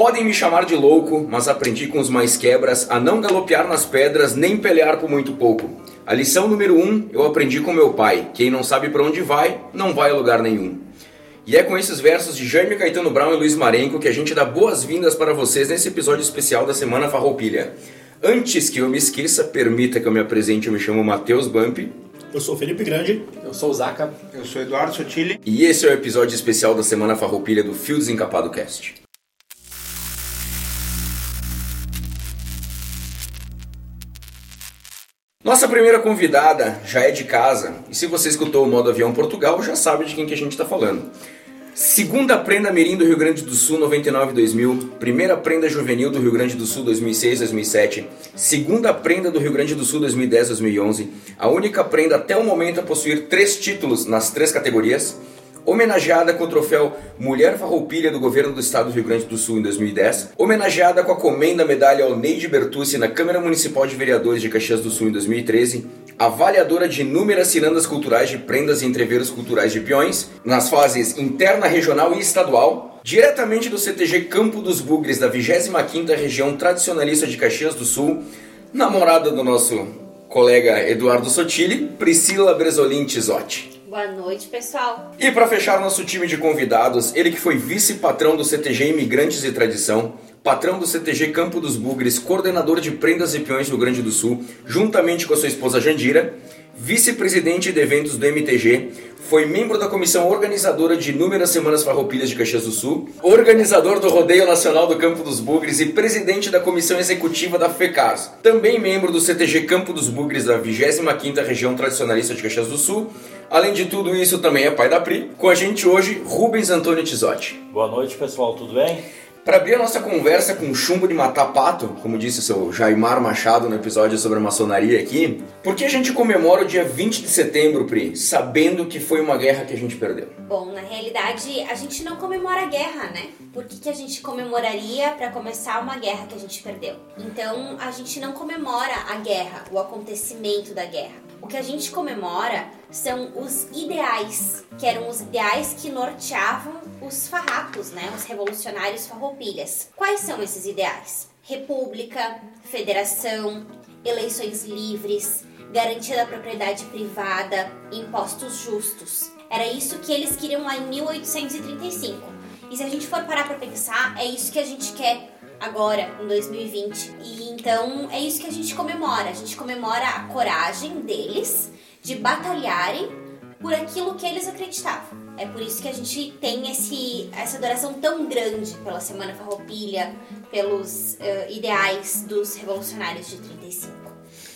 Podem me chamar de louco, mas aprendi com os mais quebras a não galopear nas pedras nem pelear por muito pouco. A lição número um eu aprendi com meu pai: quem não sabe para onde vai, não vai a lugar nenhum. E é com esses versos de Jaime Caetano Brown e Luiz Marenco que a gente dá boas-vindas para vocês nesse episódio especial da Semana Farroupilha. Antes que eu me esqueça, permita que eu me apresente, eu me chamo Matheus Bump. Eu sou Felipe Grande. Eu sou o Zaca. Eu sou Eduardo Sotile. E esse é o episódio especial da Semana Farroupilha do Fio Desencapado Cast. Nossa primeira convidada já é de casa, e se você escutou o modo avião Portugal, já sabe de quem que a gente está falando. Segunda prenda Mirim do Rio Grande do Sul 99-2000, primeira prenda juvenil do Rio Grande do Sul 2006-2007, segunda prenda do Rio Grande do Sul 2010-2011, a única prenda até o momento a possuir três títulos nas três categorias, homenageada com o troféu Mulher Farroupilha do Governo do Estado do Rio Grande do Sul em 2010, homenageada com a comenda medalha ao Neide Bertucci na Câmara Municipal de Vereadores de Caxias do Sul em 2013, avaliadora de inúmeras cirandas culturais de prendas e entreveros culturais de peões, nas fases interna, regional e estadual, diretamente do CTG Campo dos Bugres da 25ª Região Tradicionalista de Caxias do Sul, namorada do nosso colega Eduardo Sotile, Priscila Bresolim Tizotti. Boa noite, pessoal. E para fechar nosso time de convidados, ele que foi vice-patrão do CTG Imigrantes e Tradição, patrão do CTG Campo dos Bugres, coordenador de prendas e peões do Rio Grande do Sul, juntamente com a sua esposa Jandira, vice-presidente de eventos do MTG, foi membro da comissão organizadora de inúmeras semanas farroupilhas de Caxias do Sul, organizador do Rodeio Nacional do Campo dos Bugres e presidente da comissão executiva da FECAS. Também membro do CTG Campo dos Bugres da 25ª Região Tradicionalista de Caxias do Sul, Além de tudo isso, também é pai da Pri. Com a gente hoje, Rubens Antônio Tizotti. Boa noite, pessoal, tudo bem? Para abrir a nossa conversa com chumbo de matar pato, como disse o seu Jaimar Machado no episódio sobre a maçonaria aqui, por que a gente comemora o dia 20 de setembro, Pri, sabendo que foi uma guerra que a gente perdeu? Bom, na realidade, a gente não comemora a guerra, né? Por que, que a gente comemoraria para começar uma guerra que a gente perdeu? Então, a gente não comemora a guerra, o acontecimento da guerra. O que a gente comemora são os ideais, que eram os ideais que norteavam os farrapos, né? Os revolucionários farroupilhas. Quais são esses ideais? República, federação, eleições livres, garantia da propriedade privada, impostos justos. Era isso que eles queriam lá em 1835. E se a gente for parar para pensar, é isso que a gente quer agora, em 2020. E então é isso que a gente comemora. A gente comemora a coragem deles de batalharem por aquilo que eles acreditavam. É por isso que a gente tem esse, essa adoração tão grande pela Semana Farroupilha, pelos uh, ideais dos revolucionários de 35.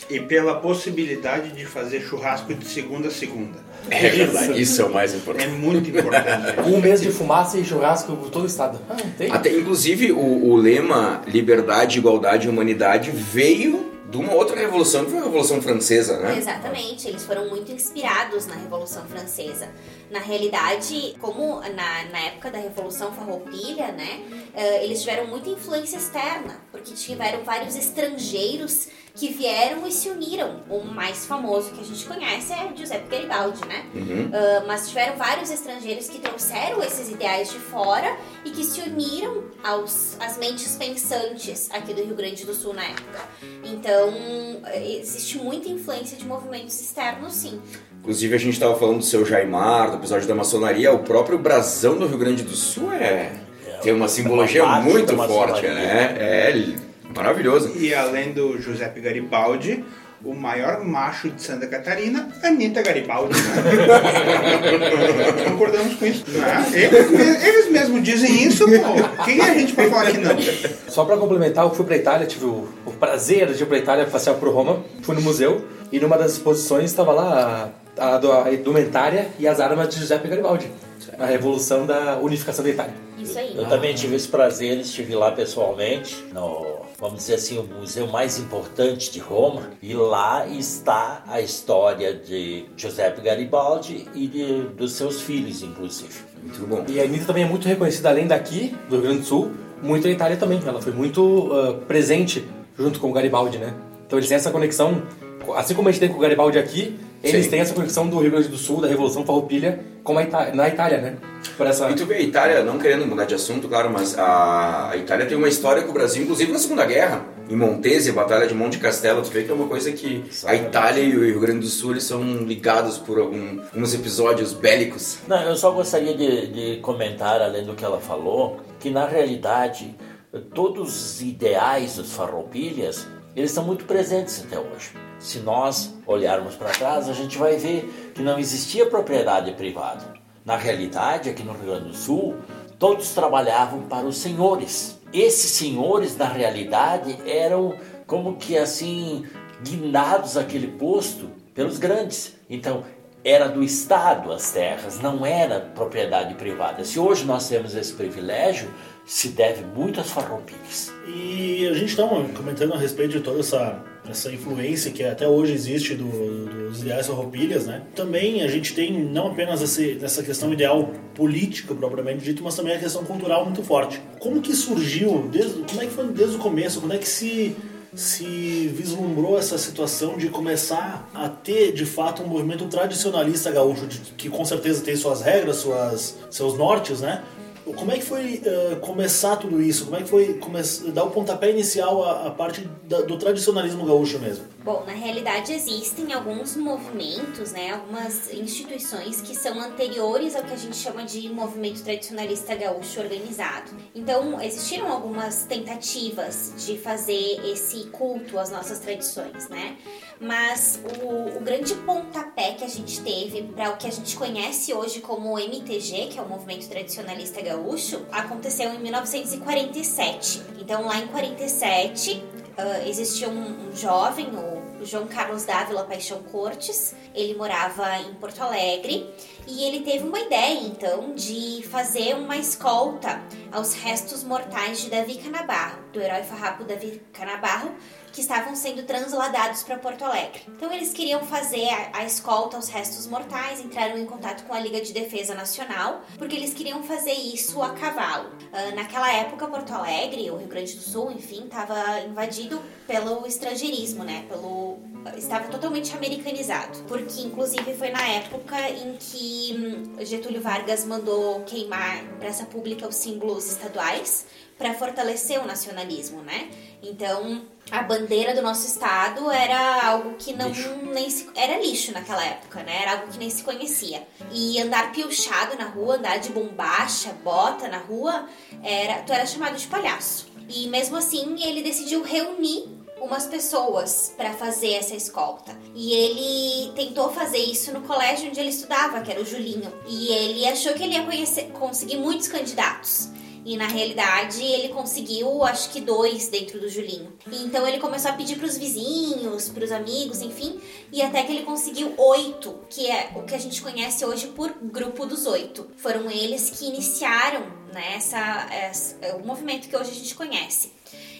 E pela possibilidade de fazer churrasco de segunda a segunda. É verdade, isso é o mais É importante. muito importante. Um mês de fumaça e churrasco por todo o estado. Ah, tem? Até, inclusive, o, o lema liberdade, igualdade e humanidade veio de uma outra revolução, que foi a Revolução Francesa, né? Exatamente, eles foram muito inspirados na Revolução Francesa. Na realidade, como na, na época da Revolução Farroupilha, né, eh, eles tiveram muita influência externa, porque tiveram vários estrangeiros que vieram e se uniram. O mais famoso que a gente conhece é Giuseppe Garibaldi, né? Uhum. Ah, mas tiveram vários estrangeiros que trouxeram esses ideais de fora e que se uniram aos, às mentes pensantes aqui do Rio Grande do Sul na época. Então, existe muita influência de movimentos externos, sim. Inclusive, a gente estava falando do seu Jaimar, do episódio da maçonaria, o próprio brasão do Rio Grande do Sul é. tem uma simbologia uma parte muito forte, né? É maravilhoso. E além do Giuseppe Garibaldi, o maior macho de Santa Catarina, Anitta Garibaldi. Né? Concordamos com isso. Né? Eles, eles mesmos dizem isso, pô. Quem é a gente pra falar que não? Só pra complementar, eu fui pra Itália, tive o, o prazer de ir pra Itália passear por Roma. Fui no museu e numa das exposições estava lá a, a, a indumentária e as armas de Giuseppe Garibaldi. A revolução da unificação da Itália. Isso aí. Eu também tive esse prazer, estive lá pessoalmente, no, vamos dizer assim, o museu mais importante de Roma, e lá está a história de Giuseppe Garibaldi e de- dos seus filhos, inclusive. Muito bom. E a Anitta também é muito reconhecida além daqui, do Rio Grande do Sul, muito na Itália também. Ela foi muito ah, presente junto com o Garibaldi, né? Então eles têm essa conexão, assim como a gente tem com o Garibaldi aqui, eles Sim. têm essa conexão do Rio Grande do Sul, da Revolução Farroupilha, com a Ita- na Itália, né? por essa. E tu vê a Itália, não querendo mudar de assunto, claro, mas a, a Itália tem uma história com o Brasil, inclusive na Segunda Guerra. Em Montese, a Batalha de Monte Castelo, tu vê que é uma coisa que a Itália e o Rio Grande do Sul eles são ligados por alguns episódios bélicos. Não, eu só gostaria de, de comentar, além do que ela falou, que na realidade todos os ideais dos farroupilhas eles estão muito presentes até hoje. Se nós olharmos para trás, a gente vai ver que não existia propriedade privada. Na realidade, aqui no Rio Grande do Sul, todos trabalhavam para os senhores. Esses senhores, na realidade, eram como que assim guindados aquele posto pelos grandes. Então, era do Estado as terras, não era propriedade privada. Se hoje nós temos esse privilégio, se deve muito às farroupilhas. E a gente está comentando a respeito de toda essa, essa influência que até hoje existe do, dos ideais farroupilhas, né? Também a gente tem não apenas esse, essa questão ideal política propriamente dito, mas também a questão cultural muito forte. Como que surgiu, desde, como é que foi desde o começo, quando é que se se vislumbrou essa situação de começar a ter de fato um movimento tradicionalista gaúcho, de, que com certeza tem suas regras, suas, seus nortes, né? Como é que foi uh, começar tudo isso? Como é que foi dar o pontapé inicial à, à parte da, do tradicionalismo gaúcho mesmo? Bom, na realidade existem alguns movimentos, né, algumas instituições que são anteriores ao que a gente chama de movimento tradicionalista gaúcho organizado. Então, existiram algumas tentativas de fazer esse culto às nossas tradições, né? Mas o, o grande pontapé que a gente teve para o que a gente conhece hoje como MTG, que é o Movimento Tradicionalista Gaúcho, aconteceu em 1947. Então, lá em 47, uh, existia um, um jovem, o João Carlos Dávila Paixão Cortes. Ele morava em Porto Alegre e ele teve uma ideia então de fazer uma escolta aos restos mortais de Davi Canabarro, do herói farrapo Davi Canabarro, que estavam sendo transladados para Porto Alegre. Então eles queriam fazer a, a, escolta aos restos mortais, entraram em contato com a Liga de Defesa Nacional, porque eles queriam fazer isso a cavalo. Uh, naquela época, Porto Alegre, o Rio Grande do Sul, enfim, estava invadido pelo estrangeirismo, né? Pelo estava totalmente americanizado, porque inclusive foi na época em que hum, Getúlio Vargas mandou queimar praça pública os símbolos estaduais para fortalecer o nacionalismo, né? Então, a bandeira do nosso estado era algo que não lixo. nem se, era lixo naquela época, né? Era algo que nem se conhecia. E andar piochado na rua, andar de bombacha, bota na rua, era tu era chamado de palhaço. E mesmo assim, ele decidiu reunir umas pessoas para fazer essa escolta. E ele tentou fazer isso no colégio onde ele estudava, que era o Julinho. E ele achou que ele ia conhecer, conseguir muitos candidatos. E na realidade ele conseguiu, acho que dois dentro do Julinho. Então ele começou a pedir para os vizinhos, para os amigos, enfim, e até que ele conseguiu oito, que é o que a gente conhece hoje por grupo dos oito. Foram eles que iniciaram né, essa, essa, o movimento que hoje a gente conhece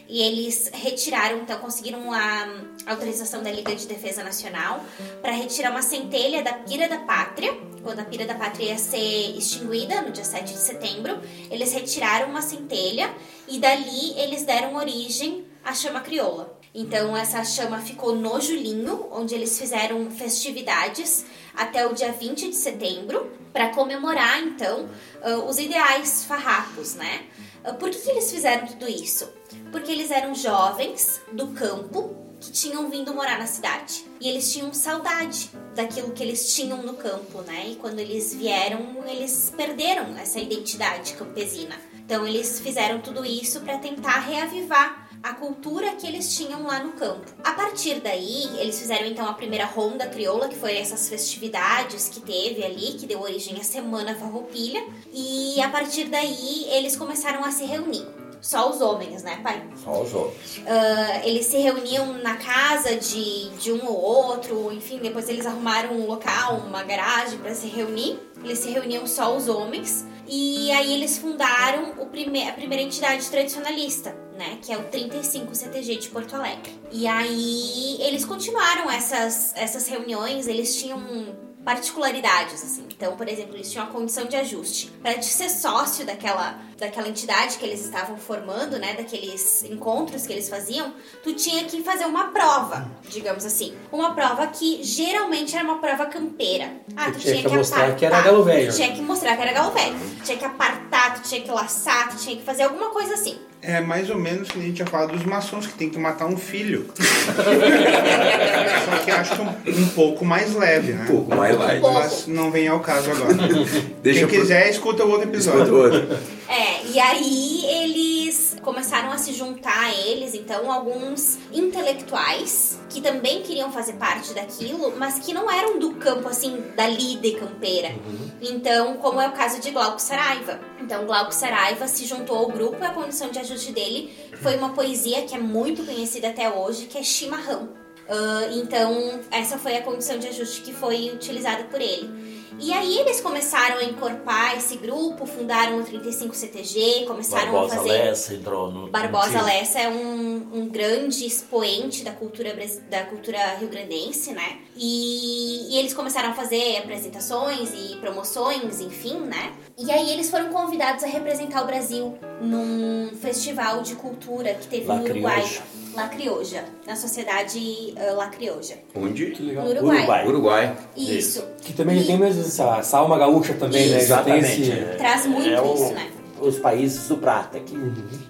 e eles retiraram, então conseguiram a autorização da Liga de Defesa Nacional para retirar uma centelha da Pira da Pátria, quando a Pira da Pátria ia ser extinguida no dia 7 de setembro, eles retiraram uma centelha e dali eles deram origem à chama crioula. Então essa chama ficou no Julinho, onde eles fizeram festividades até o dia 20 de setembro para comemorar então os ideais farrapos, né? Por que, que eles fizeram tudo isso? Porque eles eram jovens do campo que tinham vindo morar na cidade. E eles tinham saudade daquilo que eles tinham no campo, né? E quando eles vieram, eles perderam essa identidade campesina. Então eles fizeram tudo isso para tentar reavivar a cultura que eles tinham lá no campo. A partir daí, eles fizeram então a primeira ronda crioula, que foi essas festividades que teve ali, que deu origem à Semana Farroupilha, e a partir daí eles começaram a se reunir. Só os homens, né, pai? Só os homens. Uh, eles se reuniam na casa de, de um ou outro, enfim, depois eles arrumaram um local, uma garagem para se reunir. Eles se reuniam só os homens. E aí eles fundaram o prime a primeira entidade tradicionalista, né, que é o 35 CTG de Porto Alegre. E aí eles continuaram essas, essas reuniões, eles tinham particularidades, assim. Então, por exemplo, eles tinham a condição de ajuste. Para te ser sócio daquela, daquela entidade que eles estavam formando, né, daqueles encontros que eles faziam, tu tinha que fazer uma prova, digamos assim. Uma prova que geralmente era uma prova campeira. Ah, tu, tinha tinha, que mostrar que era galo velho. Tu tinha que mostrar que era galo velho. Tu tinha que apartar, tu tinha que laçar, tu tinha que fazer alguma coisa assim. É mais ou menos que a gente tinha falado dos maçons que tem que matar um filho. Só que acho que um, um pouco mais leve, né? Um pouco mais pouco. Mas não vem ao caso agora. Deixa Quem pro- quiser, escuta o outro episódio. Escuta outro. É, e aí eles começaram a se juntar a eles, então, alguns intelectuais que também queriam fazer parte daquilo, mas que não eram do campo, assim, da lide campeira. Então, como é o caso de Glauco Saraiva. Então, Glauco Saraiva se juntou ao grupo e a condição de ajuste dele foi uma poesia que é muito conhecida até hoje, que é Chimarrão. Ah, então, essa foi a condição de ajuste que foi utilizada por ele. E aí eles começaram a encorpar esse grupo, fundaram o 35 CTG, começaram Barbosa a fazer. Lessa entrou no. Barbosa no Lessa é um, um grande expoente da cultura, da cultura rio-grandense, né? E, e eles começaram a fazer apresentações e promoções, enfim, né? E aí eles foram convidados a representar o Brasil num festival de cultura que teve La no Uruguai. La Crioja, na sociedade uh, La Crioja. Onde? No Uruguai. Uruguai. Uruguai. Isso. Que também E tem mesmo essa, essa alma gaúcha também, né? Já tem Exatamente. esse... é. Traz muito É o- isso, né? Os países do prata aqui.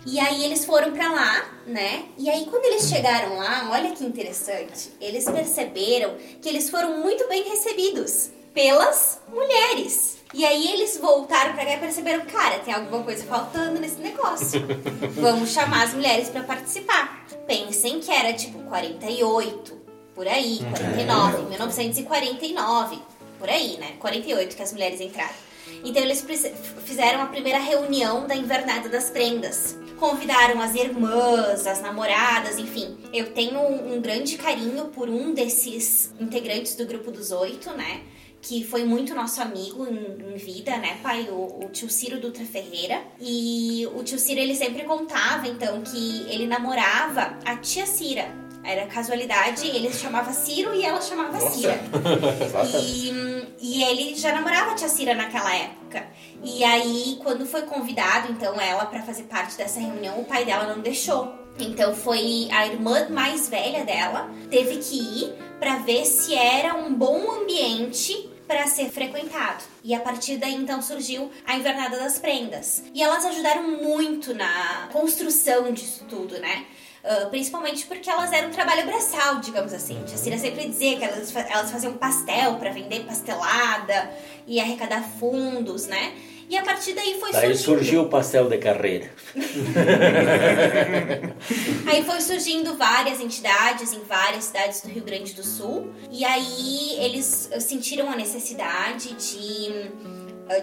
E aí eles foram pra lá, né? E aí quando eles chegaram lá, olha que interessante, eles perceberam que eles foram muito bem recebidos pelas mulheres. E aí eles voltaram pra cá e perceberam, cara, tem alguma coisa faltando nesse negócio. Vamos chamar as mulheres pra participar. Pensem que era tipo 48, por aí, 49, 1949, por aí, né? 48 que as mulheres entraram. Então eles fizeram a primeira reunião da Invernada das Prendas. Convidaram as irmãs, as namoradas, enfim. Eu tenho um grande carinho por um desses integrantes do grupo dos oito, né? Que foi muito nosso amigo em, em vida, né, pai? O, o tio Ciro Dutra Ferreira. E o tio Ciro, ele sempre contava, então, que ele namorava a tia Cira. Era casualidade, ele chamava Ciro e ela chamava Cira. E, e ele já namorava a tia Cira naquela época. E aí, quando foi convidado, então, ela para fazer parte dessa reunião, o pai dela não deixou. Então foi a irmã mais velha dela, teve que ir para ver se era um bom ambiente para ser frequentado. E a partir daí então surgiu a Invernada das Prendas. E elas ajudaram muito na construção disso tudo, né? Ah, principalmente porque elas eram um trabalho braçal, digamos assim. A Cira sempre dizia que elas, elas faziam pastel para vender pastelada e arrecadar fundos, né? E a partir daí foi Daí surgindo. surgiu o pastel de carreira. Aí foi surgindo várias entidades em várias cidades do Rio Grande do Sul. E aí eles sentiram a necessidade de,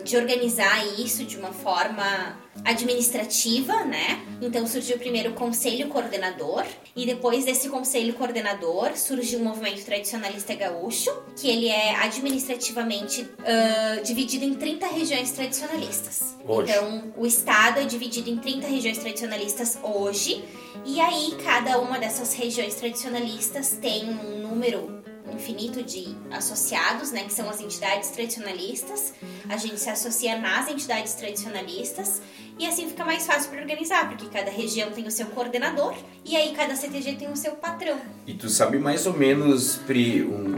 de organizar isso de uma forma administrativa, né? Então surgiu primeiro o Conselho Coordenador. E depois desse Conselho Coordenador surgiu o Movimento Tradicionalista Gaúcho, que ele é administrativamente ah, dividido em 30 regiões tradicionalistas. Hoje. Então, o estado é dividido em 30 regiões tradicionalistas hoje, e aí cada uma dessas regiões tradicionalistas tem um número infinito de associados, né, que são as entidades tradicionalistas. A gente se associa nas entidades tradicionalistas e assim fica mais fácil para organizar, porque cada região tem o seu coordenador e aí cada CTG tem o seu patrão. E tu sabe mais ou menos, Pri, um,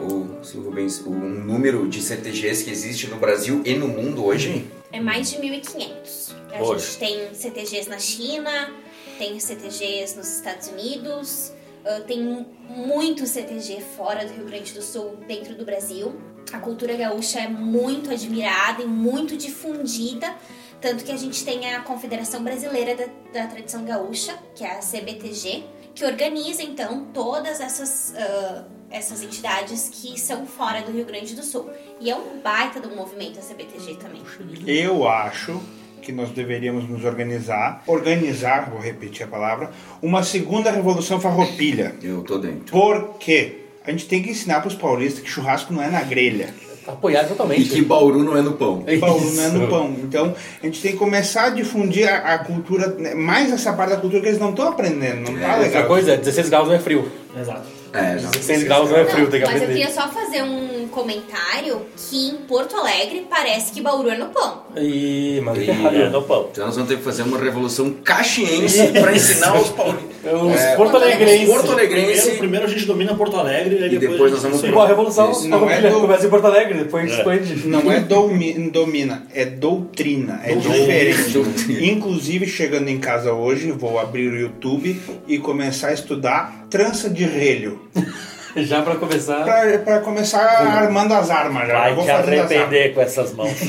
Rubens, um número de CTGs que existe no Brasil e no mundo hoje? É mais de 1.500. A Hoje. gente tem CTGs na China, tem CTGs nos Estados Unidos, ah, tem muito CTG fora do Rio Grande do Sul, dentro do Brasil. A cultura gaúcha é muito admirada e muito difundida, tanto que a gente tem a Confederação Brasileira da, da Tradição Gaúcha, que é a CBTG, que organiza então todas essas, ah, essas entidades que são fora do Rio Grande do Sul. E é um baita do movimento a CBTG também. Eu acho que nós deveríamos nos organizar, organizar, vou repetir a palavra, uma segunda revolução farroupilha. Eu tô dentro. Por quê? A gente tem que ensinar para os paulistas que churrasco não é na grelha. Apoiado E totalmente. que Bauru não é no pão. Paulo não é no pão. Então, a gente tem que começar a difundir a, a cultura, né, mais essa parte da cultura que eles não estão aprendendo, não tá É, legal. Outra coisa, 16 graus não é frio. Exato. É, não. 100 graus não é frio, tem que Mas eu aprender. queria só fazer um comentário que em Porto Alegre parece que Bauru é no pão. Ih, mas Ih, é. É, no pão. Então nós vamos ter que fazer uma revolução caxiense pra ensinar os paulinos. Os É, Porto Alegrenses. Porto Primeiro, Alegrense. primeiro a gente domina Porto Alegre e, aí depois depois, nós vamos pro- Igual a Revolução, Isso. Não é do- começa em Porto Alegre, depois É. expande. Não é domi- domina, é doutrina, é diferente. Doutrina. Inclusive, chegando em casa hoje, vou abrir o YouTube e começar a estudar trança de relho. Já pra começar. Pra, pra começar armando as armas já. Vai te arrepender com essas mãos.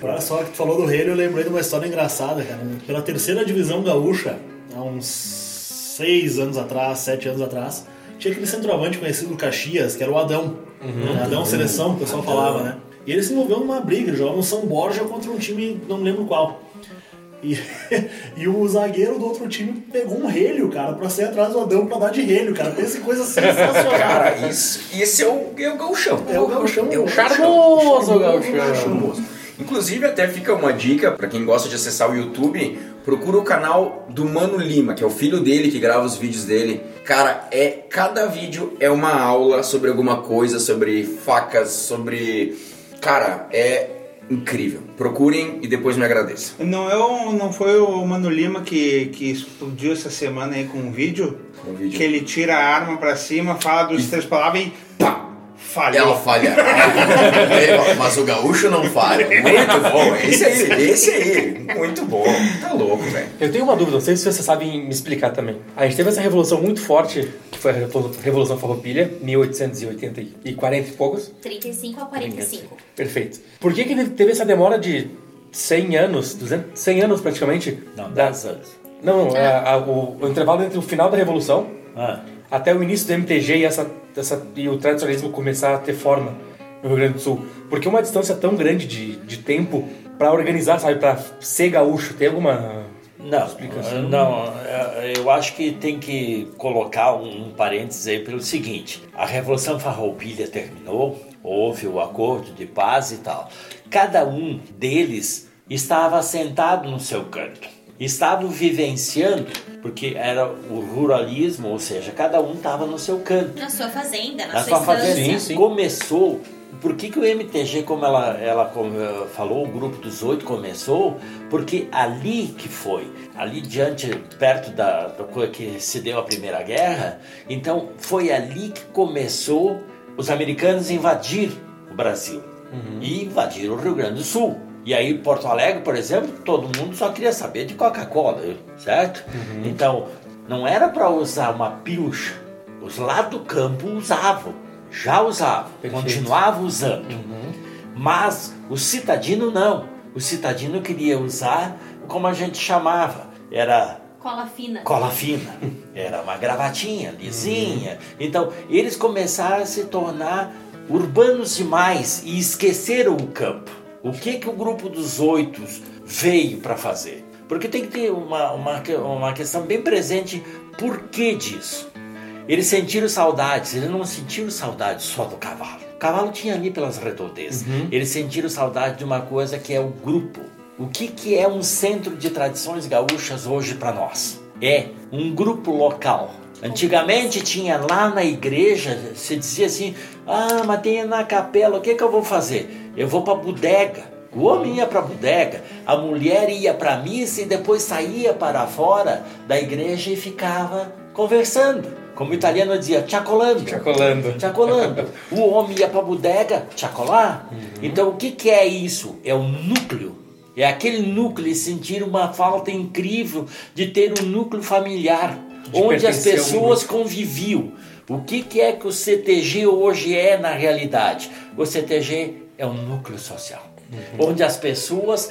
Olha só que tu falou do relho, eu lembrei de uma história engraçada, cara. Pela terceira divisão gaúcha, há uns seis anos atrás, sete anos atrás, tinha aquele centroavante conhecido Caxias, que era o Adão. Né? Adão Seleção, o pessoal falava, né? E ele se envolveu numa briga, ele jogava no São Borja contra um time, não lembro qual. E, e o zagueiro do outro time pegou um relho, cara, pra sair atrás do Adão pra dar de relho, cara. Pensa em coisa sensacional. Cara, isso, esse é o, é o gauchão. É o gauchão. É o Charmoso gauchão. gauchão. Charmoso. Inclusive, até fica uma dica pra quem gosta de acessar o YouTube, procura o canal do Mano Lima, que é o filho dele que grava os vídeos dele. Cara, é cada vídeo é uma aula sobre alguma coisa, sobre facas, sobre... Cara, é incrível. Procurem e depois me agradeçam. Não, é o- não foi o Mano Lima que, que explodiu essa semana aí com um vídeo? Um vídeo. Que ele tira a arma pra cima, fala duas, três palavras e pá! Falhou. Ela falha. Mas o gaúcho não falha. Muito bom. Esse aí, esse aí. Muito bom. Tá louco, velho. Eu tenho uma dúvida, não sei se vocês sabem me explicar também. A gente teve essa revolução muito forte, que foi a Revo- Revolução Farroupilha, 1880 e 40 e poucos. 35 a 45. Perfeito. Por que, que teve essa demora de 100 anos, 200, 100 anos praticamente? Não, da- 10 anos. Não, não, é a- o, o intervalo entre o final da Revolução Ah, até o início do MTG e, essa, essa, e o tradicionalismo começar a ter forma no Rio Grande do Sul. Porque uma distância tão grande de, de tempo pra organizar, sabe, pra ser gaúcho, tem alguma Não, explicação? não, é, eu acho que tem que colocar um, um parênteses aí pelo seguinte: a Revolução Farroupilha terminou, houve o acordo de paz e tal. Cada um deles estava sentado no seu canto, estavam vivenciando, porque era o ruralismo, ou seja, cada um estava no seu canto. Na sua fazenda, na, Na sua sua fazenda. Sim, sim. começou. Por que, que o MTG, como ela, ela como, eh, falou, o grupo dos oito começou? Porque ali que foi, ali diante, perto da, da coisa que se deu a Primeira Guerra, então foi ali que começou os americanos invadir o Brasil e invadiram o Rio Grande do Sul. E aí, Porto Alegre, por exemplo, todo mundo só queria saber de Coca-Cola, certo? Então, não era para usar uma pilcha. Os lá do campo usavam, já usavam, Perfeito. continuavam usando. Mas o citadino não. O citadino queria usar como a gente chamava. Era Cola fina. cola fina. Era uma gravatinha lisinha. Então, eles começaram a se tornar urbanos demais e esqueceram o campo. O que que o grupo dos oito veio para fazer? Porque tem que ter uma, uma, uma questão bem presente. Por que disso? Eles sentiram saudades, eles não sentiram saudade só do cavalo. O cavalo tinha ali pelas redondezas. Eles sentiram saudade de uma coisa que é o grupo. O que, que é um centro de tradições gaúchas hoje para nós? É um grupo local. Antigamente tinha lá na igreja, se dizia assim: ah, mas tem na capela, o que, que eu vou fazer? Eu vou para bodega. O homem ia para a bodega, a mulher ia para a missa e depois saía para fora da igreja e ficava conversando. Como o italiano dizia, chacolando. Chacolando. Chacolando. O homem ia para a bodega chacolar. Então o que, que é isso? É o núcleo. É aquele núcleo sentir uma falta incrível de ter um núcleo familiar, De onde as pessoas conviviam. O que, que é que o CTG hoje é na realidade? O CTG é um núcleo social, onde as pessoas,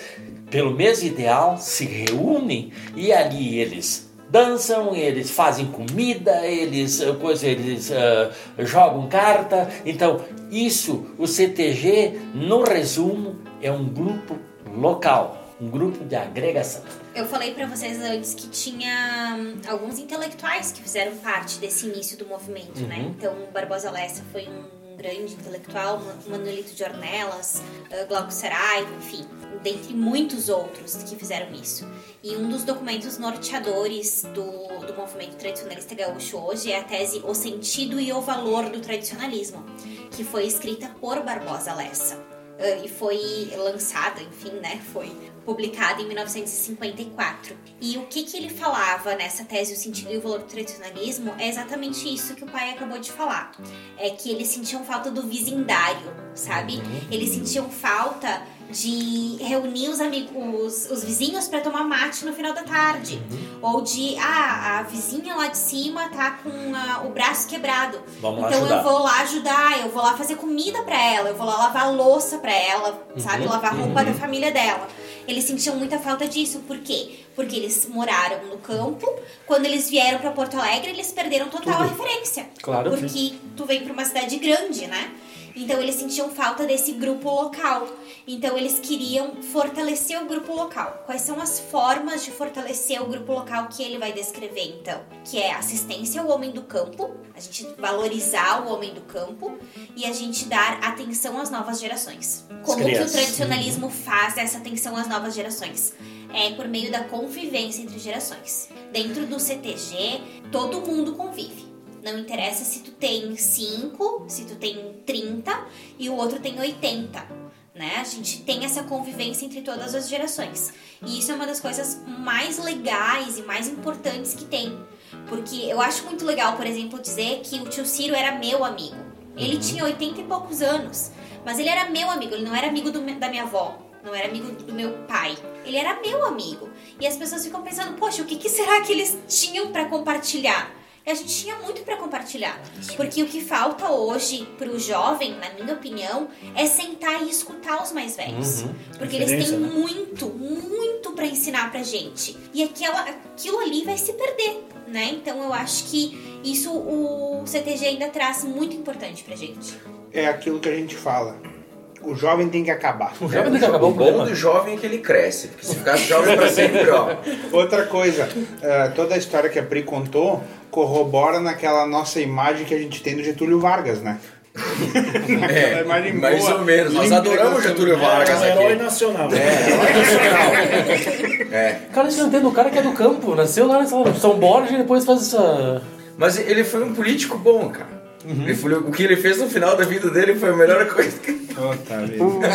pelo mesmo ideal, se reúnem e ali eles dançam, eles fazem comida, eles, eh, coisa, eles eh, jogam carta. Então, isso, o CTG, no resumo, é um grupo local, um grupo de agregação. Eu falei pra vocês antes que tinha hum, alguns intelectuais que fizeram parte desse início do movimento, né? Então, o Barbosa Lessa foi um grande intelectual, Ma- Manuelito de Ornelas, uh, Glauco Saraiva, enfim, dentre muitos outros que fizeram isso. E um dos documentos norteadores do, do movimento tradicionalista gaúcho hoje é a tese O Sentido e o Valor do Tradicionalismo, que foi escrita por Barbosa Lessa. Uh, e foi lançada, enfim, né? Foi publicada em 1954. E o que, que ele falava nessa tese, o sentido e o valor do tradicionalismo, é exatamente isso que o pai acabou de falar. É que eles sentiam falta do vizindário, sabe? Eles sentiam falta de reunir os amigos, os vizinhos para tomar mate no final da tarde. Ou de, ah, a vizinha lá de cima tá com ah, o braço quebrado. Vamos então eu vou lá ajudar, eu vou lá fazer comida pra ela, eu vou lá lavar a louça pra ela, sabe? Lavar a roupa da família dela. Eles sentiam muita falta disso, por quê? Porque eles moraram no campo, quando eles vieram pra Porto Alegre, eles perderam total a referência. Claro, Porque tu vem pra uma cidade grande, né? Então eles sentiam falta desse grupo local. Então eles queriam fortalecer o grupo local. Quais são as formas de fortalecer o grupo local que ele vai descrever então? Que é assistência ao homem do campo, a gente valorizar o homem do campo e a gente dar atenção às novas gerações. Como que o tradicionalismo faz essa atenção às novas gerações? É por meio da convivência entre gerações. Dentro do CTG, todo mundo convive. Não interessa se tu tem 5, se tu tem 30 e o outro tem 80. Né? A gente tem essa convivência entre todas as gerações. E isso é uma das coisas mais legais e mais importantes que tem. Porque eu acho muito legal, por exemplo, dizer que o tio Ciro era meu amigo. Ele tinha 80 e poucos anos, mas ele era meu amigo, ele não era amigo do da minha avó, não era amigo do meu pai. Ele era meu amigo. E as pessoas ficam pensando, poxa, o que, que será que eles tinham pra compartilhar? A gente tinha muito pra compartilhar. Porque o que falta hoje pro jovem, na minha opinião, é sentar e escutar os mais velhos. Porque eles têm né? muito, muito pra ensinar pra gente. E aquela, aquilo ali vai se perder, né? Então eu acho que isso o CTG ainda traz muito importante pra gente. É aquilo que a gente fala. O jovem tem que acabar. O jovem tem que acabar o bom do jovem é que ele cresce. Porque se ficar jovem pra sempre, ó. Outra coisa, eh, toda a história que a Pri contou corrobora naquela nossa imagem que a gente tem do Getúlio Vargas, né? É, imagem mais boa, ou menos. Nós adoramos. Getúlio Vargas É um herói aqui. nacional. É, Cara, isso não. O cara que é do campo, nasceu lá em São Borja e depois faz essa. mas ele foi um político bom, cara. Ele foi- o que ele fez no final da vida dele foi a melhor coisa. que- Puta vida.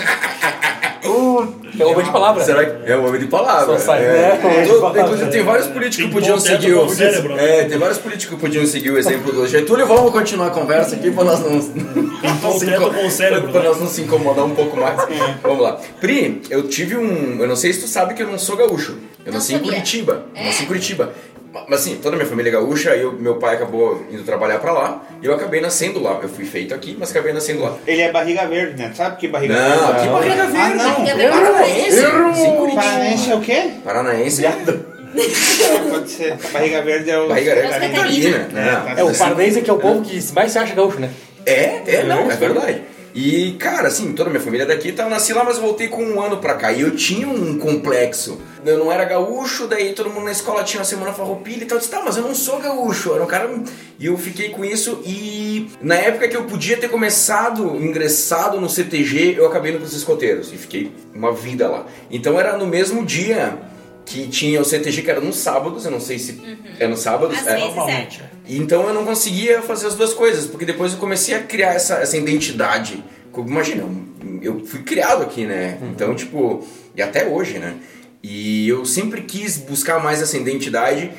É o homem de palavra. Será que é o homem de palavra? Só sai, é. né? Todo- inclusive, tem vários políticos que podiam seguir o. cérebro, né? É, tem vários políticos que podiam seguir o exemplo do Getúlio. Vamos continuar a conversa aqui para nós não, cérebro, pra né? nós não se incomodar um pouco mais. Vamos lá. Pri, eu tive um. Eu não sei se tu sabe que eu não sou gaúcho. Eu nasci em. Curitiba. Eu É? Nasci em Curitiba. Mas assim, toda a minha família é gaúcha, eu, meu pai acabou indo trabalhar pra lá e eu acabei nascendo lá. Eu fui feito aqui, mas acabei nascendo lá. Ele é barriga verde, né? Sabe que barriga Não, verde? que barriga verde? Ah, não. Barriga verde. Paranaense? Sim. Paranense é o quê? Paranaense. Pode ser. Barriga verde é o. Barriga Os Catarina. Catarina. né? É, o pardense que é o povo que mais se acha gaúcho, né? É, é, não, é verdade. E, cara, assim, toda a minha família é daqui, tá, eu nasci lá, mas voltei com um ano pra cá. E eu tinha um complexo. Eu não era gaúcho, daí todo mundo na escola tinha uma semana farroupilha e tal. Eu disse, tá, mas eu não sou gaúcho. Era um cara... E eu fiquei com isso e... Na época que eu podia ter começado, ingressado no CTG, eu acabei indo pros escoteiros. E fiquei uma vida lá. Então era no mesmo dia que tinha o CTG, que era nos sábados, eu não sei se é nos sábados. Às é. vezes é. Então eu não conseguia fazer as duas coisas, porque depois eu comecei a criar essa, essa identidade. Como- Imagina, eu fui criado aqui, né? Então, tipo, e até hoje, né? E eu sempre quis buscar mais essa identidade.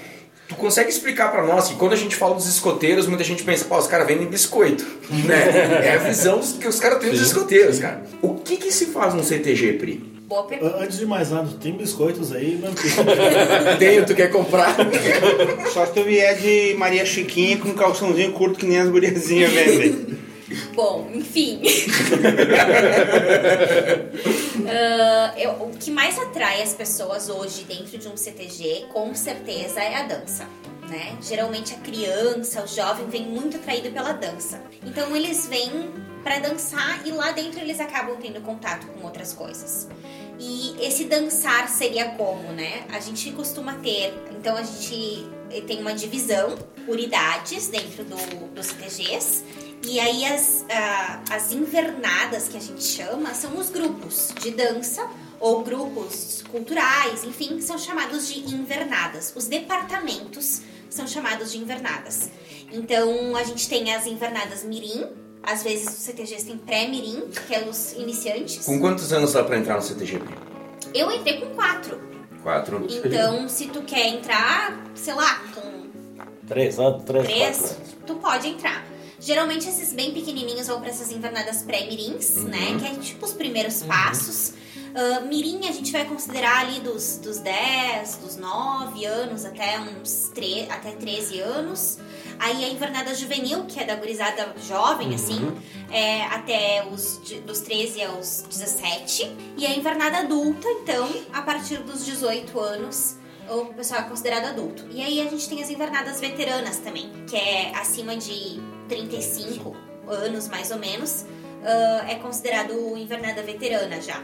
Tu consegue explicar pra nós que quando a gente fala dos escoteiros, muita gente pensa, pô, os caras vendem biscoito, né? É a visão que os caras têm dos escoteiros, cara. O que que se faz no CTG, Pri? Boa pergunta. Antes de mais nada, tem biscoitos aí, mas Tenho, tu quer comprar? Só se tu vier de Maria Chiquinha com calçãozinho curto que nem as guriazinhas vendem. Bom, enfim. Ah, eu- o que mais atrai as pessoas hoje dentro de um CTG, com certeza, é a dança. Né? Geralmente a criança, o jovem, vem muito atraído pela dança. Então eles vêm pra dançar e lá dentro eles acabam tendo contato com outras coisas. E esse dançar seria como, né? A gente costuma ter, então a gente tem uma divisão por idades dentro do, dos CTGs E aí as, ah, as invernadas que a gente chama são os grupos de dança ou grupos culturais, enfim, são chamados de invernadas. Os departamentos são chamados de invernadas. Então a gente tem as invernadas mirim, às vezes os CTGs têm pré-mirim, que é os iniciantes. Com quantos anos dá pra entrar no CTG? Eu entrei com quatro. Quatro. Então, se tu quer entrar, sei lá, com Três anos, três, quatro três, anos. tu pode entrar. Geralmente esses bem pequenininhos vão para essas invernadas pré-mirins, né? Que é tipo os primeiros passos. Ah, mirim a gente vai considerar ali dos, dos 10, dos 9 anos até uns tre até 13 anos. Aí a invernada juvenil, que é da gurizada jovem, assim, é até os dos 13 aos 17. E a invernada adulta, então, a partir dos 18 anos, o pessoal é considerado adulto. E aí a gente tem as invernadas veteranas também, que é acima de 35 anos, mais ou menos, ah, é considerado invernada veterana já.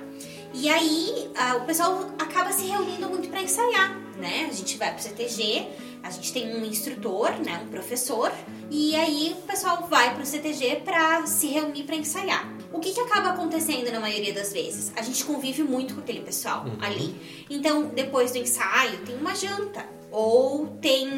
E aí ah, o pessoal acaba se reunindo muito para ensaiar, né? A gente vai pro CTG, a gente tem um instrutor, né, um professor, e aí o pessoal vai pro CTG para se reunir para ensaiar. O que, que acaba acontecendo na maioria das vezes? A gente convive muito com aquele pessoal ali. Então, depois do ensaio, tem uma janta. Ou tem,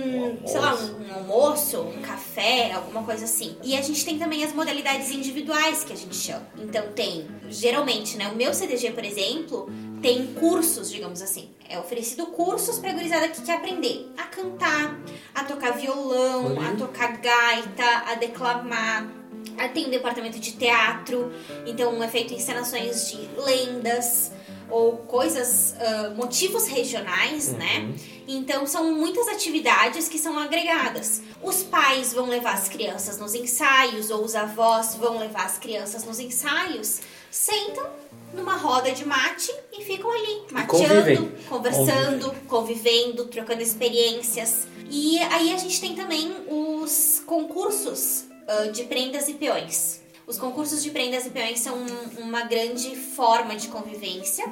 sei lá, um, um almoço, um café, alguma coisa assim. E a gente tem também as modalidades individuais que a gente chama. Então tem, geralmente, né? O meu CDG, por exemplo, tem cursos, digamos assim. É oferecido cursos pra gurizada que quer aprender a cantar, a tocar violão, a tocar gaita, a declamar. Tem um departamento de teatro, então é feito encenações de lendas ou coisas, ah, motivos regionais, né? Então são muitas atividades que são agregadas. Os pais vão levar as crianças nos ensaios, ou os avós vão levar as crianças nos ensaios, sentam numa roda de mate e ficam ali, convivem. mateando, conversando, convivendo, trocando experiências. E aí a gente tem também os concursos ah, de prendas e peões. Os concursos de prendas e peões são um- uma grande forma de convivência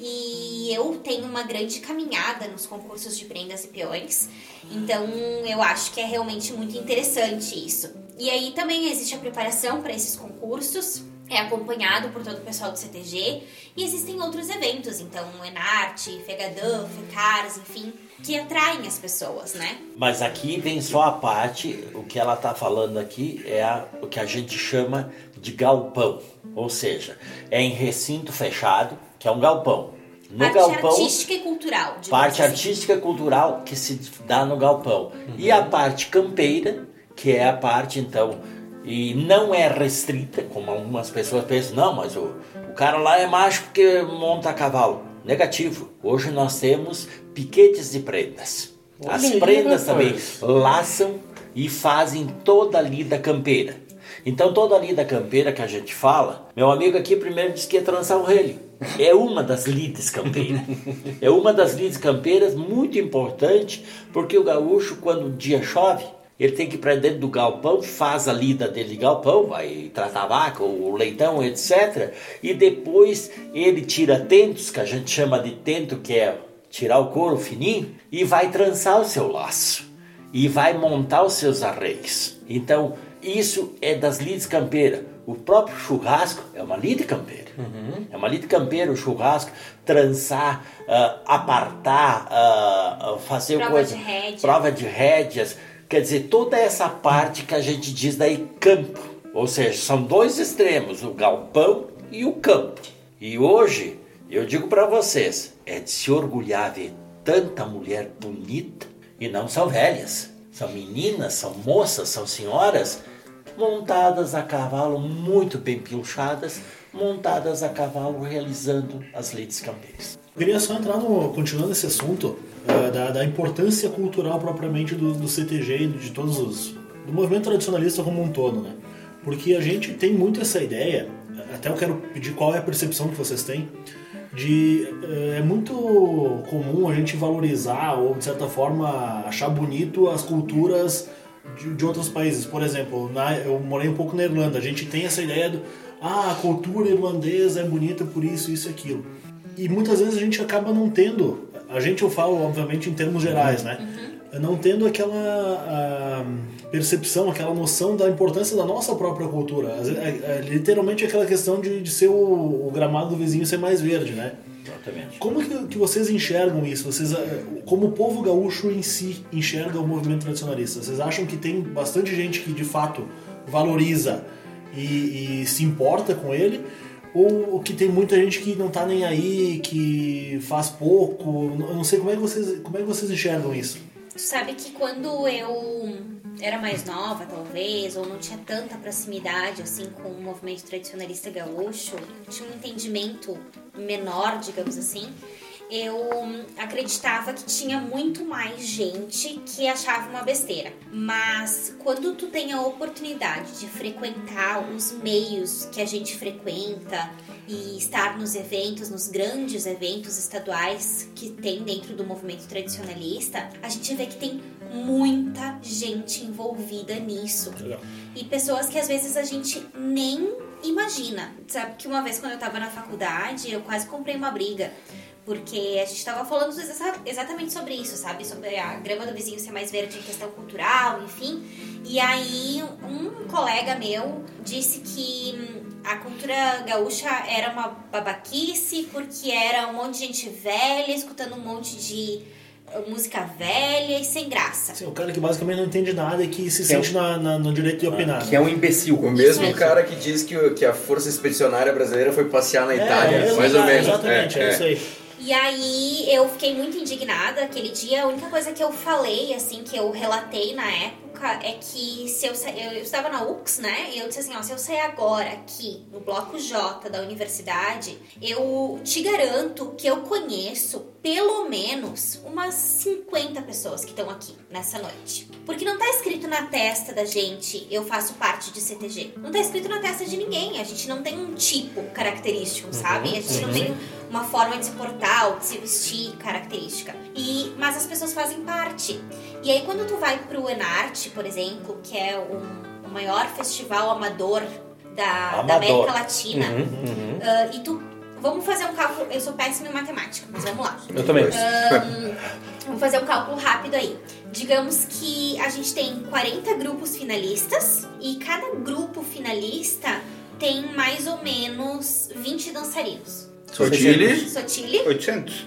e eu tenho uma grande caminhada nos concursos de prendas e peões. Então eu acho que é realmente muito interessante isso. E aí também existe a preparação para esses concursos, é acompanhado por todo o pessoal do CTG e existem outros eventos, então Enarte, Fegadã, Fecaras, enfim, que atraem as pessoas, né? Mas aqui vem só a parte, o que ela está falando aqui é a- o que a gente chama de galpão. Ou seja, é em recinto fechado, que é um galpão. No Parte galpão, artística e cultural. parte assim. artística e cultural que se dá no galpão. E a parte campeira, que é a parte então e não é restrita, como algumas pessoas pensam, não, mas o, o cara lá é macho porque monta a cavalo. Negativo. Hoje nós temos piquetes de prendas. As Olha aí, prendas também laçam e fazem toda a lida campeira. Então toda a lida campeira que a gente fala, meu amigo aqui primeiro disse que ia trançar o relho. É uma das lides campeiras. É uma das lides campeiras muito importante, porque o gaúcho, quando o dia chove, ele tem que ir para dentro do galpão, faz a lida dele de galpão, vai tratar a vaca, o leitão, etc. E depois ele tira tentos, que a gente chama de tento, que é tirar o couro fininho, e vai trançar o seu laço. E vai montar os seus arreios. Então, isso é das lides campeiras. O próprio churrasco é uma lide campeira. É uma lide campeira, o churrasco, trançar, ah, apartar, ah, fazer Prova coisa. de rédea. Prova de rédeas. Quer dizer, toda essa parte que a gente diz daí campo. Ou seja, são dois extremos, o galpão e o campo. E hoje, eu digo para vocês, é de se orgulhar ver tanta mulher bonita e não são velhas. São meninas, são moças, são senhoras montadas a cavalo, muito bem pilchadas, montadas a cavalo realizando as lides campeiras. Eu queria só entrar no. continuando esse assunto, eh, da, da importância cultural propriamente do, do CTG e de todos os. do movimento tradicionalista como um todo, né? Porque a gente tem muito essa ideia, até eu quero pedir qual é a percepção que vocês têm, de. eh, é muito comum a gente valorizar ou, de certa forma, achar bonito as culturas de, de outros países. Por exemplo, na, eu morei um pouco na Irlanda, a gente tem essa ideia do. Ah, a cultura irlandesa é bonita por isso, isso e aquilo. E muitas vezes a gente acaba não tendo. A gente eu falo, obviamente, em termos gerais, né? Não tendo aquela a, percepção, aquela noção da importância da nossa própria cultura. É, é, literalmente aquela questão de, de ser o, o gramado do vizinho ser mais verde, né? Exatamente. Como que, que vocês enxergam isso? Vocês, eh, como o povo gaúcho em si enxerga o movimento tradicionalista? Vocês acham que tem bastante gente que de fato valoriza e, e se importa com ele? Ou que tem muita gente que não tá nem aí, que faz pouco? Eu não sei como é que vocês, como é que vocês enxergam isso. Sabe que quando eu era mais nova, talvez, ou não tinha tanta proximidade assim com o movimento tradicionalista gaúcho, tinha um entendimento menor, digamos assim, eu acreditava que tinha muito mais gente que achava uma besteira. Mas quando tu tem a oportunidade de frequentar os meios que a gente frequenta e estar nos eventos, nos grandes eventos estaduais que tem dentro do movimento tradicionalista, a gente vê que tem muita gente envolvida nisso. E pessoas que às vezes a gente nem imagina. Sabe que uma vez quando eu tava na faculdade, eu quase comprei uma briga. Porque a gente tava falando exa- exatamente sobre isso, sabe? Sobre a grama do vizinho ser mais verde em questão cultural, enfim. E aí, um colega meu disse que hum, a cultura gaúcha era uma babaquice, porque era um monte de gente velha, escutando um monte de eh, música velha e sem graça. Assim, o cara que basicamente não entende nada e que se Que é sente na- na- no direito de opinar. Que é um imbecil. O mesmo Isso. cara que diz que, que a Força Expedicionária Brasileira foi passear na Itália, é, mais ou menos. Exatamente, é, isso aí. E aí eu fiquei muito indignada aquele dia. A única coisa que eu falei, assim, que eu relatei na época é que se eu, sa- eu, eu estava na UX, né? E eu disse assim, ó, se eu sair agora aqui no bloco J da universidade, eu te garanto que eu conheço pelo menos umas 50 pessoas que estão aqui nessa noite. Porque não tá escrito na testa da gente, eu faço parte de CTG. Não tá escrito na testa de ninguém. A gente não tem um tipo característico, sabe? A gente não tem uma forma de se portar ou de se vestir característica. E, mas as pessoas fazem parte. E aí quando tu vai pro Enarte, por exemplo, que é um- o maior festival amador da, da Amador. América Latina, ah, e tu. Vamos fazer um cálculo. Eu sou péssima em matemática, mas vamos lá. Eu também. Vamos fazer um cálculo rápido aí. Digamos que a gente tem 40 grupos finalistas e cada grupo finalista tem mais ou menos 20 dançarinos. Sotile. Sotile. 800?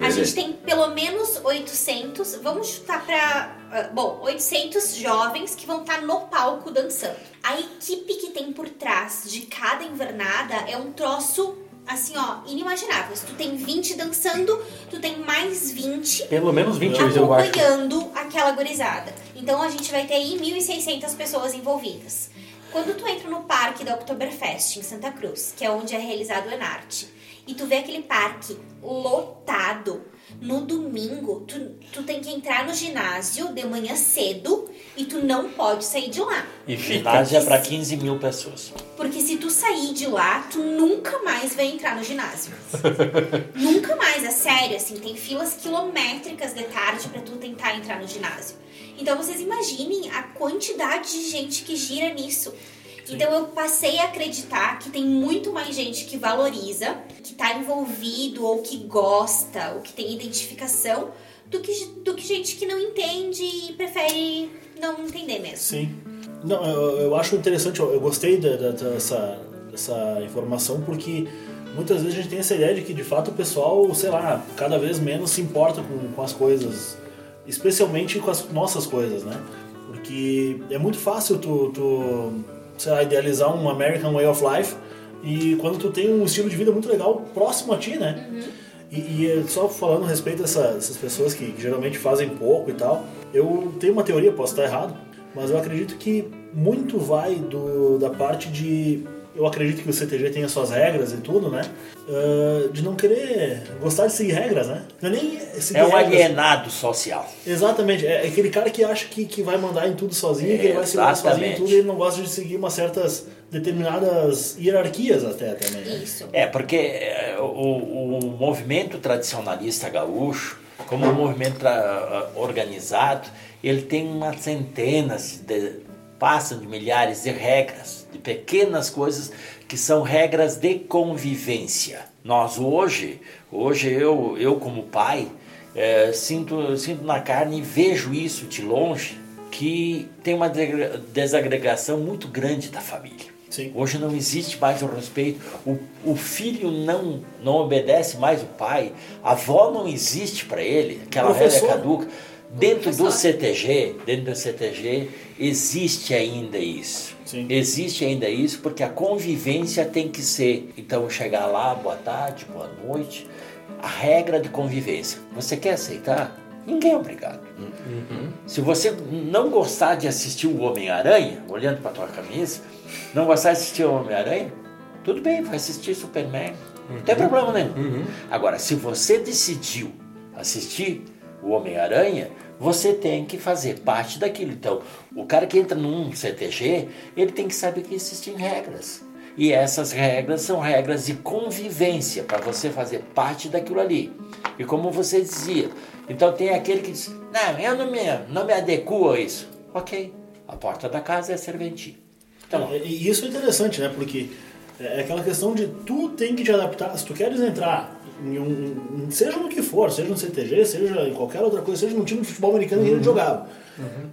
A gente tem pelo menos 800, vamos chutar pra. ah, bom, 800 jovens que vão estar no palco dançando. A equipe que tem por trás de cada invernada é um troço, assim, ó, inimaginável. Se tu tem 20 dançando, tu tem mais 20 Pelo menos 20 hoje eu acho. acompanhando aquela gurizada. Então a gente vai ter aí 1.600 pessoas envolvidas. Quando tu entra no parque da Oktoberfest em Santa Cruz, que é onde é realizado o Enarte, e tu vê aquele parque lotado, no domingo tu, tu tem que entrar no ginásio de manhã cedo e tu não pode sair de lá. E ginásio é para 15 mil pessoas. Porque se tu sair de lá, tu nunca mais vai entrar no ginásio. nunca mais, é sério, assim, tem filas quilométricas de tarde pra tu tentar entrar no ginásio. Então vocês imaginem a quantidade de gente que gira nisso. Então eu passei a acreditar que tem muito mais gente que valoriza, que tá envolvido ou que gosta, ou que tem identificação, do que, do que gente que não entende e prefere não entender mesmo. Sim. Não, eu, eu acho interessante, eu, eu gostei da- da- dessa, dessa informação porque muitas vezes a gente tem essa ideia de que de fato o pessoal, sei lá, cada vez menos se importa com, com as coisas, especialmente com as nossas coisas, né? Porque é muito fácil tu, tu sei lá, idealizar um American Way of Life e quando tu tem um estilo de vida muito legal próximo a ti, né? E, e é só falando a respeito dessa- dessas pessoas que, que geralmente fazem pouco e tal, eu tenho uma teoria, posso estar errado, mas eu acredito que muito vai do, da parte de. Eu acredito que o CTG tem as suas regras e tudo, né? Ah, de não querer gostar de seguir regras, né? Não é nem seguir É um regras. alienado social. Exatamente, é aquele cara que acha que, que vai mandar em tudo sozinho, que ele vai segurar sozinho em tudo e ele não gosta de seguir umas certas determinadas hierarquias até também. Né? Isso. É, porque é, o, o movimento tradicionalista gaúcho, como um movimento tra- organizado, ele tem umas centenas, de, passam de milhares de regras, de pequenas coisas que são regras de convivência. Nós hoje, hoje eu, eu como pai, é, sinto, sinto na carne e vejo isso de longe, que tem uma desagregação muito grande da família. Sim. Hoje não existe mais o respeito. O, o filho não, não obedece mais o pai. A avó não existe para ele. Aquela velha caduca. Dentro do. CTG, dentro do CTG, existe ainda isso. Sim. Existe ainda isso porque a convivência tem que ser. Então, chegar lá, boa tarde, boa noite. A regra de convivência. Você quer aceitar? Ninguém é obrigado. Se você não gostar de assistir o Homem-Aranha, olhando para tua camisa, não gostar de assistir o Homem-Aranha, tudo bem, vai assistir Superman. Não tem problema nenhum. Agora, se você decidiu assistir o Homem-Aranha, você tem que fazer parte daquilo. Então, o cara que entra num CTG, ele tem que saber que existem regras. E essas regras são regras de convivência para você fazer parte daquilo ali. E como você dizia, então tem aquele que diz: Não, eu não me, não me adequo a isso. Ok, a porta da casa é serventia. Então, E e isso é interessante, né? Porque é aquela questão de tu tem que te adaptar. Se tu queres entrar em um. Seja no que for, seja no CTG, seja em qualquer outra coisa, seja num time de futebol americano que a gente jogava.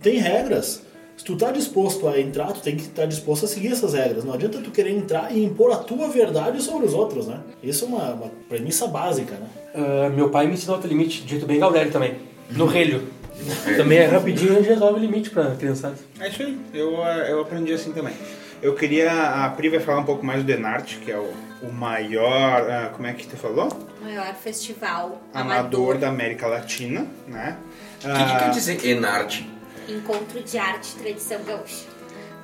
Tem regras. Se tu tá disposto a entrar, tu tem que estar disposto a seguir essas regras. Não adianta tu querer entrar e impor a tua verdade sobre os outros, né? Isso é uma, uma premissa básica, né? Ah, meu pai me ensinou outro limite, de jeito bem Gaudelli também. No relho. também é rapidinho, a gente resolve o limite pra criançada. É isso aí, eu, eu aprendi assim também. Eu queria, a Pri vai falar um pouco mais do Enart, que é o, o maior, ah, como é que tu falou? Maior festival Amador da América Latina, né? O que, que Ah, quer dizer Enarte? Encontro de Arte e Tradição Gaúcha.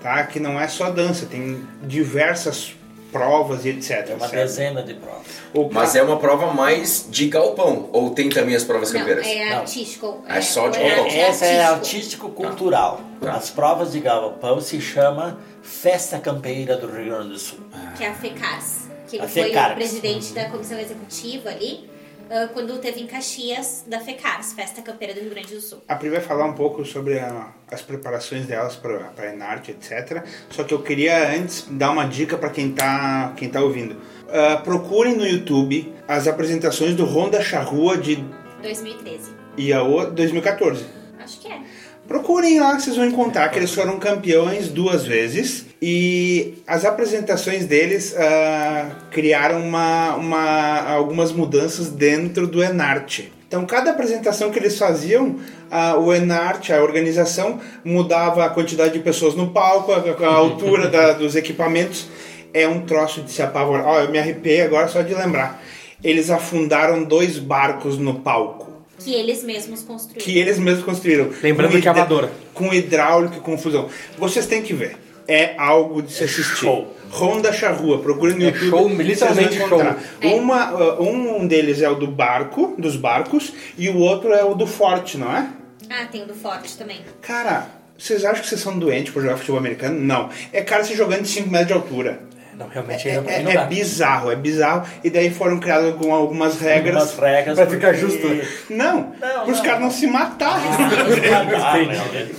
tá? Que não é só dança, tem diversas provas e etc. é uma certo? dezena de provas. O Mas é uma prova mais de galpão, ou tem também as provas Não, campeiras? é Não. artístico. É só de galpão. Essa é artístico. artístico-cultural. Tá. As provas de galpão se chama Festa Campeira do Rio Grande do Sul. que é a FECARS, que ele A foi o presidente da comissão executiva ali, ah, quando teve em Caxias da FECARS, Festa Campeira do Rio Grande do Sul. A Pri vai falar um pouco sobre a- as preparações delas para a Enarte, etc. Só que eu queria antes dar uma dica para quem tá, quem tá ouvindo. Ah, procurem no YouTube as apresentações do Honda Charrua de 2013. e a o- 2014. Acho que é. Procurem lá que vocês vão encontrar que eles foram campeões duas vezes e as apresentações deles ah, criaram uma, uma- algumas mudanças dentro do Enarte. Então, cada apresentação que eles faziam, ah, o Enarte, a organização, mudava a quantidade de pessoas no palco, a, a altura da- dos equipamentos. É um troço de se apavorar. Ó, eu me arrepiei agora só de lembrar. Eles afundaram dois barcos no palco Que eles mesmos construíram. que eles mesmos construíram. Lembrando Com que é hidra- amadora. Com hidráulica e confusão. Vocês têm que ver. É algo de se assistir. show. Honda Charrua, procure no É YouTube. show, vocês literalmente vão encontrar. show. É. Uma, uh, um deles é o do barco, dos barcos, e o outro é o do forte, não é? Ah, tem o do Forte também. Cara, vocês acham que vocês são doentes por jogar futebol americano? Não. É cara se jogando de 5 metros de altura. Não, realmente É, ainda é- não é bizarro, é bizarro. E daí foram criadas algum- algumas regras. Algumas regras Pra ficar porque- justo. Não, Não, para os não. caras não se matarem. Ah,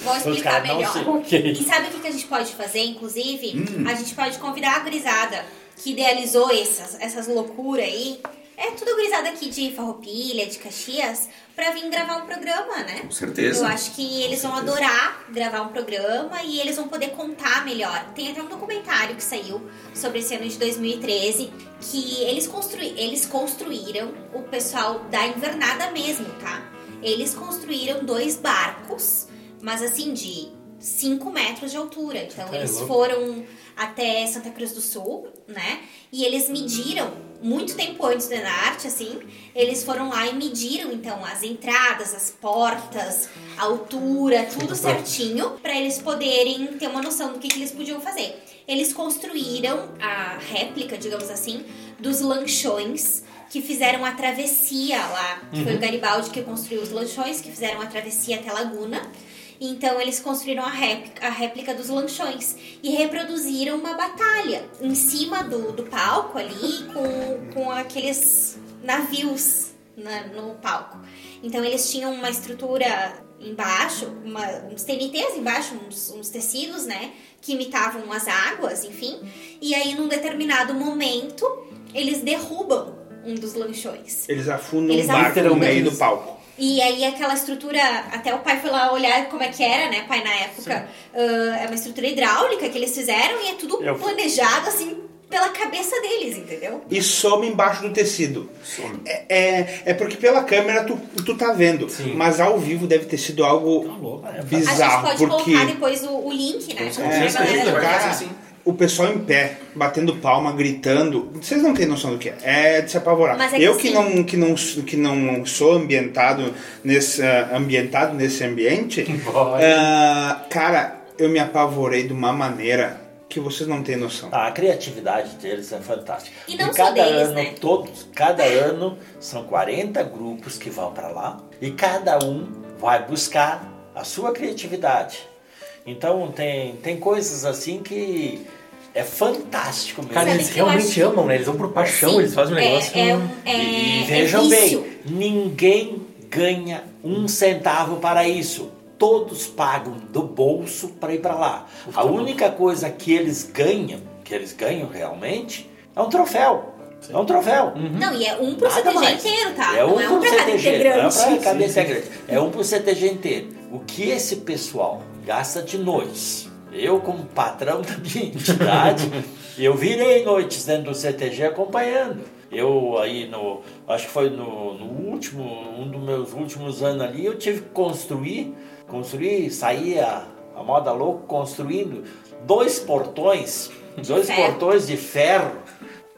Vou explicar melhor. se- Ok. E sabe o que que a gente pode fazer, inclusive? Hum. A gente pode convidar a gurizada que idealizou essas, essas loucuras aí. É tudo gurizada aqui de Farroupilha, de Caxias, pra vir gravar um programa, né? Com certeza. Eu acho que eles vão adorar gravar um programa e eles vão poder contar melhor. Tem até um documentário que saiu sobre esse ano de 2013 que eles, construí eles construíram o pessoal da invernada mesmo, tá? Eles construíram dois barcos, mas assim, de 5 metros de altura. Então É eles louco. foram até Santa Cruz do Sul, né? E eles mediram muito tempo antes da arte, assim, eles foram lá e mediram então as entradas, as portas, a altura, tudo certinho, para eles poderem ter uma noção do que, que eles podiam fazer. Eles construíram a réplica, digamos assim, dos lanchões que fizeram a travessia lá. Que Foi o Garibaldi que construiu os lanchões, que fizeram a travessia até Laguna. Então eles construíram a réplica, a réplica dos lanchões e reproduziram uma batalha em cima do, do palco ali com, com aqueles navios na- no palco. Então eles tinham uma estrutura embaixo, uma- uns TNTs embaixo, uns, uns tecidos, né? Que imitavam as águas, enfim. E aí num determinado momento eles derrubam um dos lanchões. Eles afundam Eles um barco no meio do palco. E aí aquela estrutura, até o pai foi lá olhar como é que era, né, pai, na época. ah, é uma estrutura hidráulica que eles fizeram e é tudo Eu- planejado, assim, pela cabeça deles, entendeu? E some embaixo do tecido. É, é, é porque pela câmera tu, tu tá vendo, mas ao vivo deve ter sido algo louco. a gente bizarro. pode porque colocar depois o, o link, né? Com pra certeza, galera- o pessoal em pé, batendo palma, gritando, vocês não têm noção do que é. É de se apavorar. Mas é que Eu que não, que, não, que não sou ambientado nesse, ah, ambientado nesse ambiente, ah, cara, eu me apavorei de uma maneira que vocês não têm noção. A criatividade deles é fantástica. E não só cada deles, ano, né? todos, cada ano são 40 grupos que vão para lá e cada um vai buscar a sua criatividade. Então tem, tem coisas assim que é fantástico mesmo. Cara, eles realmente acho- amam, né? Eles vão por paixão, Sim, eles fazem um é- negócio. É, um- é, e é vejam bem, ninguém ganha um centavo para isso. Todos pagam do bolso para ir para lá. A única coisa que eles ganham, que eles ganham realmente, é um troféu. É um troféu. Não, e é um pro Nada CTG mais. inteiro, tá? É um não é um pro CTG, não é pra integrante. É um pro CTG inteiro. O que esse pessoal gasta de noites? Eu, como patrão da minha entidade, eu virei noites dentro do CTG acompanhando. Eu aí no. Acho que foi no, no último, um dos meus últimos anos ali, eu tive que construir, construir, sair a, a moda louco construindo dois portões, dois ferro. portões de ferro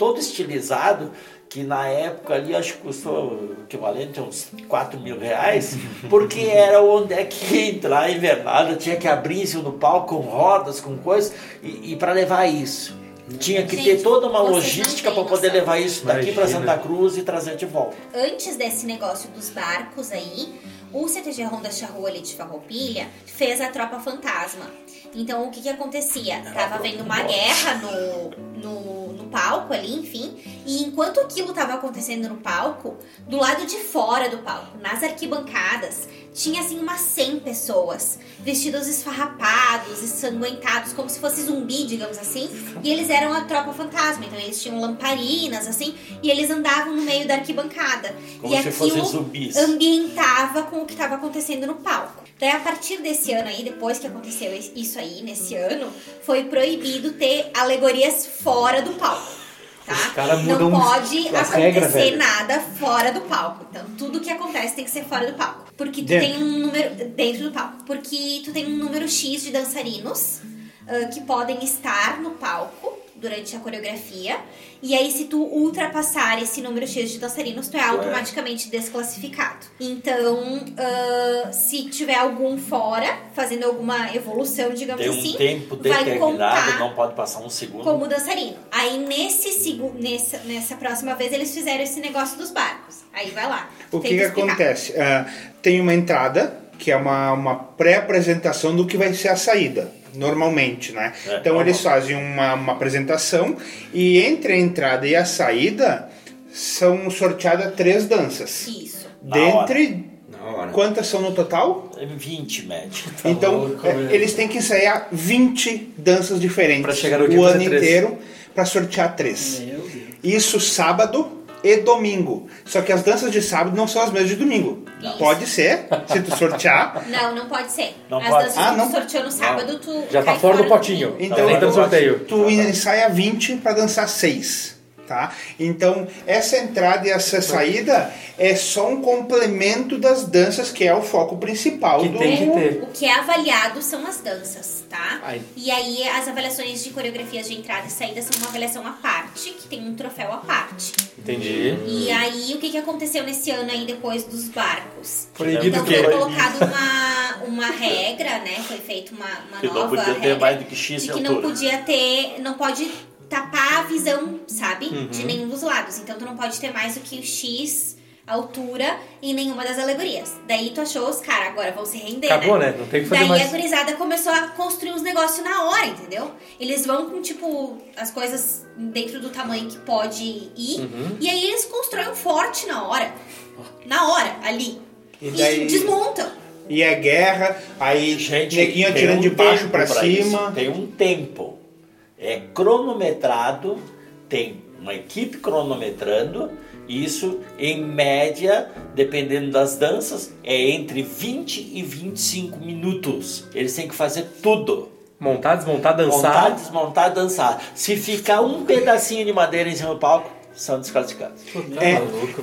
todo estilizado, que na época ali acho que custou o equivalente a uns 4 mil reais, porque era onde é que ia entrar a invernada, tinha que abrir em cima do palco com rodas, com coisas, e, e para levar isso. Tinha que ter Gente, toda uma logística para poder noção. levar isso daqui para. Santa Cruz e trazer de volta. Antes desse negócio dos barcos aí, o CTG Ronda Charrua ali de Farroupilha fez a Tropa Fantasma. Então, o que que acontecia? Tava havendo uma guerra no, no, no palco ali, enfim. E enquanto aquilo tava acontecendo no palco, do lado de fora do palco, nas arquibancadas, tinha assim umas 100 pessoas, vestidos esfarrapados, ensanguentados, como se fosse zumbi, digamos assim. E eles eram a tropa fantasma, então eles tinham lamparinas, assim, e eles andavam no meio da arquibancada. Como e se aquilo zumbis. ambientava com o que estava acontecendo no palco. Daí, a partir desse ano aí, depois que aconteceu isso aí, nesse ano, foi proibido ter alegorias fora do palco. Tá? Não pode acontecer regras, nada fora do palco. Então, tudo que acontece tem que ser fora do palco. Porque tu Dentro. tem um número. Dentro do palco. Porque tu tem um número X de dançarinos ah, que podem estar no palco durante a coreografia. E aí, se tu ultrapassar esse número X de dançarinos, tu é automaticamente desclassificado. Então, ah, se tiver algum fora, fazendo alguma evolução, digamos Tem um assim, tempo vai contar não pode passar um segundo. como dançarino. Aí nesse segu- nessa, nessa próxima vez eles fizeram esse negócio dos barcos. Aí vai lá. O que, que explicar. acontece? Ah, tem uma entrada, que é uma, uma pré-apresentação do que vai ser a saída, normalmente, né? É, então normal. eles fazem uma, uma apresentação e entre a entrada e a saída são sorteadas três danças. Isso. Na Dentre. Na hora. Quantas são no total? 20 médio. então, louco, é, eles têm que ensaiar 20 danças diferentes Pra chegar o ano inteiro para sortear três. Meu Deus. Isso sábado e domingo. Só que as danças de sábado não são as mesmas de domingo. Não. Pode ser, se tu sortear. Não, não pode ser. Não As pode. danças Ah, que não? tu sorteou no sábado, tu. Já tá fora do potinho. Então, tá entrando eu- sorteio. Tu ensaia 20 para dançar 6. Tá? Então, essa entrada e essa saída é só um complemento das danças, que é o foco principal Que do. tem que ter. O que é avaliado são as danças, tá? Ai. E aí as avaliações de coreografias de entrada e saída são uma avaliação à parte, que tem um troféu à parte. Entendi. E aí o que, que aconteceu nesse ano aí depois dos barcos? Proibido Então foi colocado uma, uma regra, né? Foi feita uma, uma Que não nova podia ter regra mais do que X de que não podia ter, não pode tapar a visão, sabe? Uhum. De nenhum dos lados. Então tu não pode ter mais do que o X altura em nenhuma das alegorias. Daí tu achou os caras agora vão se render, Acabou, né? né? Não tem que fazer Daí mais. a gurizada começou a construir uns negócios na hora, entendeu? Eles vão com, tipo, as coisas dentro do tamanho que pode ir. Uhum. E aí eles constroem um forte na hora. Na hora, ali. E E, daí- desmontam. E é guerra, aí Gente, neguinho atirando um de baixo para pra cima. isso, Tem um tempo. É cronometrado, tem uma equipe cronometrando Isso, em média, dependendo das danças, é entre 20 e 25 minutos. Eles têm que fazer tudo. Montar, desmontar, dançar. Montar, desmontar, dançar. Se ficar um pedacinho de madeira em cima do palco, são desclassificados.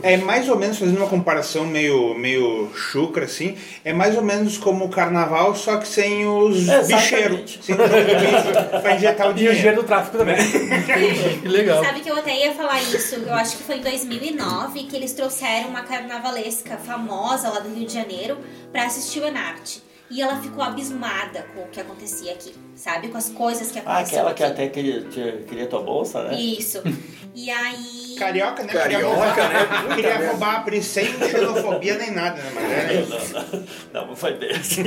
É, é mais ou menos, fazendo uma comparação meio, meio chucra, assim, é mais ou menos como o carnaval, só que sem os Exatamente. bicheiros. Sem os bicheiros pra injetar o E o dinheiro. dinheiro do tráfico também. que legal. Sabe que eu até ia falar isso, eu acho que foi em 2009 que eles trouxeram uma carnavalesca famosa lá do Rio de Janeiro pra assistir o Enarte. E ela ficou abismada com o que acontecia aqui, sabe? Com as coisas que Ah, aconteciam aquela que aqui. até queria, te- queria tua bolsa, né? Isso. E aí... Carioca, né? Carioca, né? Não queria roubar a Pri sem xenofobia nem nada, né? Mas é- Não, não, não foi bem assim.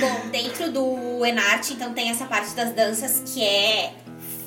Bom, dentro do Enarte, então, tem essa parte das danças que é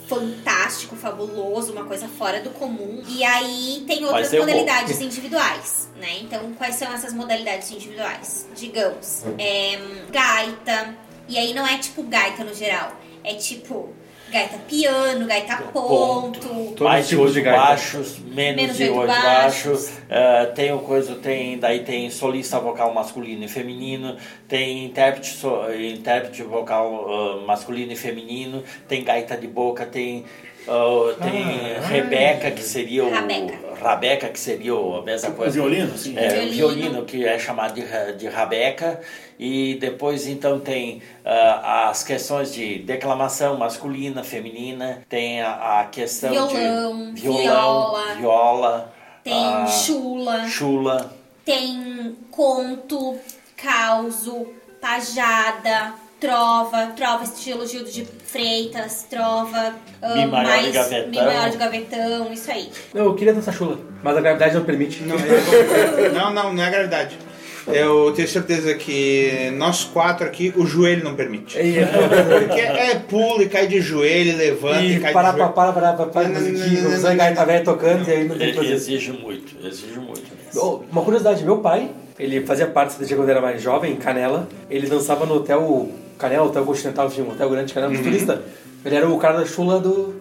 fantástico, fabuloso, uma coisa fora do comum. E aí tem outras ser bom. modalidades individuais, né? Então, quais são essas modalidades individuais? Digamos, é, gaita. E aí não é tipo gaita no geral. É tipo gaita piano, gaita ponto. Todos mais os de tipos de oito gaita. baixos, menos, Menos de oito baixos. baixos. Eh, tem o coisa, tem daí tem solista vocal masculino e feminino, tem intérprete, so- intérprete vocal ah, masculino e feminino, tem gaita de boca, tem ah, tem Ah, Rebeca que seria o Rabeca. Rabeca que seria o- a mesma O coisa. violino, assim. É, Violino. o violino, que é chamado de, de rabeca. E depois, então, tem ah, as questões de declamação masculina, feminina. Tem a, a questão Violão, de violão, viola. viola. Tem ah, chula. chula. Tem conto, causo, pajada, trova, trova estilo Gildo de Freitas, trova ah, Mi maior mais de gavetão. Mi maior de gavetão, isso aí. Eu queria dançar chula, mas a gravidade não permite. Não, é- não, não, não é gravidade. Eu tenho certeza que nós quatro aqui, o joelho não permite. E, Porque é pula e cai de joelho, levanta e, e cai para, de para, joelho. para, para, para, para, Não, não, não, musiquinha, não, não, usando não, tocando e aí não tem o que fazer. exige muito, exige muito. mesmo. Oh, Uma curiosidade, meu pai, ele fazia parte do CTG quando era mais jovem, em Canela. Ele dançava no hotel Canela, Hotel Continental, tinha um hotel grande de Canela, dos turistas. Ele era o cara da chula do...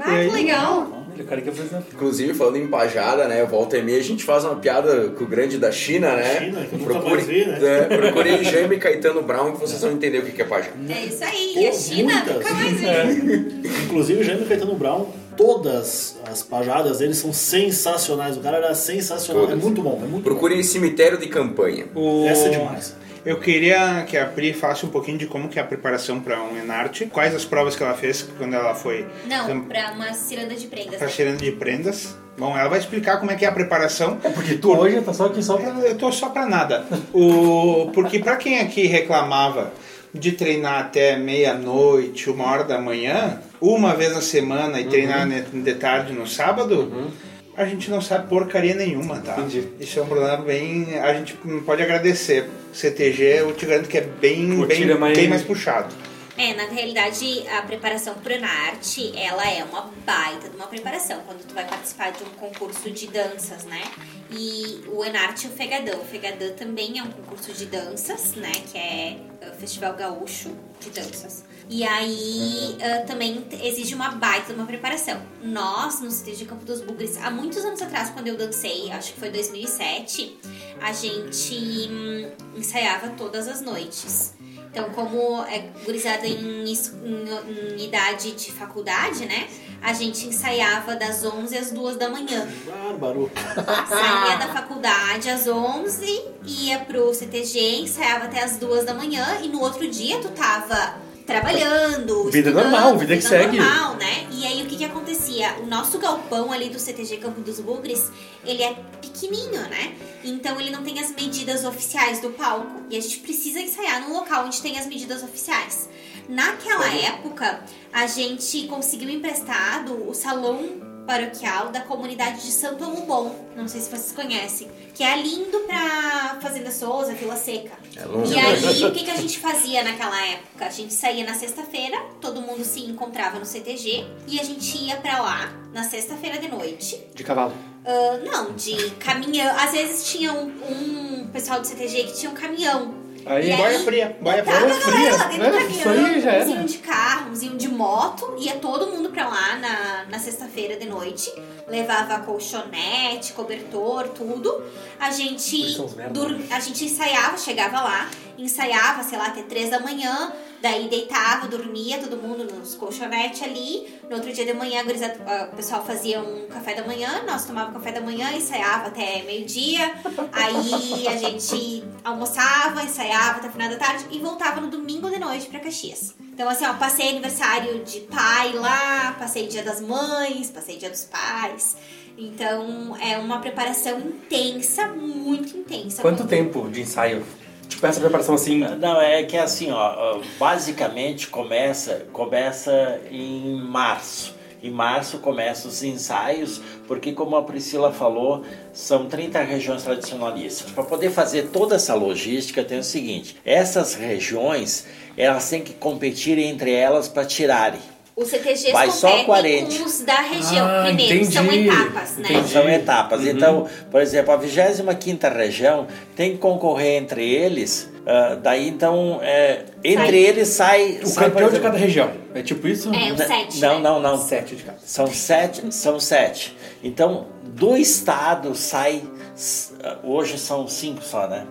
Ah, que legal! Ele é o cara que fazer... Inclusive, falando em pajada, né? Volta e meia, a gente faz uma piada com o grande da China, né? China, que mais vi, né? É, procurem Jaime Caetano Brown que vocês vão entender o que que é pajada. É isso aí, Pô, e a China muitas. nunca mais vi. Inclusive o Jaime Caetano Brown, todas as pajadas dele são sensacionais. O cara era sensacional. Todas. É muito bom, é muito Procurem Cemitério de Campanha. O- bom. Essa é demais. Eu queria que a Pri falasse um pouquinho de como que é a preparação para um Enarte, quais as provas que ela fez quando ela foi Não, pra uma ciranda de prendas. para cheirando de prendas. Bom, ela vai explicar como é que é a preparação. É porque tu hoje tá só aqui só pra... Eu tô só pra nada. O, porque pra quem aqui reclamava de treinar até meia-noite, uma hora da manhã, uma vez na semana e treinar ne- de tarde no sábado, a gente não sabe porcaria nenhuma, tá? Entendi. Isso é um problema bem. A gente pode agradecer. CTG, eu te garanto que é bem, O bem, é mais- bem mais puxado. É, na realidade, a preparação pro Enarte, ela é uma baita de uma preparação, quando tu vai participar de um concurso de danças, né? E o Enarte e o Fegadão. O Fegadão também é um concurso de danças, né? Que é o Festival Gaúcho de Danças. E aí ah, também exige uma baita uma preparação. Nós, no CT de Campo dos Bugres, há muitos anos atrás, quando eu dancei, acho que foi 2007, a gente hum, ensaiava todas as noites. Então, como é gurizada em, em- em idade de faculdade, né? A gente ensaiava das 11 às 2 da manhã. Bárbaro. Saía da faculdade às 11, ia pro CTG, ensaiava até às 2 da manhã e no outro dia tu tava trabalhando, Vida normal, vida que segue. normal, né? E aí o que que acontecia? O nosso galpão ali do CTG Campo dos Bugres, ele é pequenininho, né? Então ele não tem as medidas oficiais do palco e a gente precisa ensaiar num local onde tem as medidas oficiais. Naquela época, a gente conseguiu emprestado o salão paroquial da comunidade de Santo Amubom. Não sei se vocês conhecem. Que é ali indo pra Fazenda Souza, Vila Seca. É longe. E aí, o que, que a gente fazia naquela época? A gente saía na sexta-feira, todo mundo se encontrava no CTG e a gente ia pra lá na sexta-feira de noite. De cavalo. Ah, não, de caminhão. Às vezes tinha um, um pessoal do CTG que tinha um caminhão. Aí, E boia fria, boia fria. lá dentro É, do isso aí já era. iam de carro, uns iam de moto, ia todo mundo pra lá na, na sexta-feira de noite, levava colchonete, cobertor, tudo. A gente, dur- a gente ensaiava, chegava lá, ensaiava, sei lá, até três da manhã, daí deitava, dormia, todo mundo nos colchonetes ali. No outro dia de manhã, a gurizada- a- o pessoal fazia um café da manhã, nós tomávamos café da manhã, ensaiava até meio-dia. Aí a gente almoçava, ensaiava até final da tarde e voltava no domingo de noite pra Caxias. Então, assim, ó, passei aniversário de pai lá, passei dia das mães, passei dia dos pais. Então, é uma preparação intensa, muito intensa. Quanto tempo de ensaio? Tipo, essa preparação assim. Não, é que assim, ó, ó, basicamente começa, começa em março. Em março começam os ensaios, porque como a Priscila falou, são 30 regiões tradicionalistas. Para poder fazer toda essa logística, tem o seguinte: essas regiões, elas têm que competir entre elas para tirarem. Os CTGs Vai só competem 40. com os da região Ah, primeiro, são entendi. etapas, né? Entendi. São etapas. Então, por exemplo, a 25 região tem que concorrer entre eles. ah, daí, então, é, entre Sai. eles sai. O sai, campeão de cada região. É tipo isso? É, o N- sete. Não, né? não, não. Sete de cada. São sete, são sete. Então, do estado sai. s- Hoje são cinco só, né?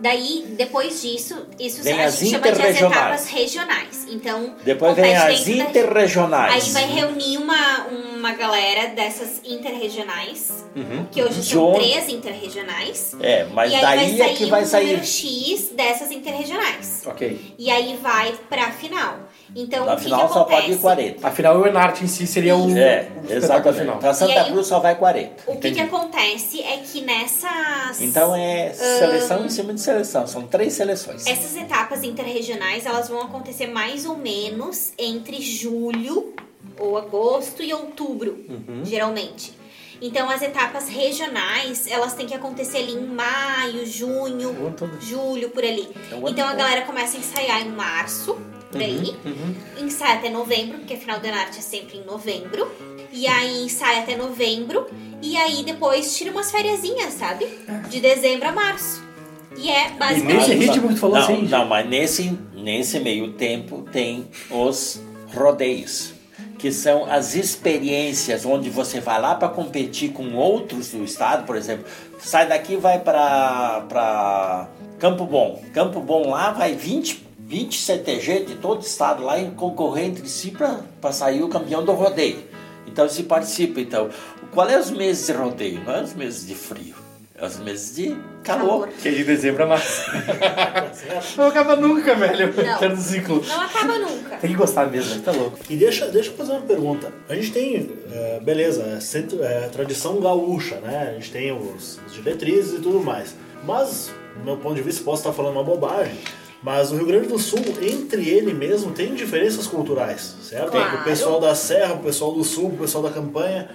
Daí, depois disso, isso Vem a gente chama de as interregionais. etapas regionais. Então, Depois vem as dentro da- interregionais. Aí vai reunir uma, uma galera dessas interregionais, que hoje são onde? três interregionais. É, mas aí daí é que vai um sair. X dessas interregionais. Ok. E aí vai pra final. Então, Na o que, final que só acontece? pode ir 40. Afinal, o Enart em si seria o, É, o espetáculo exatamente. final. E Santa aí, Cruz só vai 40. O que, que acontece é que nessas. Então é seleção em cima de seleção. São três seleções. Essas etapas interregionais, elas vão acontecer mais ou menos entre julho ou agosto e outubro, Uhum. geralmente. Então as etapas regionais, elas têm que acontecer ali em maio, junho, julho, por ali. É Então a galera começa a ensaiar em março, por aí. Ensaia até novembro, porque final do Enarte é sempre em novembro. E aí ensaia até novembro. E aí depois tira umas fériasinhas, sabe? De dezembro a março. E é E basicamente nesse ritmo que tu falou não, assim. Não, mas nesse, nesse meio tempo tem os rodeios, que são as experiências onde você vai lá para competir com outros do estado, por exemplo, sai daqui vai para Campo Bom. Campo Bom lá vai 20, 20 CTG de todo o estado lá e concorrer entre si para sair o campeão do rodeio. Então se participa. Então, qual é os meses de rodeio? Não é os meses de frio, é os meses de calor. Calor. Que é de dezembro a março. Não acaba nunca, velho. Não. Tá ciclo. Não acaba nunca. Tem que gostar mesmo, tá louco. E deixa, deixa eu fazer uma pergunta. A gente tem, é, beleza, é, centro- é, tradição gaúcha, né? A gente tem os, os diretrizes e tudo mais. Mas, do meu ponto de vista, posso estar falando uma bobagem. Mas o Rio Grande do Sul, entre ele mesmo, tem diferenças culturais, certo? Claro. O pessoal da Serra, o pessoal do Sul, o pessoal da Campanha.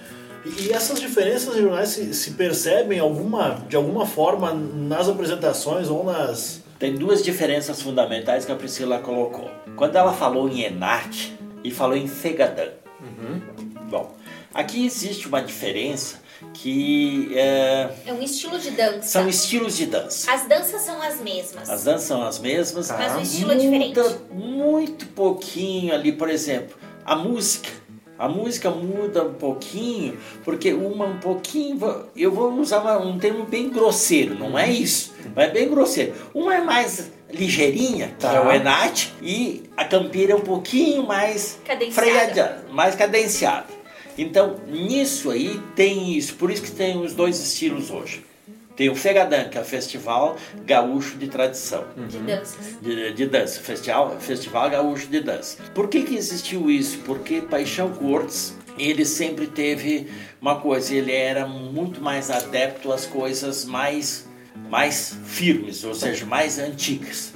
E, essas diferenças regionais se, se percebem alguma, de alguma forma nas apresentações ou nas. Tem duas diferenças fundamentais que a Priscila colocou. Quando ela falou em Enarte e falou em Fegadã. Bom, aqui existe uma diferença que é, É um estilo de dança. são estilos de dança. As danças são as mesmas. As danças são as mesmas, Mas o estilo é diferente. muito pouquinho ali, por exemplo, a música. A música muda um pouquinho, porque uma um pouquinho. Eu vou usar um termo bem grosseiro, não é isso? Não é bem grosseiro. Uma é mais ligeirinha, que Tá. é o Enate, e a campira é um pouquinho mais Cadenciada. freada, mais cadenciada. Então, nisso aí tem isso, por isso que tem os dois estilos hoje. Tem o Fegadã, que é o Festival Gaúcho de Tradição De danças. de, de dança, festival, festival gaúcho de dança. Por que que existiu isso? Porque Paixão Cortes, ele sempre teve uma coisa, ele era muito mais adepto às coisas mais mais firmes, ou seja, mais antigas.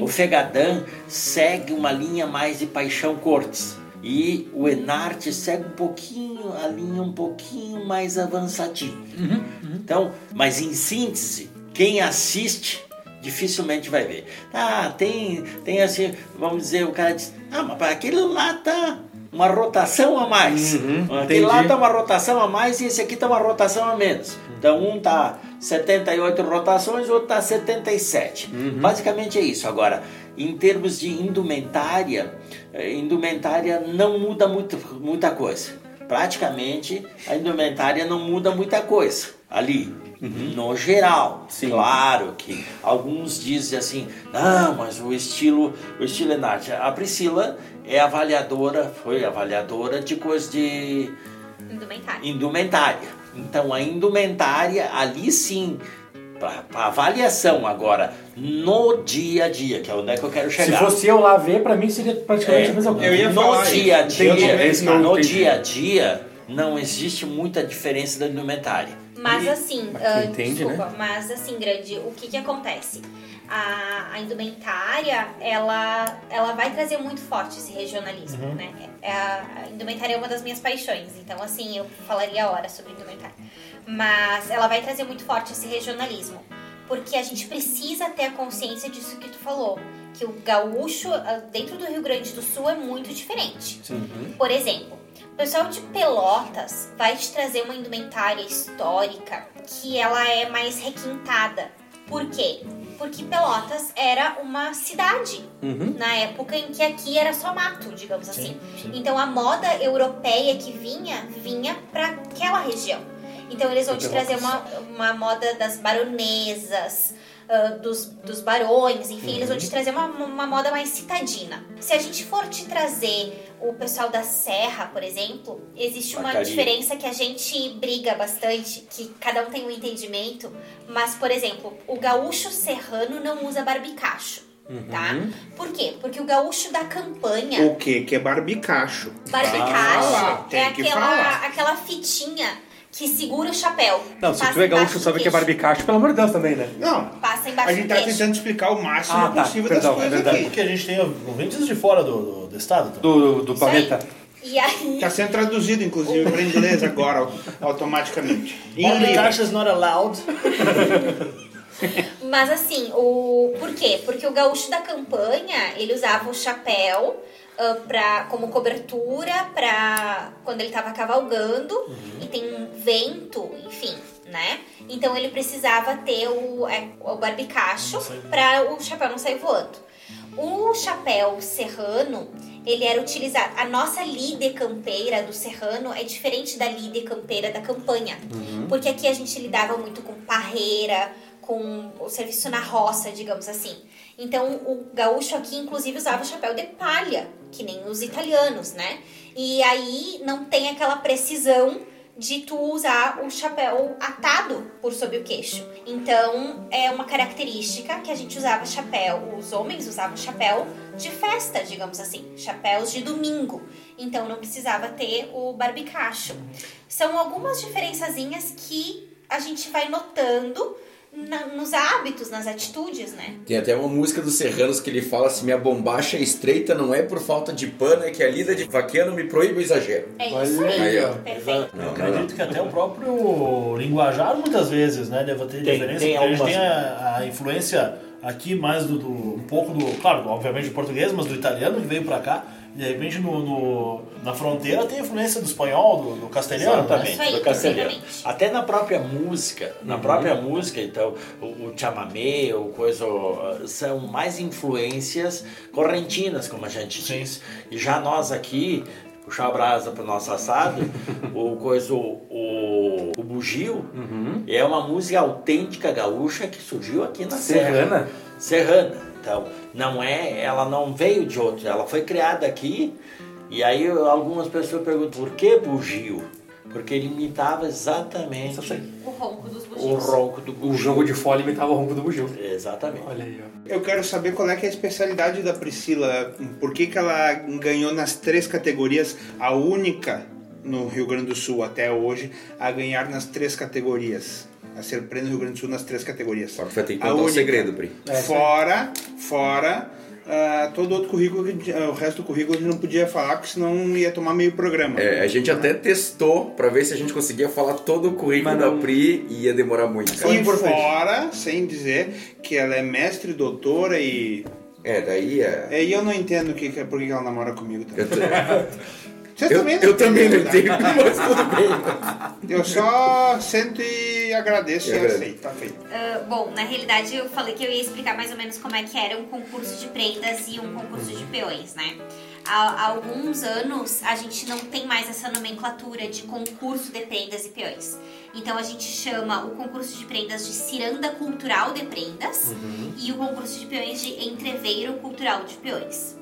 O Fegadã segue uma linha mais de Paixão Cortes. E o Enarte segue um pouquinho, a linha um pouquinho mais avançadinha. Então, mas em síntese, quem assiste dificilmente vai ver. Ah, tem, tem assim, vamos dizer, o cara diz, ah, mas aquele lá tá, uma rotação a mais. Uhum, Aquele lá entendi. tá uma rotação a mais e esse aqui tá uma rotação a menos. Então um tá 78 rotações, o outro tá 77. Uhum. Basicamente é isso. Agora, em termos de indumentária, indumentária não muda muito, muita coisa. Praticamente a indumentária não muda muita coisa ali. No geral, Sim. claro que alguns dizem assim, não, mas o estilo, o estilo é Nath. A Priscila é avaliadora, foi avaliadora de coisas de Indumentário. indumentária. Então a indumentária ali sim, para avaliação agora, no dia a dia, que é onde é que eu quero Se chegar. fosse eu lá ver, pra mim seria praticamente É, a mesma coisa. eu ia no falar dia a dia, no dia a dia, não existe muita diferença da indumentária. Mas assim, Mas quem entende, desculpa, né? mas assim, grande, o que que acontece? A, a indumentária, ela, ela vai trazer muito forte esse regionalismo, Uhum. né? É a, a indumentária é uma das minhas paixões, então assim, eu falaria horas sobre indumentária. Mas ela vai trazer muito forte esse regionalismo, porque a gente precisa ter a consciência disso que tu falou, que o gaúcho ah, dentro do Rio Grande do Sul é muito diferente. Por exemplo, o pessoal de Pelotas vai te trazer uma indumentária histórica que ela é mais requintada. Por quê? Porque Pelotas era uma cidade Uhum. na época em que aqui era só mato, digamos assim. sim. Então a moda europeia que vinha, vinha para aquela região. Então eles vão te trazer uma, uma moda das baronesas, ah, dos, dos barões, enfim, eles vão te trazer uma, uma moda mais citadina. Se a gente for te trazer o pessoal da Serra, por exemplo, existe uma Vacaria. diferença que a gente briga bastante, que cada um tem um entendimento, mas, por exemplo, o gaúcho serrano não usa barbicacho. Tá? Por quê? Porque o gaúcho da campanha, O que que é barbicacho? barbicacho, tem é que aquela, falar. aquela fitinha que segura o chapéu. Não, se tu é gaúcho, sabe que é barbicacho, pelo amor de Deus também, né? Não, Passa embaixo a gente do tá queixo. tentando explicar o máximo Ah, tá, possível perdão, das coisas é verdade. aqui. Porque a gente tem ouvintes de fora do, do, do estado. Então. Do, do Isso aí. planeta. E aí, Tá sendo traduzido, inclusive, para inglês agora, au- automaticamente. Em livro. Is not allowed. Mas assim, o por quê? Porque o gaúcho da campanha, ele usava o chapéu ah, pra, como cobertura para quando ele estava cavalgando e tem um vento, enfim, né? Então ele precisava ter o, é, o barbicacho para o chapéu não sair voando. O chapéu serrano, ele era utilizado. A nossa lide campeira do serrano é diferente da lide campeira da campanha. Porque aqui a gente lidava muito com parreira, com o serviço na roça, digamos assim. Então o gaúcho aqui, inclusive, usava o chapéu de palha, que nem os italianos, né? E aí não tem aquela precisão de tu usar o chapéu atado por sob o queixo. Então, é uma característica que a gente usava chapéu, os homens usavam chapéu de festa, digamos assim, chapéus de domingo. Então, não precisava ter o barbicacho. São algumas diferençazinhas que a gente vai notando na- nos hábitos, nas atitudes, né? Tem até uma música dos Serranos que ele fala assim: minha bombacha é estreita não é por falta de pano, é que a lida de vaqueano me proíbe o exagero. É isso aí, aí, ó. perfeito. Eu acredito que até o próprio linguajar muitas vezes, né, deve ter Tem- diferença, tem porque a gente algumas- tem a, a influência aqui mais do, do- um pouco do, claro, obviamente do português, mas do italiano que veio pra cá. De repente no, no- na fronteira tem influência do espanhol, do, do castelhano. Exatamente, aí, do castelhano. perfeitamente. Até na própria música, na própria música, então, o, o chamamé, o coisa, são mais influências correntinas, como a gente Sim. diz. E já nós aqui, puxar a brasa para o nosso assado, o coisa, o, o, bugio, é uma música autêntica gaúcha que surgiu aqui na Serrana? Serra. Serrana. Então, não é, ela não veio de outro, ela foi criada aqui. E aí algumas pessoas perguntam por que bugio? Porque ele imitava exatamente. O ronco dos o bugios. ronco do O bugio. jogo de fole imitava o ronco do bugio. Exatamente. Olha aí, ó. Eu quero saber qual é, que é a especialidade da Priscila. Por que, que ela ganhou nas três categorias, a única no Rio Grande do Sul até hoje a ganhar nas três categorias. A ser prêmio no Rio Grande do Sul nas três categorias. Só que vai ter que A contar um única. segredo, Pri. É, Fora, fora ah, todo outro currículo, que- o resto do currículo a gente não podia falar, porque senão ia tomar meio programa. É, a gente até testou pra ver se a gente conseguia falar todo o currículo não- da Pri e ia demorar muito. cara. E importante. fora, sem dizer que ela é mestre, doutora e. É, daí é. É, E eu não entendo que, que- por que que ela namora comigo também. Vocês Eu, também não eu também não entendo, mas tudo bem. Eu só sento e agradeço e Agradeço. aceito. Tá feito. Ah, bom, na realidade eu falei que eu ia explicar mais ou menos como é que era um concurso de prendas e um concurso de peões, né? Há, há alguns anos a gente não tem mais essa nomenclatura de concurso de prendas e peões. Então a gente chama o concurso de prendas de ciranda cultural de prendas e o concurso de peões de entreveiro cultural de peões.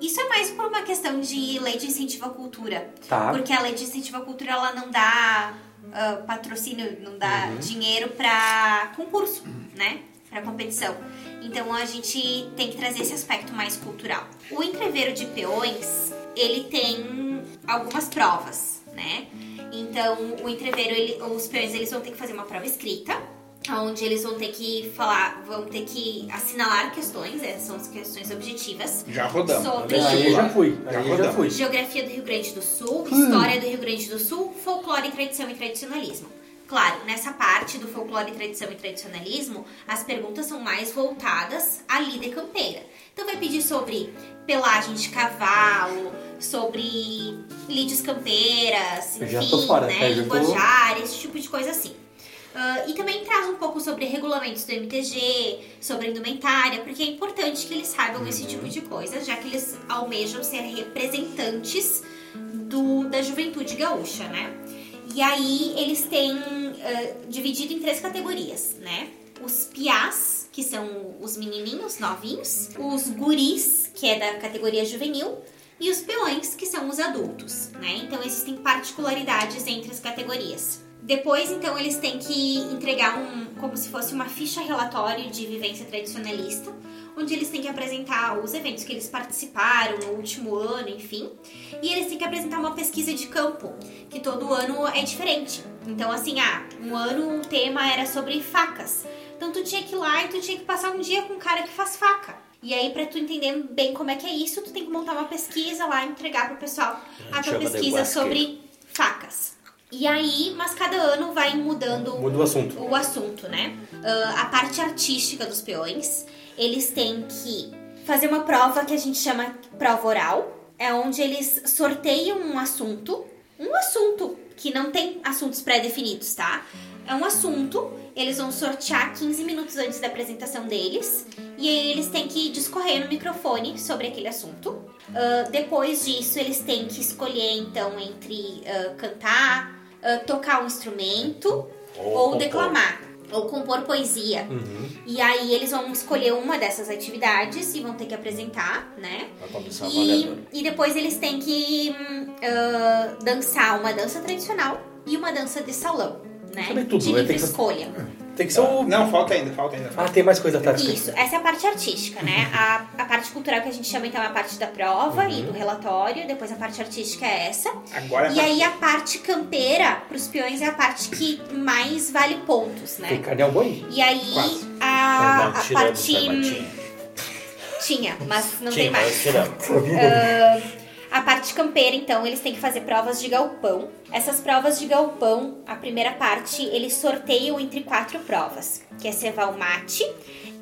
Isso é mais por uma questão de lei de incentivo à cultura. Tá. Porque a lei de incentivo à cultura ela não dá ah, patrocínio, não dá dinheiro pra concurso, né? Pra competição. Então a gente tem que trazer esse aspecto mais cultural. O entreveiro de peões, ele tem algumas provas, né? Então o entreveiro, ele- os peões eles vão ter que fazer uma prova escrita, onde eles vão ter que falar, vão ter que assinalar questões, essas são as questões objetivas. Já rodamos. Sobre Aí eu já fui. Já Aí já fui. Geografia do Rio Grande do Sul, História do Rio Grande do Sul, Folclore, Tradição e Tradicionalismo. Claro, nessa parte do folclore, tradição e tradicionalismo, as perguntas são mais voltadas à lida campeira. Então vai pedir sobre pelagem de cavalo, sobre lides campeiras, enfim, né? Já tô- linguajar, esse tipo de coisa assim. Ah, e também traz um pouco sobre regulamentos do MTG, sobre indumentária, porque é importante que eles saibam esse tipo de coisa, já que eles almejam ser representantes do, da juventude gaúcha, né? E aí eles têm ah, dividido em três categorias, né? Os piás, que são os menininhos novinhos, os guris, que é da categoria juvenil, e os peões, que são os adultos, né? Então existem particularidades entre as categorias. Depois, então, eles têm que entregar um, como se fosse uma ficha relatório de vivência tradicionalista, onde eles têm que apresentar os eventos que eles participaram no último ano, enfim. E eles têm que apresentar uma pesquisa de campo, que todo ano é diferente. Então, assim, ah, um ano o tema era sobre facas. Então tu tinha que ir lá e tu tinha que passar um dia com um cara que faz faca. E aí, pra tu entender bem como é que é isso, tu tem que montar uma pesquisa lá e entregar pro pessoal a tua pesquisa sobre facas. E aí, mas cada ano vai mudando Muda o assunto. o assunto, né? Ah, a parte artística dos peões, eles têm que fazer uma prova que a gente chama prova oral, é onde eles sorteiam um assunto, um assunto que não tem assuntos pré-definidos, tá? É um assunto, eles vão sortear 15 minutos antes da apresentação deles, e aí eles têm que discorrer no microfone sobre aquele assunto. Ah, depois disso, eles têm que escolher, então, entre ah, cantar, ah, tocar um instrumento Ou ou, declamar. Ou compor poesia. E aí eles vão escolher uma dessas atividades e vão ter que apresentar, né? E, e depois eles têm que ah, dançar uma dança tradicional e uma dança de salão, né? Também tudo, de né? livre Tem que- escolha. Tem que ser o. Não, falta ainda, falta ainda. Ah, tem mais coisa atrás. Isso, essa é a parte artística, né? A, a parte cultural que a gente chama então é a parte da prova e Uhum. do relatório, depois a parte artística é essa. Agora é E aí a parte campeira, pros peões, é a parte que mais vale pontos, né? Tem carne ao boi? E aí Quase. a, a parte. né, tinha. Tinha, mas não Tinha, tem mais. tiramos. A parte campeira, então, eles têm que fazer provas de galpão. Essas provas de galpão, a primeira parte, eles sorteiam entre quatro provas, que é cevar o mate,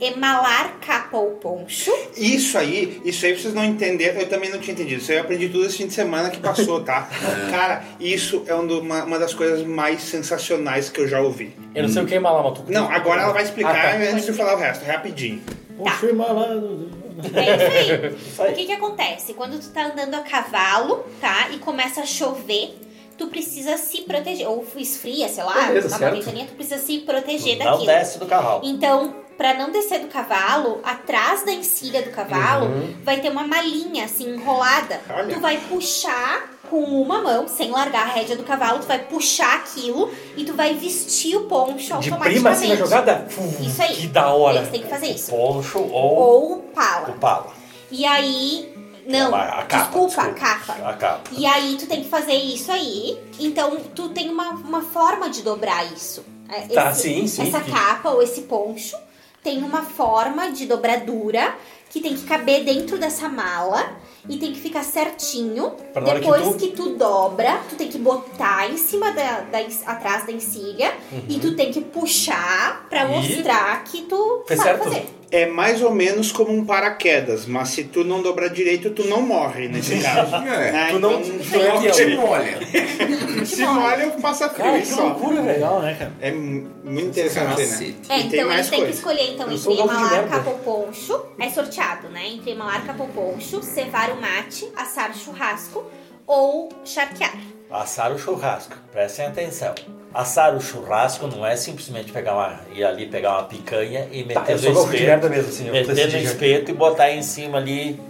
emalar capa ou poncho. Isso aí, isso aí vocês não entenderam, eu também não tinha entendido. Isso aí eu aprendi tudo esse fim de semana que passou, tá? Cara, isso é um uma, uma das coisas mais sensacionais que eu já ouvi. Eu não sei o que é malar, mas tu- Não, agora ela vai explicar Ah, tá. antes de falar o resto, rapidinho. Poxa, malado. É isso aí. O que que acontece? Quando tu tá andando a cavalo, tá? E começa a chover, tu precisa se proteger. Ou esfria, sei lá, Beleza, uma tu precisa se proteger Não daquilo. desce do carro. Então, pra não descer do cavalo, atrás da encilha do cavalo, Uhum. vai ter uma malinha assim enrolada. Olha. Tu vai puxar com uma mão, sem largar a rédea do cavalo, tu vai puxar aquilo e tu vai vestir o poncho De automaticamente. prima assim na jogada? Isso aí. Que da hora. Eles têm que fazer isso. Poncho ou Ou o pala. pala. E aí. Não, A capa, desculpa, a desculpa. capa. A capa. E aí tu tem que fazer isso aí. Então tu tem uma, uma forma de dobrar isso. É, Tá, sim, sim, Essa que- capa ou esse poncho tem uma forma de dobradura que tem que caber dentro dessa mala e tem que ficar certinho. Pra hora que Depois tu- que tu... dobra, tu tem que botar em cima da, da atrás da encilha e tu tem que puxar pra Uhum. E- mostrar que tu sabe certo? fazer. É mais ou menos como um paraquedas, mas se tu não dobrar direito, tu não morre nesse caso. É, Né? tu não- Então, tu é Ó, avião. te molha. se molha, passa frio Cara, que só. loucura. Legal, né, cara? É mu- muito interessante, né? É, E tem então mais eles têm que escolher então entre merda. Capoponcho, é sorteado, né? Entre Emalar, Capoponcho, cevar o mate, assar o churrasco ou charquear. Assar o churrasco, prestem atenção. Assar o churrasco não é simplesmente pegar uma, ir ali pegar uma picanha e meter Tá, no espeto, mesmo, assim. Eu meter no espeto e botar em cima ali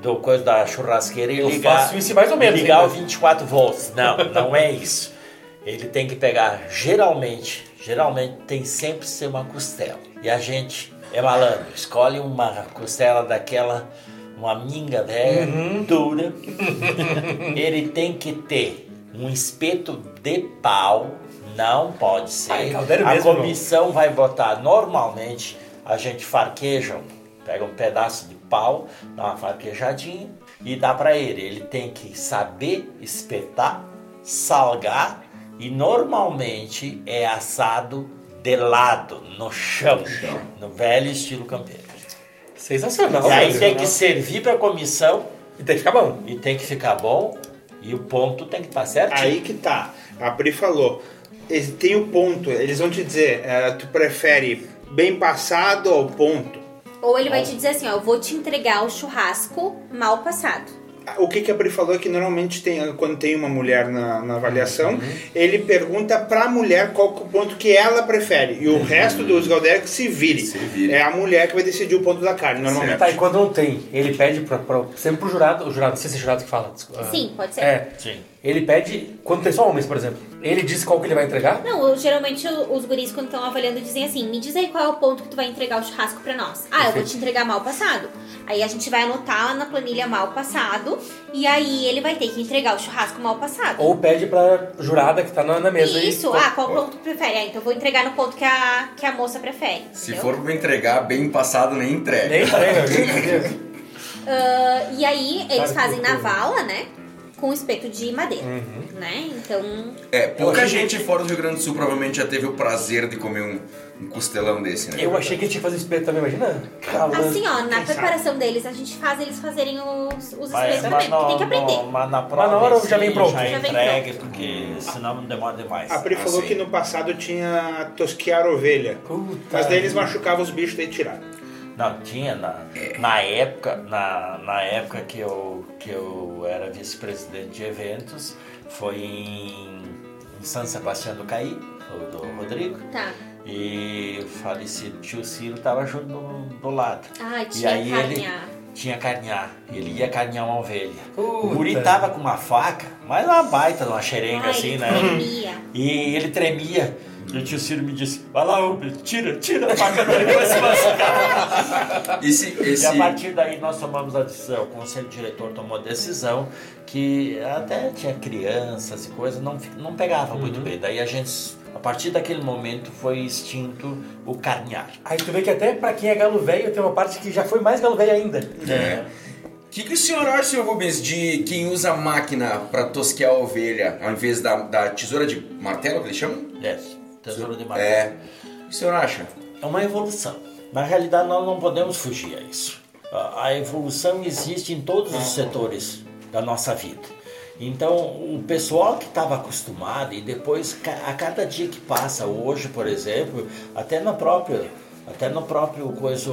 do coisa da churrasqueira e Eu ligar. faço isso mais ou menos, Ligar hein, o 24 volts. Não, não é isso. Ele tem que pegar, geralmente, geralmente tem sempre que ser uma costela. E a gente é malandro, escolhe uma costela daquela, uma minga velha, Uhum. dura. Ele tem que ter um espeto de pau, não pode ser. Ai, caldeiro a mesmo, comissão vai botar normalmente, a gente farqueja, pega um pedaço de pau, dá uma farquejadinha e dá para ele. Ele tem que saber espetar, salgar e normalmente é assado de lado, no chão, no velho estilo campeiro. Sensacional, E aí tem que servir para a comissão E tem que ficar bom. e tem que ficar bom e o ponto tem que estar certinho. Aí que tá. A Pri falou. Tem o ponto. Eles vão te dizer, eh, tu prefere bem passado ou ponto? Ou ele vai te dizer assim, ó, eu vou te entregar o churrasco mal passado. O que, que a Pri falou é que normalmente tem, quando tem uma mulher na, na avaliação, Uhum. ele pergunta pra mulher qual que é o ponto que ela prefere. E o resto dos Galdério que se vire. Se vire. É a mulher que vai decidir o ponto da carne, normalmente. Tá, e quando não tem, ele pede pra, pra- sempre pro jurado, o jurado, não sei se é jurado que fala. desculpa. Sim, pode ser. É, Sim. Ele pede, quando tem só homens, por exemplo, ele diz qual que ele vai entregar? Não, eu- geralmente os guris quando estão avaliando dizem assim, me diz aí qual é o ponto que tu vai entregar o churrasco pra nós. Ah, eu vou te entregar mal passado. Aí a gente vai anotar na planilha mal passado e aí ele vai ter que entregar o churrasco mal passado. Ou pede pra jurada que tá na, na mesa. Isso, ah, qual ponto tu prefere? Ah, então eu vou entregar no ponto que a, que a moça prefere. Se entendeu? for pra entregar bem passado, nem entrega. Nem entrega, nem Ah, e aí eles Cara, fazem na vala, né? Com espeto de madeira, Uhum. né? Então, É, pouca gente fora do Rio Grande do Sul provavelmente já teve o prazer de comer um, um costelão desse, né? Eu achei que tinha que fazer espeto também, imagina? Calando. assim, ó, na preparação deles, a gente faz eles fazerem os, os Mas, espetos mas, também, porque tem que aprender. no- mas na prova na hora já vem pronto. Já Já vem entregue, porque senão não demora demais. A Pri falou Assim. que no passado tinha tosquear ovelha. Puta Mas daí eles machucavam os bichos e tiraram. Não, tinha na, na época, na, na época que eu, que eu era vice-presidente de eventos, foi em, em São Sebastião do Caí, o do Rodrigo, Tá. e o falecido tio Ciro estava junto do, do lado. Ah, E tinha aí ele. Tinha carnear, ele ia carnear uma ovelha. O Puta. guri tava com uma faca, mas uma baita de uma xerenga Ai, assim, né? tremia. E ele tremia. E o tio Ciro me disse, vai lá, homem, tira, tira a faca dele, vai se machucar. Esse, esse... E a partir daí nós tomamos a decisão, o conselho diretor tomou a decisão que até tinha crianças e coisas, não, não pegava muito bem. Daí a gente, a partir daquele momento, foi extinto o carnear. Aí tu vê que até pra quem é galo velho tem uma parte que já foi mais galo velho ainda. É. O que, que o senhor acha, senhor Rubens, de quem usa a máquina pra tosquear a ovelha ao invés da, da tesoura de martelo, que eles chamam? É, tesouro de madeira. É. O que o senhor acha? É uma evolução. Na realidade, nós não podemos fugir a isso. A evolução existe em todos os setores da nossa vida. Então, o pessoal que estava acostumado e depois a cada dia que passa, hoje, por exemplo, até no próprio, até no próprio coisa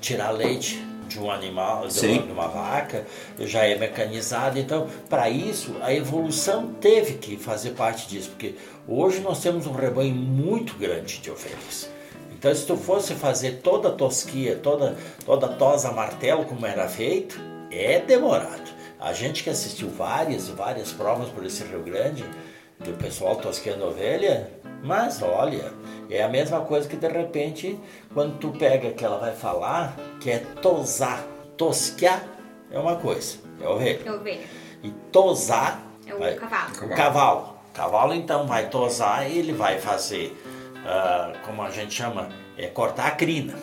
tirar leite de um animal, de Sim. uma, vaca, já é mecanizado. Então, para isso, a evolução teve que fazer parte disso, porque hoje nós temos um rebanho muito grande de ovelhas. Então, se tu fosse fazer toda a tosquia, toda, toda a tosa a martelo como era feito, é demorado. A gente que assistiu várias e várias provas por esse Rio Grande, do pessoal tosqueando ovelha, mas olha, é a mesma coisa que de repente, quando tu pega que ela vai falar, que é tosar. Tosquear é uma coisa, é ovelha. É ovelha. E tosar É o vai- cavalo. o cavalo. Cavalo então vai tosar e ele vai fazer, ah, como a gente chama, é cortar a crina.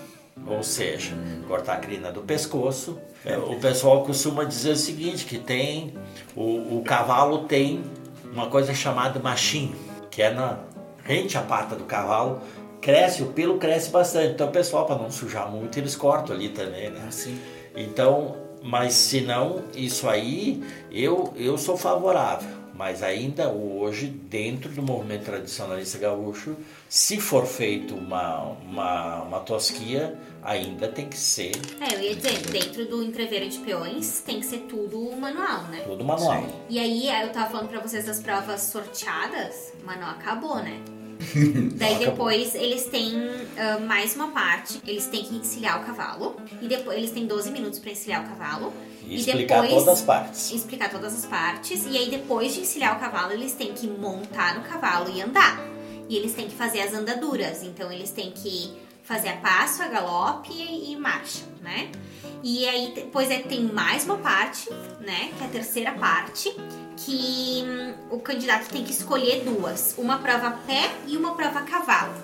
Ou seja, cortar a crina do pescoço. O pessoal costuma dizer o seguinte, que tem o, o cavalo tem uma coisa chamada machinho, que é na rente a pata do cavalo, cresce, o pelo cresce bastante. Então o pessoal, para não sujar muito, eles cortam ali também, né? Assim. Então, mas se não, isso aí, eu, eu sou favorável. Mas ainda hoje, dentro do movimento tradicionalista gaúcho, se for feito uma, uma, uma tosquia, ainda tem que ser É, eu ia dizer, dentro do entreveiro de peões tem que ser tudo manual, né? tudo manual. Sim. E aí, eu tava falando pra vocês das provas sorteadas, mas não acabou, né? Daí depois eles têm ah, mais uma parte, eles têm que encilhar o cavalo. E depois eles têm 12 minutos pra encilhar o cavalo. E explicar todas as partes. Explicar todas as partes. E aí depois de encilhar o cavalo, eles têm que montar no cavalo e andar. E eles têm que fazer as andaduras. Então eles têm que fazer a passo, a galope e, marcha, né? E aí depois é, tem mais uma parte, né? Que é a terceira parte, que hum, o candidato tem que escolher duas. Uma prova a pé e uma prova a cavalo.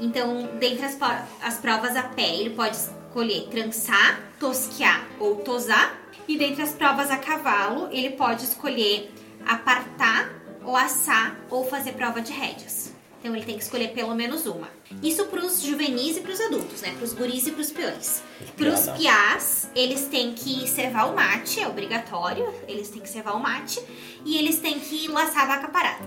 Então, dentre as, as provas a pé, ele pode escolher trançar, tosquear ou tosar. E dentre as provas a cavalo, ele pode escolher apartar ou assar ou fazer prova de rédeas. Então ele tem que escolher pelo menos uma. Isso pros juvenis e pros adultos, né? Pros guris e pros peões. Pros piá não. piás, eles têm que servar o mate, é obrigatório. Eles têm que servar o mate. E eles têm que laçar a vaca parada.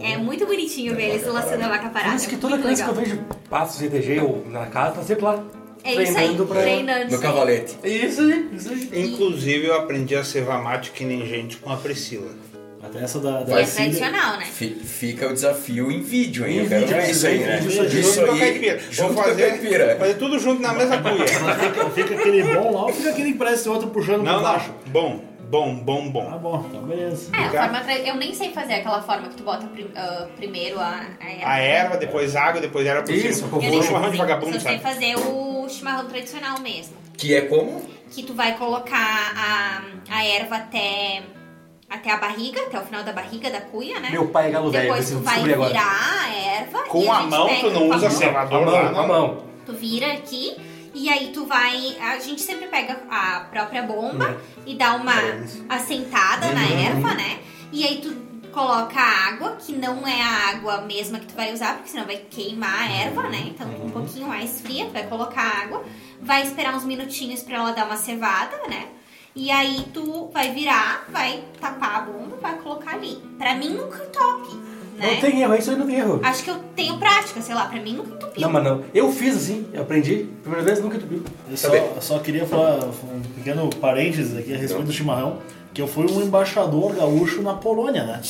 É muito bonitinho ver eles laçando a vaca Por parada. isso que é toda criança que eu vejo passos ETG ou na casa, tá sempre lá. É isso aí, treinando pra- treinando. No cavalete. Isso isso. Inclusive, eu aprendi a cevar mate que nem gente com a Priscila. Até essa da, da é tradicional, né? Fi- Fica o desafio em vídeo, hein? Em Eu quero vídeo, ver é isso aí, isso né? vídeo, Isso a aí, caipira. junto Vou com a fazer, caipira. fazer tudo junto na mesma cuia. Fica, fica aquele bom lá ou fica aquele que parece outro puxando Não, baixo? não. Bom, bom, bom, Ah, bom. bom, então beleza. É, a forma eu nem sei fazer aquela forma que tu bota prim- ah, primeiro a, a erva. A erva, depois água, depois era por Isso, cima. Eu Um chimarrão de sei, vagabundo, só sei sabe? fazer o chimarrão tradicional mesmo. Que é como? Que tu vai colocar a, a erva até, até a barriga, até o final da barriga da cuia, né? Meu pai é galo velho, Depois tu vai descobri agora. virar a erva. e Com a gente mão, pega tu não a usa a lá, mão, a mão. Tu vira aqui e aí tu vai. A gente sempre pega a própria bomba e dá uma assentada na erva, né? E aí tu coloca a água, que não é a água mesma que tu vai usar, porque senão vai queimar a erva, né? Então um pouquinho mais fria, tu vai colocar a água, vai esperar uns minutinhos pra ela dar uma cevada, né? E aí tu vai virar, vai tapar a bomba, vai colocar ali. Pra mim nunca entope, né? Não tem erro, isso aí não tem erro. Acho que eu tenho prática, sei lá, pra mim nunca entupiu. Não, mas não. Eu fiz assim, eu aprendi. Primeira vez nunca entupiu. Eu só, eu só queria falar um pequeno parênteses aqui a respeito do chimarrão, que eu fui um embaixador gaúcho na Polônia, né?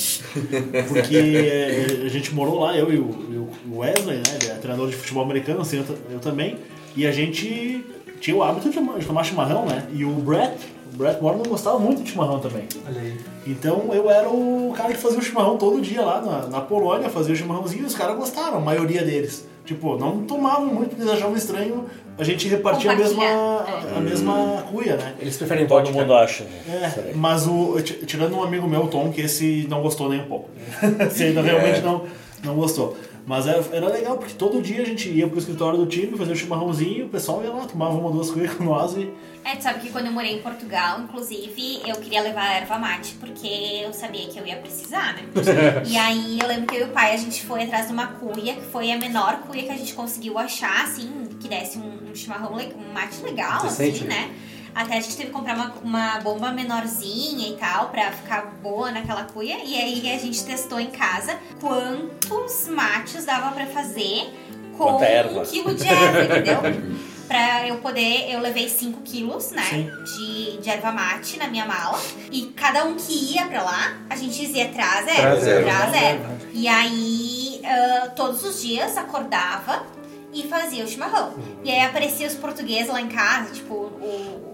Porque eh, a gente morou lá, eu e o, Wesley, né? Ele é treinador de futebol americano, assim, eu, eu também. E a gente tinha o hábito de tomar chimarrão, né? E o Brett, o Brett Morgan gostava muito de chimarrão também. Olha aí. Então eu era o cara que fazia o chimarrão todo dia lá na, na Polônia, fazia o chimarrãozinho e os caras gostaram, a maioria deles. Tipo, não tomavam muito porque eles achavam estranho a gente repartir a mesma, a, a mesma cuia, né? Eles preferem Todo vodka. mundo acha. né? É, mas o, tirando um amigo meu, o Tom, que esse não gostou nem um pouco. esse ainda realmente não, não gostou. Mas era, era legal, porque todo dia a gente ia pro escritório do time, fazer o chimarrãozinho, o pessoal ia lá, tomava uma ou duas cuias com nós e É, tu sabe que quando eu morei em Portugal, inclusive, eu queria levar a erva mate, porque eu sabia que eu ia precisar, né? e aí eu lembro que eu e o pai, a gente foi atrás de uma cuia, que foi a menor cuia que a gente conseguiu achar, assim, que desse um, um chimarrão, um mate legal, Decente, assim, né? Até a gente teve que comprar uma, uma bomba menorzinha e tal, pra ficar boa naquela cuia. E aí a gente testou em casa quantos mates dava pra fazer com erva. um quilo de erva, entendeu? Pra eu poder, eu levei 5 quilos, né? Sim. De, de erva mate na minha mala. E cada um que ia pra lá, a gente dizia traz Traz erva, erva. traz erva. E aí, ah, todos os dias acordava e fazia o chimarrão. E aí apareciam os portugueses lá em casa, tipo, o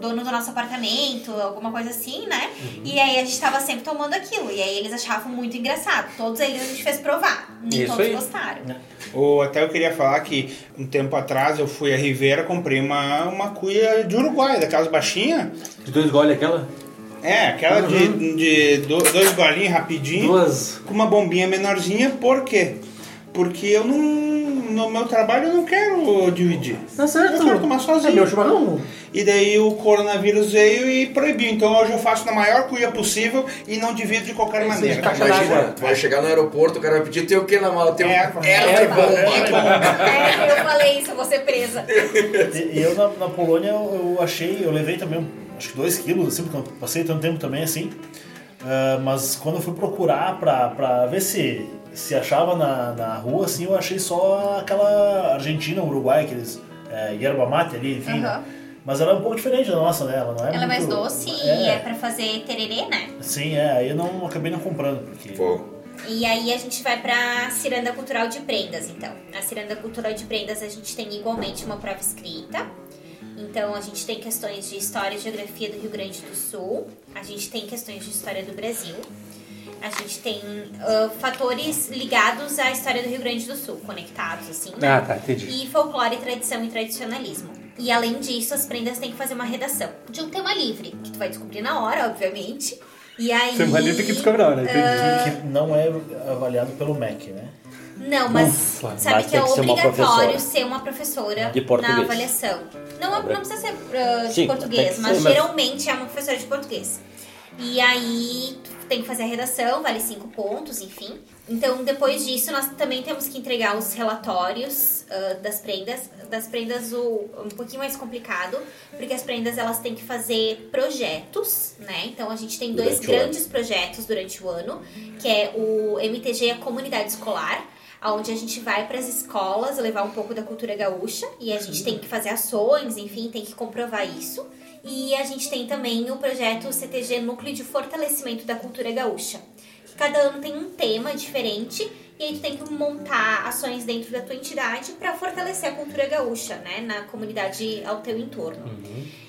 dono do nosso apartamento, alguma coisa assim, né? E aí a gente tava sempre tomando aquilo. E aí eles achavam muito engraçado. Todos eles a gente fez provar. Nem Isso todos aí. gostaram. Ou até eu queria falar que um tempo atrás eu fui a Rivera, comprei uma, uma cuia de Uruguai, daquelas baixinhas. De dois goles aquela? É, aquela de, de do- dois golinhos rapidinho, Duas. com uma bombinha menorzinha, por quê? Porque eu não, no meu trabalho eu não quero dividir. Tá certo. Eu quero tomar sozinho. É meu chimarrão. E daí o coronavírus veio e proibiu. Então hoje eu faço na maior cuia possível e não divido de qualquer maneira. caixa Imagina, vai chegar no aeroporto, o cara vai pedir, tem o que na mala? Tem um Erva. erva e bomba. É, eu falei isso, eu vou ser presa. E, eu na, na Polônia eu, eu achei, eu levei também acho que 2 quilos, assim, porque eu passei tanto tempo também assim. Ah, mas quando eu fui procurar pra, pra ver se, se achava na, na rua, assim, eu achei só aquela Argentina, Uruguai, aqueles é, yerba mate ali, enfim. Aham. Mas ela é um pouco diferente da nossa, né? Ela não é Ela é mais muito- doce e é pra fazer tererê, né? Sim, é. Aí eu não acabei não comprando, porque... Pô, E aí a gente vai pra Ciranda Cultural de Prendas, então. Na Ciranda Cultural de Prendas a gente tem igualmente uma prova escrita. Então a gente tem questões de história e geografia do Rio Grande do Sul. A gente tem questões de história do Brasil. A gente tem ah, fatores ligados à história do Rio Grande do Sul, conectados, assim. né? Ah, tá, entendi. E folclore, tradição e tradicionalismo. E além disso, as prendas têm que fazer uma redação de um tema livre, que tu vai descobrir na hora, obviamente. E aí. Tema livre que descobre na hora, entendi. Que não é avaliado pelo MEC, né? Não, mas Ufa, sabe mas que é que ser uma obrigatório ser uma professora De português. na avaliação. Não, é- não precisa ser uh, de Sim, português, mas ser, mas- geralmente é uma professora de português. E aí tu tem que fazer a redação, vale cinco pontos, enfim. Então, depois disso, nós também temos que entregar os relatórios ah, das prendas. Das prendas, o, um pouquinho mais complicado, porque as prendas elas têm que fazer projetos, né? Então, a gente tem dois Durante grandes projetos durante o ano, que é o MTG, a Comunidade Escolar, onde a gente vai para as escolas levar um pouco da cultura gaúcha e a gente tem que fazer ações, enfim, tem que comprovar isso. E a gente tem também o projeto CTG Núcleo de Fortalecimento da Cultura Gaúcha. Cada ano tem um tema diferente e aí tu tem que montar ações dentro da tua entidade para fortalecer a cultura gaúcha, né, na comunidade ao teu entorno.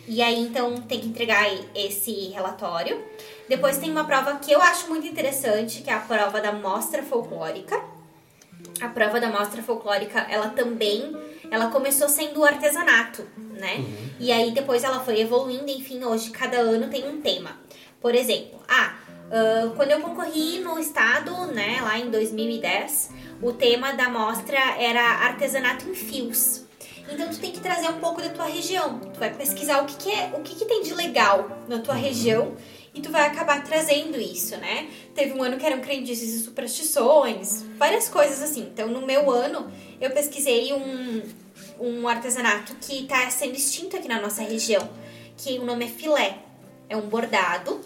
E aí então tem que entregar esse relatório. Depois tem uma prova que eu acho muito interessante, que é a prova da mostra folclórica. A prova da mostra folclórica, ela também, ela começou sendo artesanato, né? E aí depois ela foi evoluindo, enfim, hoje cada ano tem um tema. Por exemplo, ah, ah, quando eu concorri no estado, né, lá em 2010, o tema da mostra era artesanato em fios. Então tu tem que trazer um pouco da tua região. Tu vai pesquisar o que, que é, o que, que tem de legal na tua região e tu vai acabar trazendo isso, né? Teve um ano que eram crendices e superstições, várias coisas assim. Então no meu ano eu pesquisei um, um artesanato que está sendo extinto aqui na nossa região, que o nome é filé. É um bordado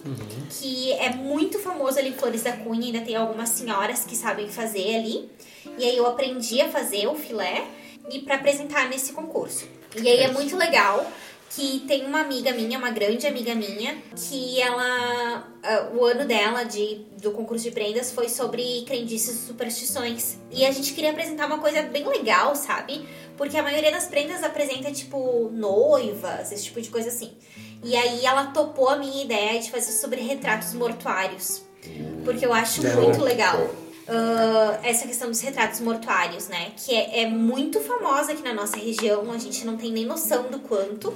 que é muito famoso ali em Flores da Cunha, ainda tem algumas senhoras que sabem fazer ali. E aí eu aprendi a fazer o filé e para apresentar nesse concurso. E aí é muito legal que tem uma amiga minha, uma grande amiga minha, que ela ah, o ano dela de do concurso de prendas foi sobre crendices e superstições. E a gente queria apresentar uma coisa bem legal, sabe? Porque a maioria das prendas apresenta tipo noivas, esse tipo de coisa assim. E aí ela topou a minha ideia de fazer sobre retratos mortuários. Porque eu acho muito legal. Ah, essa questão dos retratos mortuários, né? Que é, é muito famosa aqui na nossa região, a gente não tem nem noção do quanto.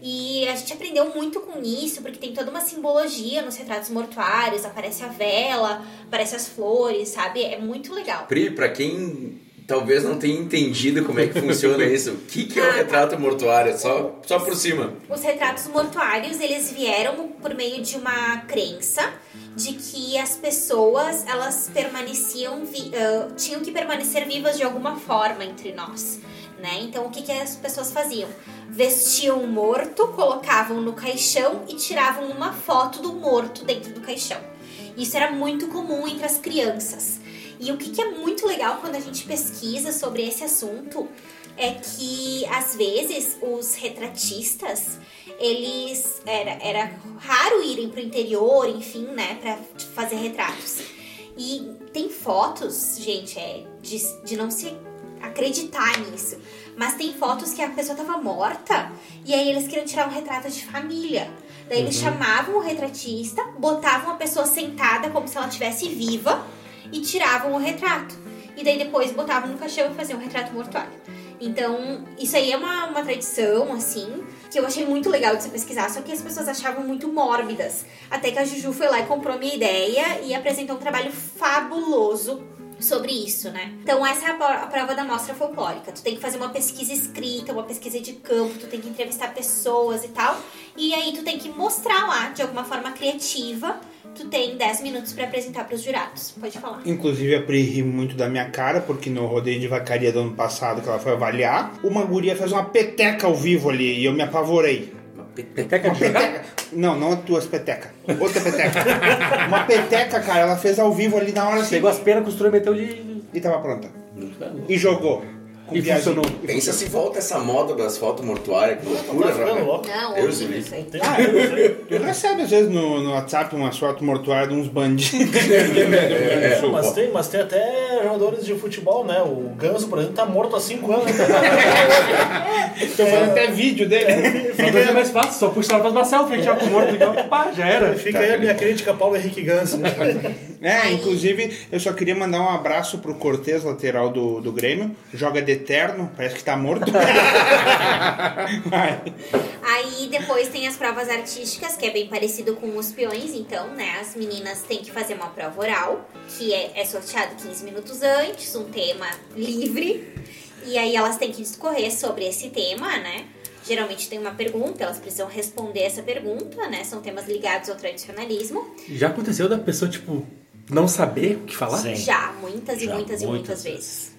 E a gente aprendeu muito com isso, porque tem toda uma simbologia nos retratos mortuários, aparece a vela, aparece as flores, sabe? É muito legal. Pri, pra quem talvez não tenha entendido como é que funciona isso, o que, que é o retrato mortuário? Só, só por cima. Os retratos mortuários, eles vieram por meio de uma crença de que as pessoas, elas permaneciam, ah, tinham que permanecer vivas de alguma forma entre nós, né? Então, o que, que as pessoas faziam? Vestiam o morto, colocavam no caixão e tiravam uma foto do morto dentro do caixão. Isso era muito comum entre as crianças. E o que, que é muito legal quando a gente pesquisa sobre esse assunto é que às vezes os retratistas eles era, era raro irem pro interior, enfim, né, para fazer retratos. E tem fotos, gente, é de, de não se acreditar nisso. Mas tem fotos que a pessoa tava morta e aí eles queriam tirar um retrato de família. Daí eles chamavam o retratista, botavam a pessoa sentada como se ela estivesse viva e tiravam o retrato. E daí depois botavam no caixão e faziam um retrato mortuário. Então, isso aí é uma, uma tradição, assim, que eu achei muito legal de se pesquisar, só que as pessoas achavam muito mórbidas. Até que a Juju foi lá e comprou a minha ideia e apresentou um trabalho fabuloso sobre isso, né? Então essa é a, prova da mostra folclórica. Tu tem que fazer uma pesquisa escrita, uma pesquisa de campo, tu tem que entrevistar pessoas e tal. E aí tu tem que mostrar lá de alguma forma criativa. Tu tem 10 minutos pra apresentar pros jurados. Pode falar. Inclusive a Pri ri muito da minha cara, porque no rodeio de vacaria do ano passado que ela foi avaliar, uma guria fez uma peteca ao vivo ali e eu me apavorei. Peteca Uma de jogar? peteca. Não, não as tuas petecas. Outra peteca. uma peteca, cara, ela fez ao vivo ali na hora assim. Pegou as penas, costurou e meteu ali. E tava pronta. E jogou. Com E funcionou. Pensa se volta essa moda das fotos mortuárias, que loucura, Tá rapaz. louco. Não, aí. Tem- Ah, eu, eu recebo às vezes no, no WhatsApp umas fotos mortuárias de uns bandidos. Não, mas, tem, mas tem até jogadores de futebol, né? O Ganso, por exemplo, tá morto há 5 anos. Tô fazendo até vídeo dele. Só dois é mais fácil, só puxa ela pra uma selfie, já com o morto então, pá, já era. Fica aí a minha crítica a Paulo Henrique Ganso. É, inclusive, eu só queria mandar um abraço pro Cortez, lateral do, do Grêmio. Joga de eterno, parece que tá morto. Vai. Aí depois tem as provas artísticas, que é bem parecido com os peões, então, né? As meninas têm que fazer uma prova oral, que é, é sorteado 15 minutos antes, um tema livre. E aí elas têm que discorrer sobre esse tema, né? Geralmente tem uma pergunta, elas precisam responder essa pergunta, né? São temas ligados ao tradicionalismo. Já aconteceu da pessoa, tipo, não saber o que falar? Sim. Já, muitas e Já, muitas e muitas muitas vezes.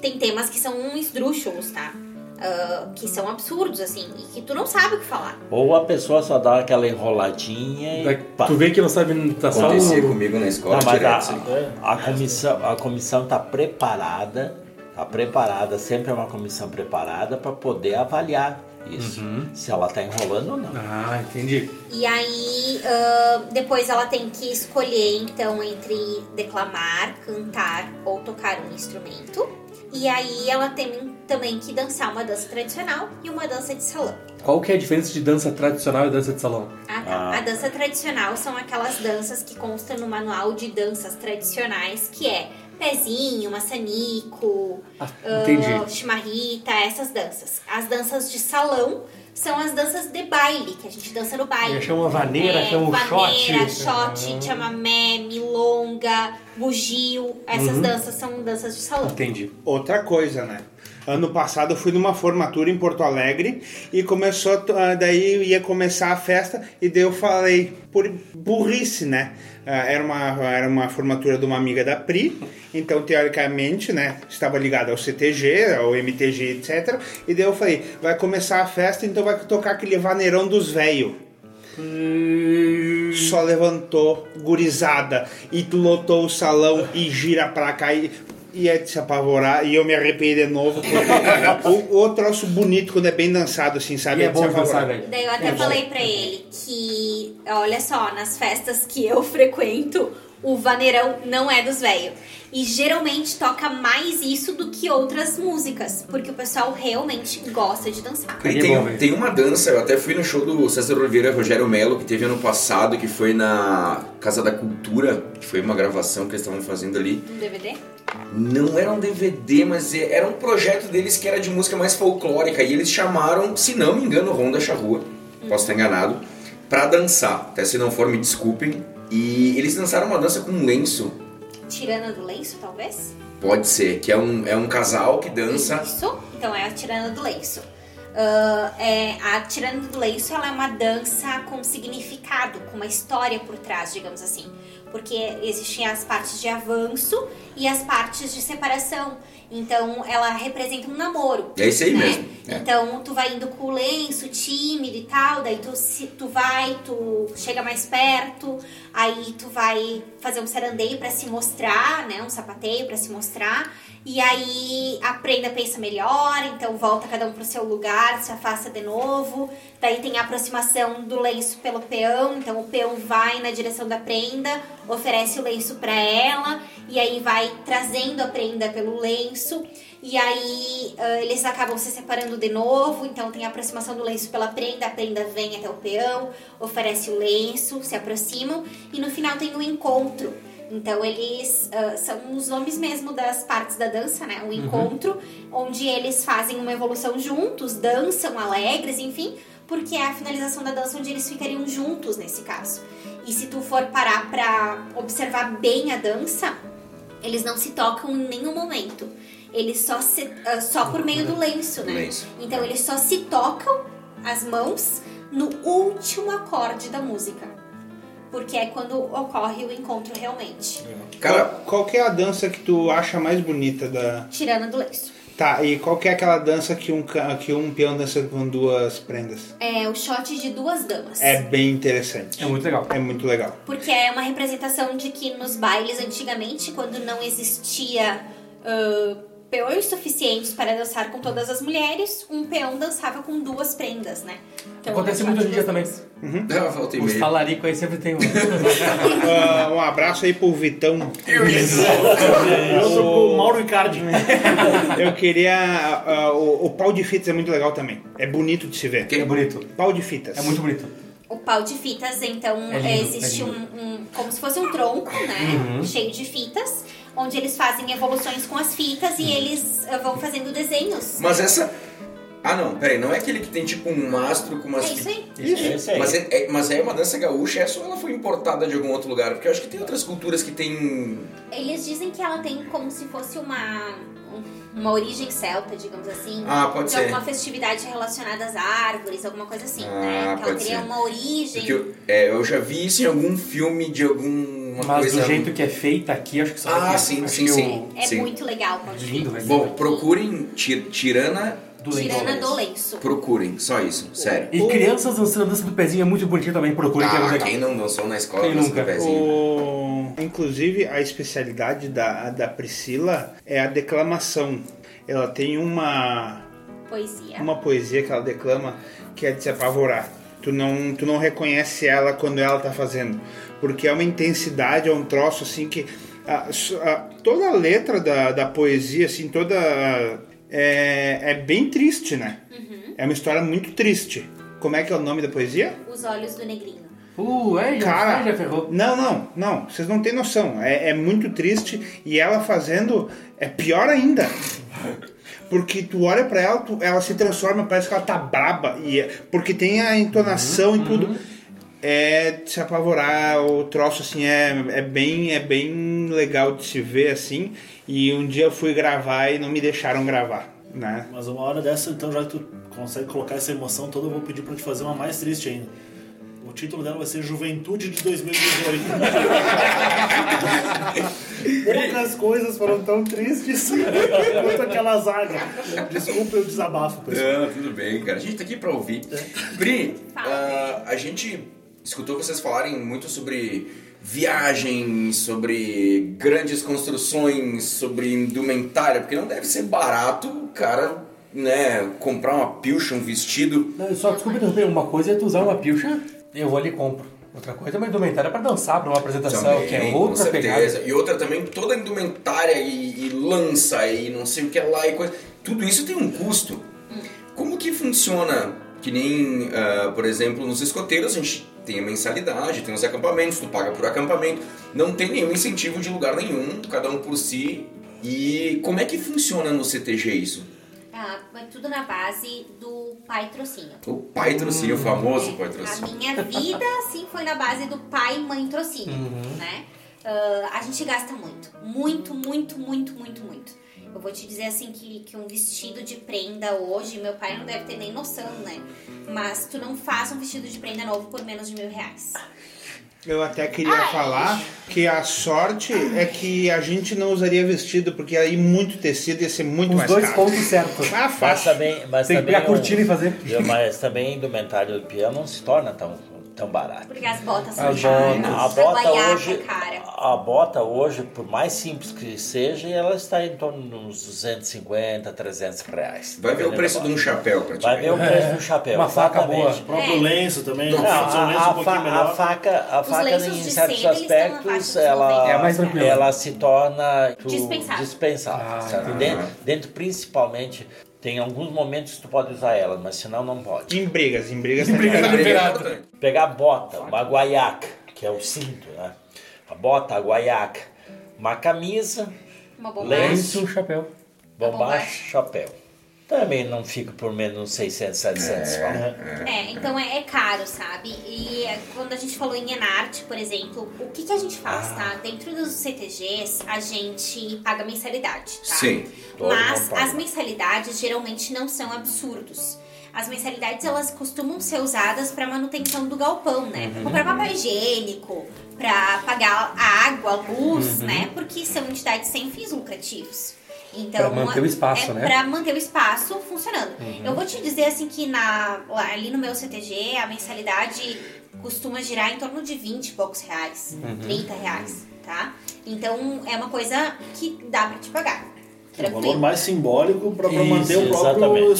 Tem temas que são esdrúxulos, tá? Ah, que são absurdos, assim, e que tu não sabe o que falar. Ou a pessoa só dá aquela enroladinha e. Pá. Tu vê que não sabe, tá só Acontecia o... comigo na escola Não, mas direto. assim. a, a comissão, a comissão tá preparada, tá preparada, sempre é uma comissão preparada para poder avaliar isso. Se ela tá enrolando ou não. Ah, entendi. E aí, ah, depois ela tem que escolher, então, entre declamar, cantar ou tocar um instrumento. E aí ela tem também que dançar uma dança tradicional e uma dança de salão. Qual que é a diferença de dança tradicional e dança de salão? Ah, tá. Ah. A dança tradicional são aquelas danças que constam no manual de danças tradicionais, que é pezinho, maçanico, Ah, ah, entendi. chimarrita, essas danças. As danças de salão são as danças de baile, que a gente dança no baile. Chama vaneira, É, chama vaneira, shot. shot, chamamé, milonga, bugio. Essas danças são danças de salão. Entendi. Outra coisa, né? Ano passado eu fui numa formatura em Porto Alegre e começou, ah, daí ia começar a festa e daí eu falei, por burrice, né? Ah, Era uma, era uma formatura de uma amiga da Pri, então teoricamente, né, estava ligado ao CTG, ao MTG, etc. E daí eu falei, vai começar a festa, então vai tocar aquele vaneirão dos velhos. Só levantou, gurizada, e lotou o salão e gira pra cá e ia de se apavorar e eu me arrepiei de novo. o, o troço bonito quando é bem dançado, assim, sabe? E é de bom dançar, velho. Daí eu até falei pra ele que, olha só, nas festas que eu frequento, o vaneirão não é dos velhos. E geralmente toca mais isso do que outras músicas, porque o pessoal realmente gosta de dançar. E é tem, tem uma dança, eu até fui no show do César Oliveira e Rogério Melo, que teve ano passado, que foi na Casa da Cultura, que foi uma gravação que eles estavam fazendo ali. Um DVD? Não era um DVD, mas é- era um projeto deles que era de música mais folclórica. E eles chamaram, se não me engano, Ronda Charrua, posso estar enganado, pra dançar. Até se não for, me desculpem. E eles dançaram uma dança com um lenço, Tirana do Lenço, talvez? pode ser, que é um, é um casal que dança. Isso, então é a Tirana do Lenço. Ah, é, a Tirana do Lenço ela é uma dança com significado, com uma história por trás, digamos assim. Porque existem as partes de avanço e as partes de separação. Então ela representa um namoro. É isso aí né? mesmo. é. Então tu vai indo com o lenço, tímido e tal, daí tu, se- tu vai, tu chega mais perto, aí tu vai fazer um serandeio pra se mostrar, né? Um sapateio pra se mostrar. E aí a prenda pensa melhor, então volta cada um pro seu lugar, se afasta de novo. Daí tem a aproximação do lenço pelo peão, então o peão vai na direção da prenda, oferece o lenço pra ela, e aí vai trazendo a prenda pelo lenço. E aí ah, eles acabam se separando de novo, então tem a aproximação do lenço pela prenda, a prenda vem até o peão, oferece o lenço, se aproximam, e no final tem o encontro. Então eles ah, são os nomes mesmo das partes da dança, né? O encontro, onde eles fazem uma evolução juntos, dançam alegres, enfim, porque é a finalização da dança onde eles ficariam juntos nesse caso. E se tu for parar pra observar bem a dança, eles não se tocam em nenhum momento. Eles só se, ah, só por meio do lenço, né? Lenço. Então eles só se tocam as mãos no último acorde da música. Porque é quando ocorre o encontro realmente. Cara, Qual, qual que é a dança que tu acha mais bonita da. Tirando do lenço. Tá, e qual que é aquela dança que um, que um peão dança com duas prendas? É o shot de duas damas. É bem interessante. É muito legal. É muito legal. Porque é uma representação de que nos bailes antigamente, quando não existia ah, peões suficientes para dançar com todas as mulheres, um peão dançava com duas prendas, né? Então, Acontece é o muito hoje em dia também. volta e Os talaricos aí sempre tem um. Ah, um abraço aí pro Vitão. E outro pro Mauro Icardi. Eu queria. ah, o, o pau de fitas é muito legal também. É bonito de se ver. É bonito. Pau de fitas. É muito bonito. O pau de fitas, então, É lindo, é, existe é um, um- como se fosse um tronco, né? Cheio de fitas, onde eles fazem evoluções com as fitas e eles ah, vão fazendo desenhos. Mas essa. Ah, não, peraí, não é aquele que tem tipo um mastro com umas. É isso aí. É isso aí. Mas é, é- mas é uma dança gaúcha, essa ou ela foi importada de algum outro lugar? Porque eu acho que tem outras culturas que tem. Eles dizem que ela tem como se fosse uma, uma origem celta, digamos assim. Ah, pode de ser. alguma festividade relacionada às árvores, alguma coisa assim, Ah, né? Que ela teria ser. uma origem. Porque eu, é, eu já vi isso em algum filme de alguma Mas coisa. do jeito que é feita aqui, acho que só Ah, aqui. sim, sim, sim. É Sim. muito legal. Lindo, velho. Bom, procurem Ti- Tirana. Do lenço. Tirana do lenço. Procurem, só isso, sério. E crianças dançando dança do pezinho é muito bonitinho também. Procurem que é Ah, legal. quem não dançou na escola Quem dança nunca? do pezinho? O... Inclusive, a especialidade da, da Priscila é a declamação. Ela tem uma, Poesia. uma poesia que ela declama que é de se apavorar. Tu não, tu não reconhece ela quando ela tá fazendo. Porque é uma intensidade, é um troço assim que. a- a- toda a letra da, da poesia, assim, toda. É, é bem triste, né? É uma história muito triste. Como é que é o nome da poesia? Os olhos do negrinho. Uh, é, já, Cara, já ferrou. não, não, não, vocês não têm noção. É, é muito triste e ela fazendo é pior ainda. Porque tu olha pra ela, tu- ela se transforma, parece que ela tá braba. E é- porque tem a entonação e tudo. É de se apavorar, o troço assim é, é, bem, é bem legal de se ver assim. E um dia eu fui gravar e não me deixaram gravar, né? Mas uma hora dessa, então, já que tu consegue colocar essa emoção toda, eu vou pedir pra te fazer uma mais triste ainda. O título dela vai ser Juventude de 2018. Poucas coisas foram tão tristes quanto aquela zaga. Desculpa o desabafo, pessoal. Não, tudo bem, cara. A gente tá aqui pra ouvir. Pri, ah, a gente escutou vocês falarem muito sobre viagem, sobre grandes construções, sobre indumentária, porque não deve ser barato o cara, né, comprar uma pilcha, um vestido. Não, só desculpa interromper. Uma coisa é tu usar uma pilcha, eu vou ali e compro. Outra coisa é uma indumentária pra dançar, pra uma apresentação, Também, que é com outra certeza. pegada. E outra também, toda indumentária e, e lança e não sei o que lá e coisa. Tudo isso tem um custo. Como que funciona? Que nem, ah, por exemplo, nos escoteiros a gente tem a mensalidade, tem os acampamentos, tu paga por acampamento. Não tem nenhum incentivo de lugar nenhum, cada um por si. E como é que funciona no CTG isso? Ah, é tudo na base do pai trocinho. O pai trocínio, o famoso pai A trocínio. minha vida, assim, foi na base do pai e mãe trocínio, né? Ah, a gente gasta muito. Muito, muito, muito, muito, muito. Eu vou te dizer, assim, que, que um vestido de prenda hoje, meu pai não deve ter nem noção, né? Mas tu não faz um vestido de prenda novo por menos de mil reais. Eu até queria falar que a sorte é que a gente não usaria vestido, porque aí muito tecido ia ser muito Os mais dois caro. pontos certos. Ah, Mas fácil. também, mas Tem que também pegar a cortina o- e fazer. Mas também a indumentária do piano não se torna tão, tão barato. Porque as botas são As caras, botas. A bota hoje, cara. a bota hoje, por mais simples que seja, ela está em torno de uns 250, 300 reais. Vai ver o preço de um chapéu pra ti. Vai ver o preço do chapéu. Uma faca boa. O próprio É. lenço também, Não, um a, um a, faca, a faca em de certos aspectos, ela, 90. É mais tranquilo. ela se torna tu- Dispensável. Ah, dentro, principalmente, tem alguns momentos que tu pode usar ela, mas senão não pode. Em brigas, em brigas. Em brigas é liberado. Pegar a bota, uma guaiaca, que é o cinto, né? A bota, a guaiaca, uma camisa, Uma bombacha. Lenço, chapéu. bombacha, bombacha. chapéu. Também não fica por menos 600, 700 pau. É, então é, é caro, sabe? E é, quando a gente falou em Enarte, por exemplo, o que, que a gente faz, tá? Dentro dos CTGs, a gente paga mensalidade, tá? Sim. Mas as mensalidades geralmente não são absurdos. As mensalidades elas costumam ser usadas para manutenção do galpão, né? Uhum. Pra comprar papel higiênico, para pagar a água, a luz, Uhum. né? Porque são entidades sem fins lucrativos. Então, Pra manter o espaço, é né? Uhum. Pra manter o espaço funcionando. Eu vou te dizer assim que na, ali no meu CTG a mensalidade costuma girar em torno de 20 e poucos reais, Uhum. 30 reais, tá? Então é uma coisa que dá pra te pagar. É um valor Tranquilo. mais simbólico para Isso, manter o próprio,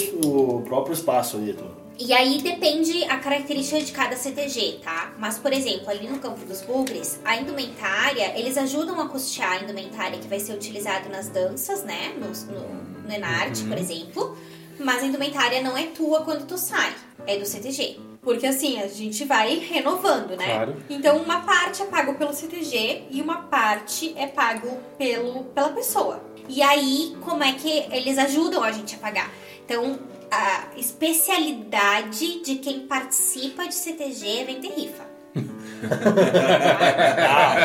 o próprio espaço ali. tu- E aí depende a característica de cada CTG, tá? Mas, por exemplo, ali no campo dos bugres, a indumentária, eles ajudam a custear a indumentária que vai ser utilizado nas danças, né? No, no, no Enarte, Uhum. por exemplo. Mas a indumentária não é tua quando tu sai, é do CTG. Porque assim, a gente vai renovando, né? Claro. Então uma parte é pago pelo CTG e uma parte é pago pelo, pela pessoa. E aí, como é que eles ajudam a gente a pagar? Então, a especialidade de quem participa de CTG é vender rifa.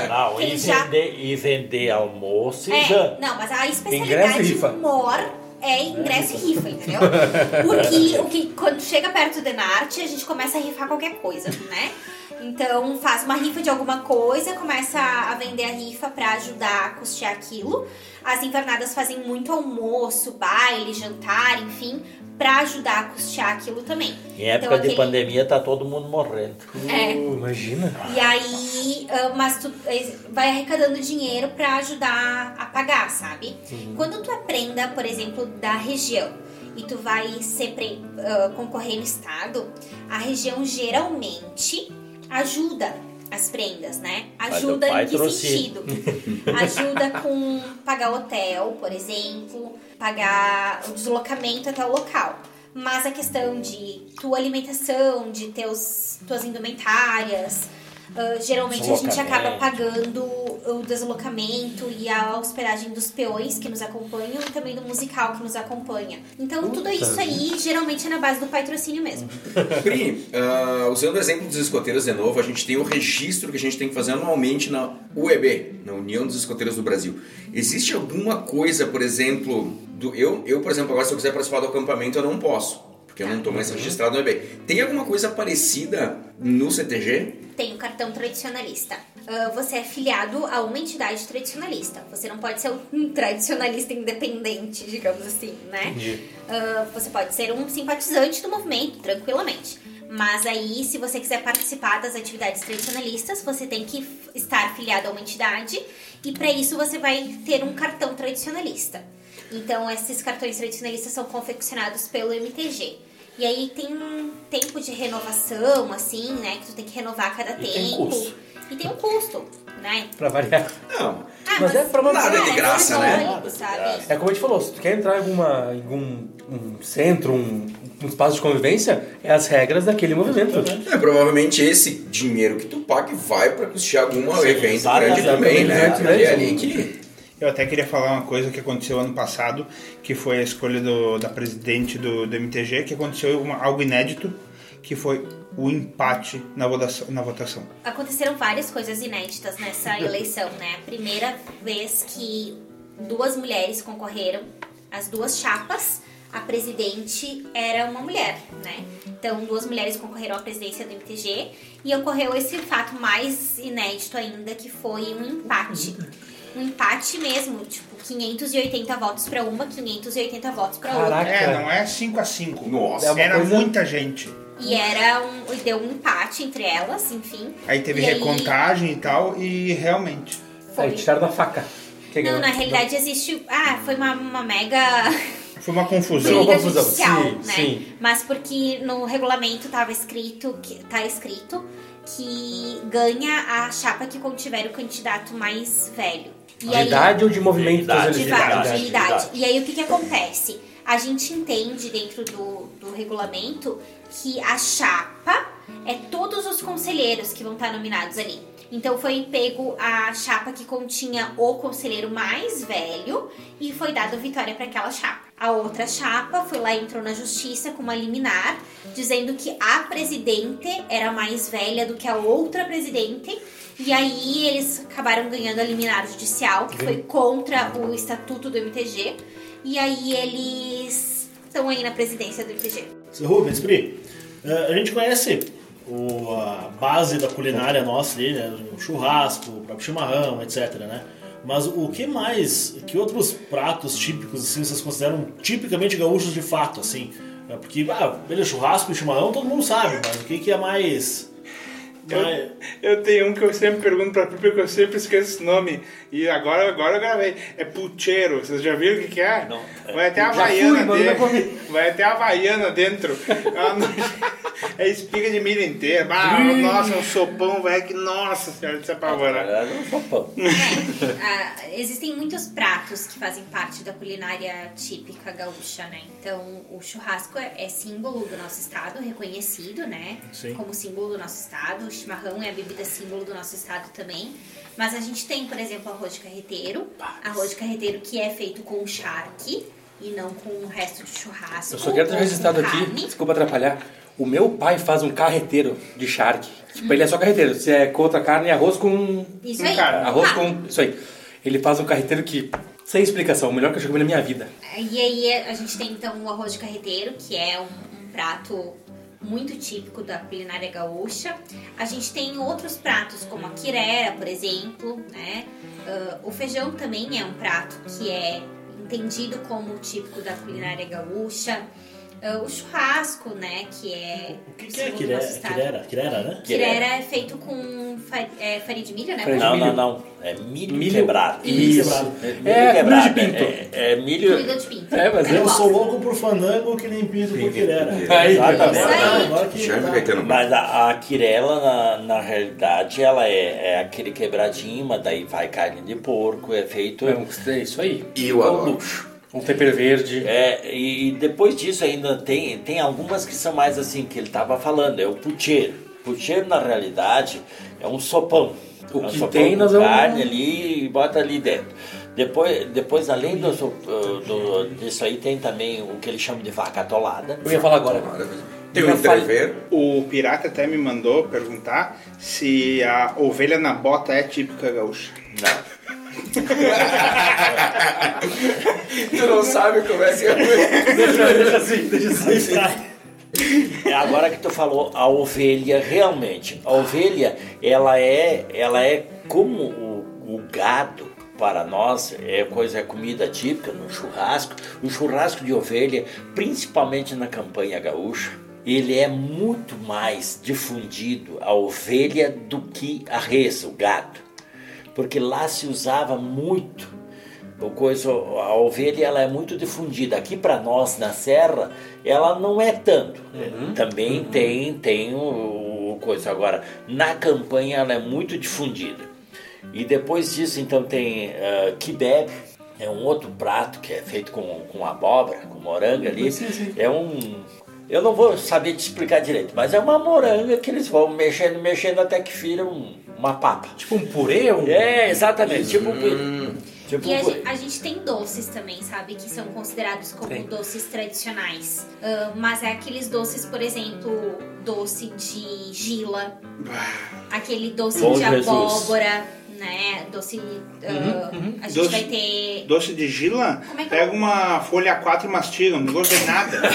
Não, não. E já- vender, e vender almoço e É, janta. não, mas a especialidade maior é ingresso e rifa, entendeu? Porque o que, quando chega perto do Enarte, a gente começa a rifar qualquer coisa, né? Então faz uma rifa de alguma coisa, começa a vender a rifa pra ajudar a custear aquilo. As invernadas fazem muito almoço, baile, jantar, enfim, pra ajudar a custear aquilo também. Em época Então, de aquele- pandemia tá todo mundo morrendo. É. Uh, imagina. E aí, ah, mas tu eh, vai arrecadando dinheiro pra ajudar a pagar, sabe? Quando tu é prenda, por exemplo, da região e tu vai ser pre- ah, concorrer no estado, a região geralmente ajuda as prendas, né? Ajuda em que trouxe. sentido? Ajuda com pagar hotel, por exemplo, pagar o deslocamento até o local. Mas a questão de tua alimentação, de teus, tuas indumentárias, ah, geralmente a gente acaba pagando o deslocamento e a hospedagem dos peões que nos acompanham e também do musical que nos acompanha. Então tudo isso aí geralmente é na base do patrocínio mesmo. Pri, ah, usando o exemplo dos escoteiros de novo, a gente tem o registro que a gente tem que fazer anualmente na UEB, na União dos Escoteiros do Brasil. Existe alguma coisa, por exemplo, do, eu, eu, por exemplo, agora se eu quiser participar do acampamento eu não posso, porque eu não estou mais registrado no UEB. Tem alguma coisa parecida no CTG? Tem o cartão tradicionalista. Ah, você é filiado a uma entidade tradicionalista. Você não pode ser um tradicionalista independente, digamos assim, né? Ah, você pode ser um simpatizante do movimento, tranquilamente. Mas aí, se você quiser participar das atividades tradicionalistas, você tem que estar filiado a uma entidade e para isso você vai ter um cartão tradicionalista. Então, esses cartões tradicionalistas são confeccionados pelo MTG. E aí tem um tempo de renovação, assim, né? Que tu tem que renovar a cada E tempo. tem custo. E tem um custo, né? Pra variar. Não. Ah, Mas é pra manter- Nada é de graça, né? sabe? É como a gente falou, se tu quer entrar em alguma, em algum um centro, um, um espaço de convivência, é as regras daquele movimento. É, provavelmente esse dinheiro que tu paga vai para custear algum evento grande também, né? É ali que... Eu até queria falar uma coisa que aconteceu ano passado, que foi a escolha do- da presidente do, do MTG, que aconteceu uma- algo inédito, que foi o empate na votação. Na votação. Aconteceram várias coisas inéditas nessa eleição, né? A primeira vez que duas mulheres concorreram, as duas chapas, a presidente era uma mulher, né? Então, duas mulheres concorreram à presidência do MTG e ocorreu esse fato mais inédito ainda, que foi um empate. Um empate mesmo, tipo, 580 votos pra uma, 580 votos pra outra. Caraca. É, não é 5 a 5 Nossa. É uma Era coisa- muita gente. E era um. e deu um empate entre elas, enfim. Aí teve E recontagem e tal, e realmente. Foi. Aí tiraram da faca. Quem Não, ganhou? na realidade existe. Ah, foi uma, uma mega Foi uma Foi confusão. uma briga confusão, judicial, sim, né? sim. Mas porque no regulamento tava escrito que tá escrito que ganha a chapa que contiver o candidato mais velho. E De aí, idade ou de movimento de, idade, va- elegibilidades? de idade. E aí o que que acontece? A gente entende dentro do, do regulamento que a chapa é todos os conselheiros que vão estar nominados ali. Então foi pego a chapa que continha o conselheiro mais velho e foi dado vitória para aquela chapa. A outra chapa foi lá e entrou na justiça com uma liminar, dizendo que a presidente era mais velha do que a outra presidente. E aí eles acabaram ganhando a liminar judicial, que foi contra o estatuto do MTG. E aí eles estão aí na presidência do MTG. Seu Rubens, Pri, eh, a gente conhece o- a base da culinária nossa ali, né? O churrasco, o próprio chimarrão, etc, né? Mas o que mais, que outros pratos típicos, assim, vocês consideram tipicamente gaúchos de fato, assim? É Porque, ah, beleza, churrasco e chimarrão todo mundo sabe, mas o que, que é mais... mais- Eu tenho um que eu sempre pergunto pra Pipa que eu sempre esqueço esse nome. E agora, agora eu gravei. É pucheiro. Vocês já viram o que, que é? Não. Vai até a fui, Havaiana dentro. Vai até a Havaiana dentro. É É espiga de milho inteiro. Ah, nossa, um sopão, velho. Que nossa senhora, Na apavorar. verdade, é um sopão. É, ah, existem muitos pratos que fazem parte da culinária típica gaúcha, né? Então, o churrasco é, é símbolo do nosso estado, reconhecido, né? Sim. Como símbolo do nosso estado. O chimarrão é a bebida símbolo do nosso estado também. Mas a gente tem, por exemplo, arroz de carreteiro. Arroz de carreteiro que é feito com charque e não com o resto de churrasco. Eu só quero ter registrado aqui, desculpa atrapalhar. O meu pai faz um carreteiro de charque. Tipo, ele é só carreteiro. Se é contra carne e arroz com. Isso aí. carne. Arroz Ah, com. Isso aí. Ele faz um carreteiro que. Sem explicação, o melhor que eu já comi na minha vida. E aí a gente tem então o arroz de carreteiro, que é um, um prato muito típico da culinária gaúcha. A gente tem outros pratos, como a quirera, por exemplo, né? Ah, o feijão também é um prato que é entendido como típico da culinária gaúcha. Ah, o churrasco, né? Que é. O que, que é quirera? Quirera, quirera, né? Quirera é feito com é, farinha de milho, né? Farinha de Não, milho. não, não. É milho, Milho- quebrado. Milho Isso. quebrado. É, milho É, quebrado. milho de pinto. É, é milho. Comida de pinto. É, mas Eu gosto. sou louco por fandango que nem pinto por quirera. Aí, Exatamente. Que- Chame tá. Mas a, a quirela, na, na realidade, ela é, é aquele quebradinho, mas daí vai carne de porco, é feito. É um- é isso aí. E eu Um adoro. luxo. Um tempero verde. É, e, depois disso ainda tem, tem algumas que são mais assim, que ele estava falando, é o pucheiro. Pucheiro, na realidade, é um sopão. O é um que sopão tem, vamos- carne ali e bota ali dentro. Depois, depois além do, sop- do, disso aí, tem também o que eles chamam de vaca atolada. Eu ia falar agora. Tem o Eu falei- entrever. O pirata até me mandou perguntar se a ovelha na bota é típica gaúcha. Não. Tu não sabe como é que é. deixa, deixa assim, deixa assim. É agora que tu falou a ovelha realmente a ovelha ela é ela é como o, o gado para nós é coisa é comida típica no churrasco o churrasco de ovelha principalmente na campanha gaúcha ele é muito mais difundido a ovelha do que a res o gado porque lá se usava muito o coisa, a ovelha ela é muito difundida. Aqui para nós na serra, ela não é tanto. Também tem tem o, o coisa agora. Na campanha ela é muito difundida. E depois disso então tem uh, kibeb, é um outro prato que é feito com, com abóbora, com moranga ali. É um eu não vou saber te explicar direito, mas é uma moranga que eles vão mexendo, mexendo até que vira um- uma papa. Tipo um purê, um... É, exatamente. Tipo, tipo E a, gen- a gente tem doces também, sabe? Que são considerados como Tem. doces tradicionais. Ah, mas é aqueles doces, por exemplo, doce de gila, aquele doce Bom de Jesus. abóbora, né? Doce. ah, A gente Doce- vai ter. Doce de gila, Como é que é? pega uma folha A4 e mastiga, não gosto de nada.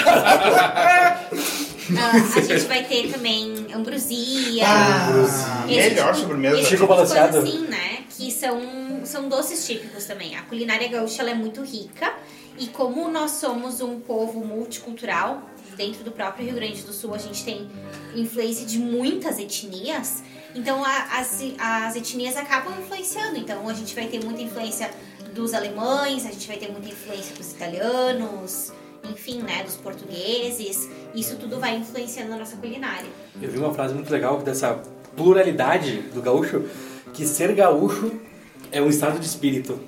ah, a gente vai ter também ambrosia. Ah, esse melhor tipo- sobremesa. esse Chico tipo de balanceado. assim, né? Que são, são doces típicos também. A culinária gaúcha ela é muito rica. E como nós somos um povo multicultural, dentro do próprio Rio Grande do Sul a gente tem influência de muitas etnias. Então a- as, as etnias acabam influenciando. Então a gente vai ter muita influência dos alemães, a gente vai ter muita influência dos italianos, enfim, né, dos portugueses. Isso tudo vai influenciando a nossa culinária. Eu vi uma frase muito legal dessa pluralidade do gaúcho, que ser gaúcho é um estado de espírito.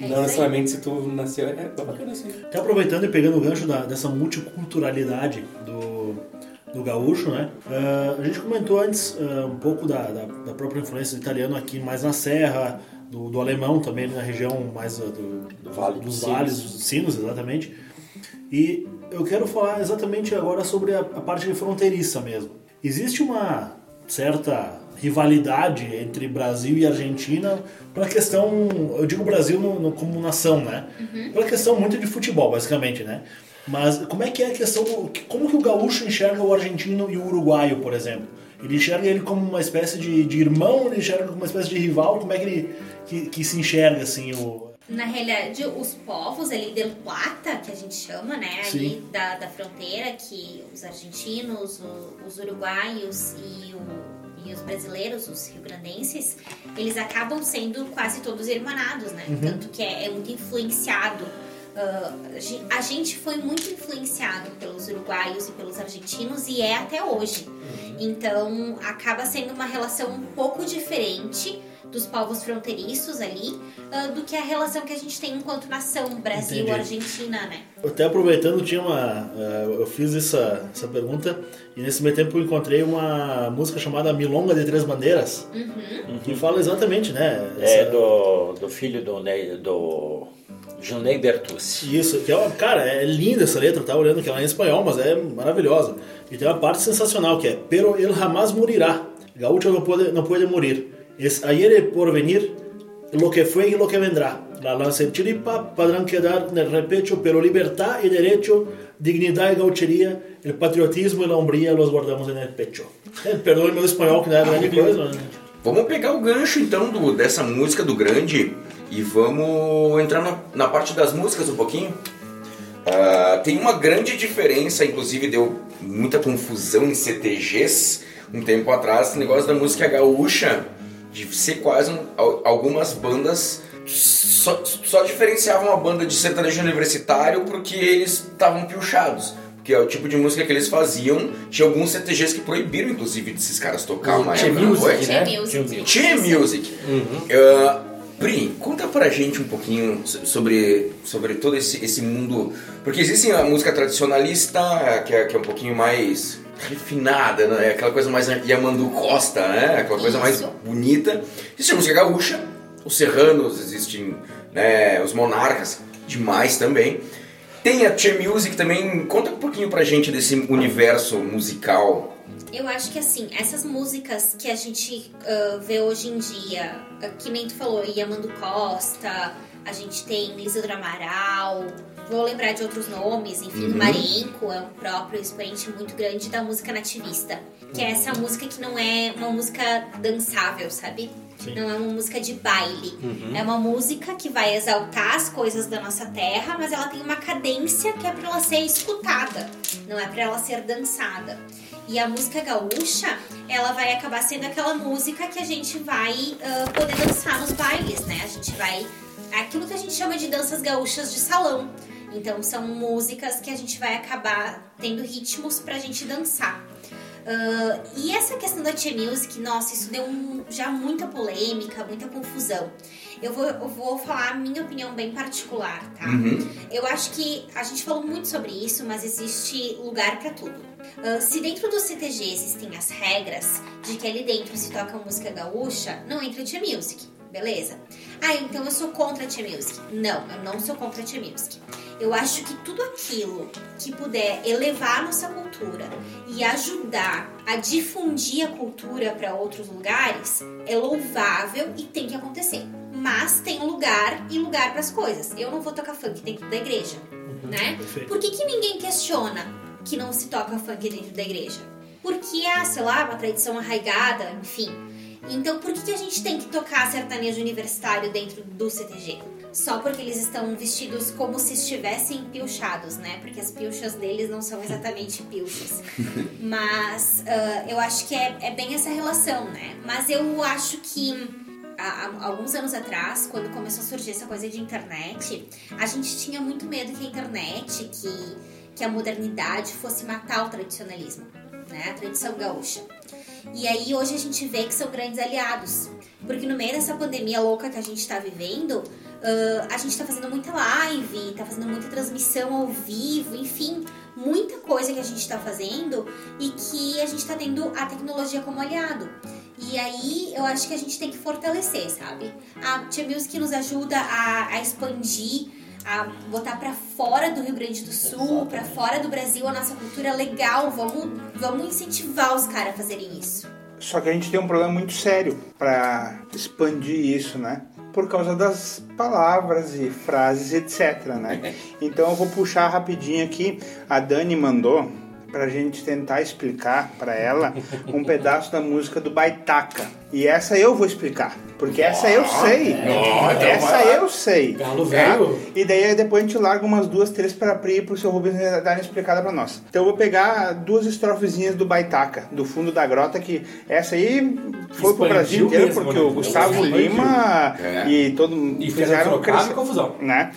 É não necessariamente se tu nasceu. É bacana assim. Até aproveitando e pegando o gancho da- dessa multiculturalidade do, do gaúcho, né? Ah, a gente comentou antes ah, um pouco da, da, da própria influência do italiano aqui mais na serra, do, do alemão também na região mais ah, do, Vale dos dos vales, Sinos. dos sinos, exatamente. E eu quero falar exatamente agora sobre a, a parte fronteiriça mesmo. Existe uma certa rivalidade entre Brasil e Argentina pela questão, eu digo Brasil no, no, como nação, né? Uhum. Pela questão muito de futebol, basicamente, né? Mas como é que é a questão, do, como que o gaúcho enxerga o argentino e o uruguaio, por exemplo? Ele enxerga ele como uma espécie de, de irmão, ele enxerga como uma espécie de rival, como é que ele que, que se enxerga assim o Na realidade, os povos ali del Plata, que a gente chama, né, ali da, da fronteira, que os argentinos, o- os uruguaios e, o- e os brasileiros, os rio-grandenses, eles acabam sendo quase todos irmanados, né? Tanto que é, é muito influenciado. ah, a gen- a gente foi muito influenciado pelos uruguaios e pelos argentinos e é até hoje. Então acaba sendo uma relação um pouco diferente dos povos fronteiriços ali ah, do que a relação que a gente tem enquanto nação Brasil-Argentina, né? Até aproveitando, tinha uma. eh, Eu fiz essa, essa pergunta e nesse meio tempo eu encontrei uma música chamada Milonga de Três Bandeiras, que fala exatamente, né? É essa- do, do filho do, Ney, do Junei Bertucci. Isso, que é uma, cara, é linda essa letra, tá olhando que ela é em espanhol, mas é maravilhosa. E tem uma parte sensacional que é Pero ele jamás morirá. Gaúcho não pode, não pode morir. Es ayer e por venir lo que fue y lo que vendrá. La lancerchiripa podrán quedar en el repecho, pero libertad y derecho, dignidad y gauchería, el patriotismo y la hombría los guardamos en el pecho. É, perdoe meu espanhol, que não é grande coisa? Vamos pegar o gancho então do, dessa música do grande e vamos entrar na, na parte das músicas um pouquinho. Ah, tem uma grande diferença, inclusive deu muita confusão em CTGs um tempo atrás, esse negócio da música gaúcha, de ser quase um- al- algumas bandas só, só diferenciavam uma banda de sertanejo universitário porque eles estavam pilchados. Porque é o tipo de música que eles faziam. Tinha alguns CTGs que proibiram, inclusive, desses caras tocar uma Tinha época, não foi? music, né? Tinha music. Tinha Music. Uh, Pri, conta pra gente um pouquinho so- sobre, sobre todo esse, esse mundo. Porque existe a música tradicionalista, que é, que é um pouquinho mais refinada, né? Aquela coisa mais Yamandu Costa, né? Aquela coisa mais Isso. bonita. Existe a música gaúcha, os serranos, existem né, os monarcas, demais também. Tem a Che Music também. Conta um pouquinho pra gente desse universo musical. Eu acho que assim, essas músicas que a gente ah, vê hoje em dia, ah, que nem tu falou, Yamando Costa, a gente tem Isidro Amaral, vou lembrar de outros nomes, enfim, Marenco é um próprio expoente muito grande da música nativista. Que é essa música que não é uma música dançável, sabe? Não é uma música de baile. É uma música que vai exaltar as coisas da nossa terra, mas ela tem uma cadência que é pra ela ser escutada, não é pra ela ser dançada. E a música gaúcha, ela vai acabar sendo aquela música que a gente vai ah, poder dançar nos bailes, né? A gente vai. Aquilo que a gente chama de danças gaúchas de salão. Então são músicas que a gente vai acabar tendo ritmos pra gente dançar. Ah, e essa questão da Tia Music, nossa, isso deu um- já muita polêmica, muita confusão. Eu vou, eu vou falar a minha opinião bem particular, tá? Eu acho que a gente falou muito sobre isso, mas existe lugar pra tudo. Ah, se dentro do CTG existem as regras de que ali dentro se toca música gaúcha, não entra Tia Music, beleza? Ah, então eu sou contra a Tia Music. Não, eu não sou contra a Tia Music. Eu acho que tudo aquilo que puder elevar a nossa cultura e ajudar a difundir a cultura para outros lugares é louvável e tem que acontecer. Mas tem lugar e lugar para as coisas. Eu não vou tocar funk dentro da igreja, né? perfeito. Por que, que ninguém questiona que não se toca funk dentro da igreja? Porque há, sei lá, uma tradição arraigada, enfim. Então por que, que a gente tem que tocar sertanejo universitário dentro do CTG? Só porque eles estão vestidos como se estivessem pilchados, né? Porque as pilchas deles não são exatamente pilchas. Mas ah, eu acho que é, é bem essa relação, né? Mas eu acho que há, há alguns anos atrás, quando começou a surgir essa coisa de internet, a gente tinha muito medo que a internet, que, que a modernidade fosse matar o tradicionalismo, né? A tradição gaúcha. E aí hoje a gente vê que são grandes aliados. Porque no meio dessa pandemia louca que a gente tá vivendo, ah, a gente tá fazendo muita live, tá fazendo muita transmissão ao vivo, enfim, muita coisa que a gente tá fazendo e que a gente tá tendo a tecnologia como aliado. E aí eu acho que a gente tem que fortalecer, sabe? A Tia Music nos ajuda a, a expandir a botar pra fora do Rio Grande do Sul, pra fora do Brasil a nossa cultura legal. Vamos, vamos incentivar os caras a fazerem isso. Só que a gente tem um problema muito sério para expandir isso, né? Por causa das palavras e frases, etc, né? Então eu vou puxar rapidinho aqui. A Dani mandou pra gente tentar explicar pra ela um pedaço da música do Baitaca. E essa eu vou explicar, porque essa eu sei. essa eu sei. Galo tá? velho. E daí depois a gente larga umas duas, três pra Pri e pro seu Rubens darem explicada pra nós. Então eu vou pegar duas estrofezinhas do Baitaca, do fundo da grota, que essa aí foi pro Brasil inteiro, porque né? o Gustavo Expandiu. Lima É. e todo E fizeram crescer- e confusão. né?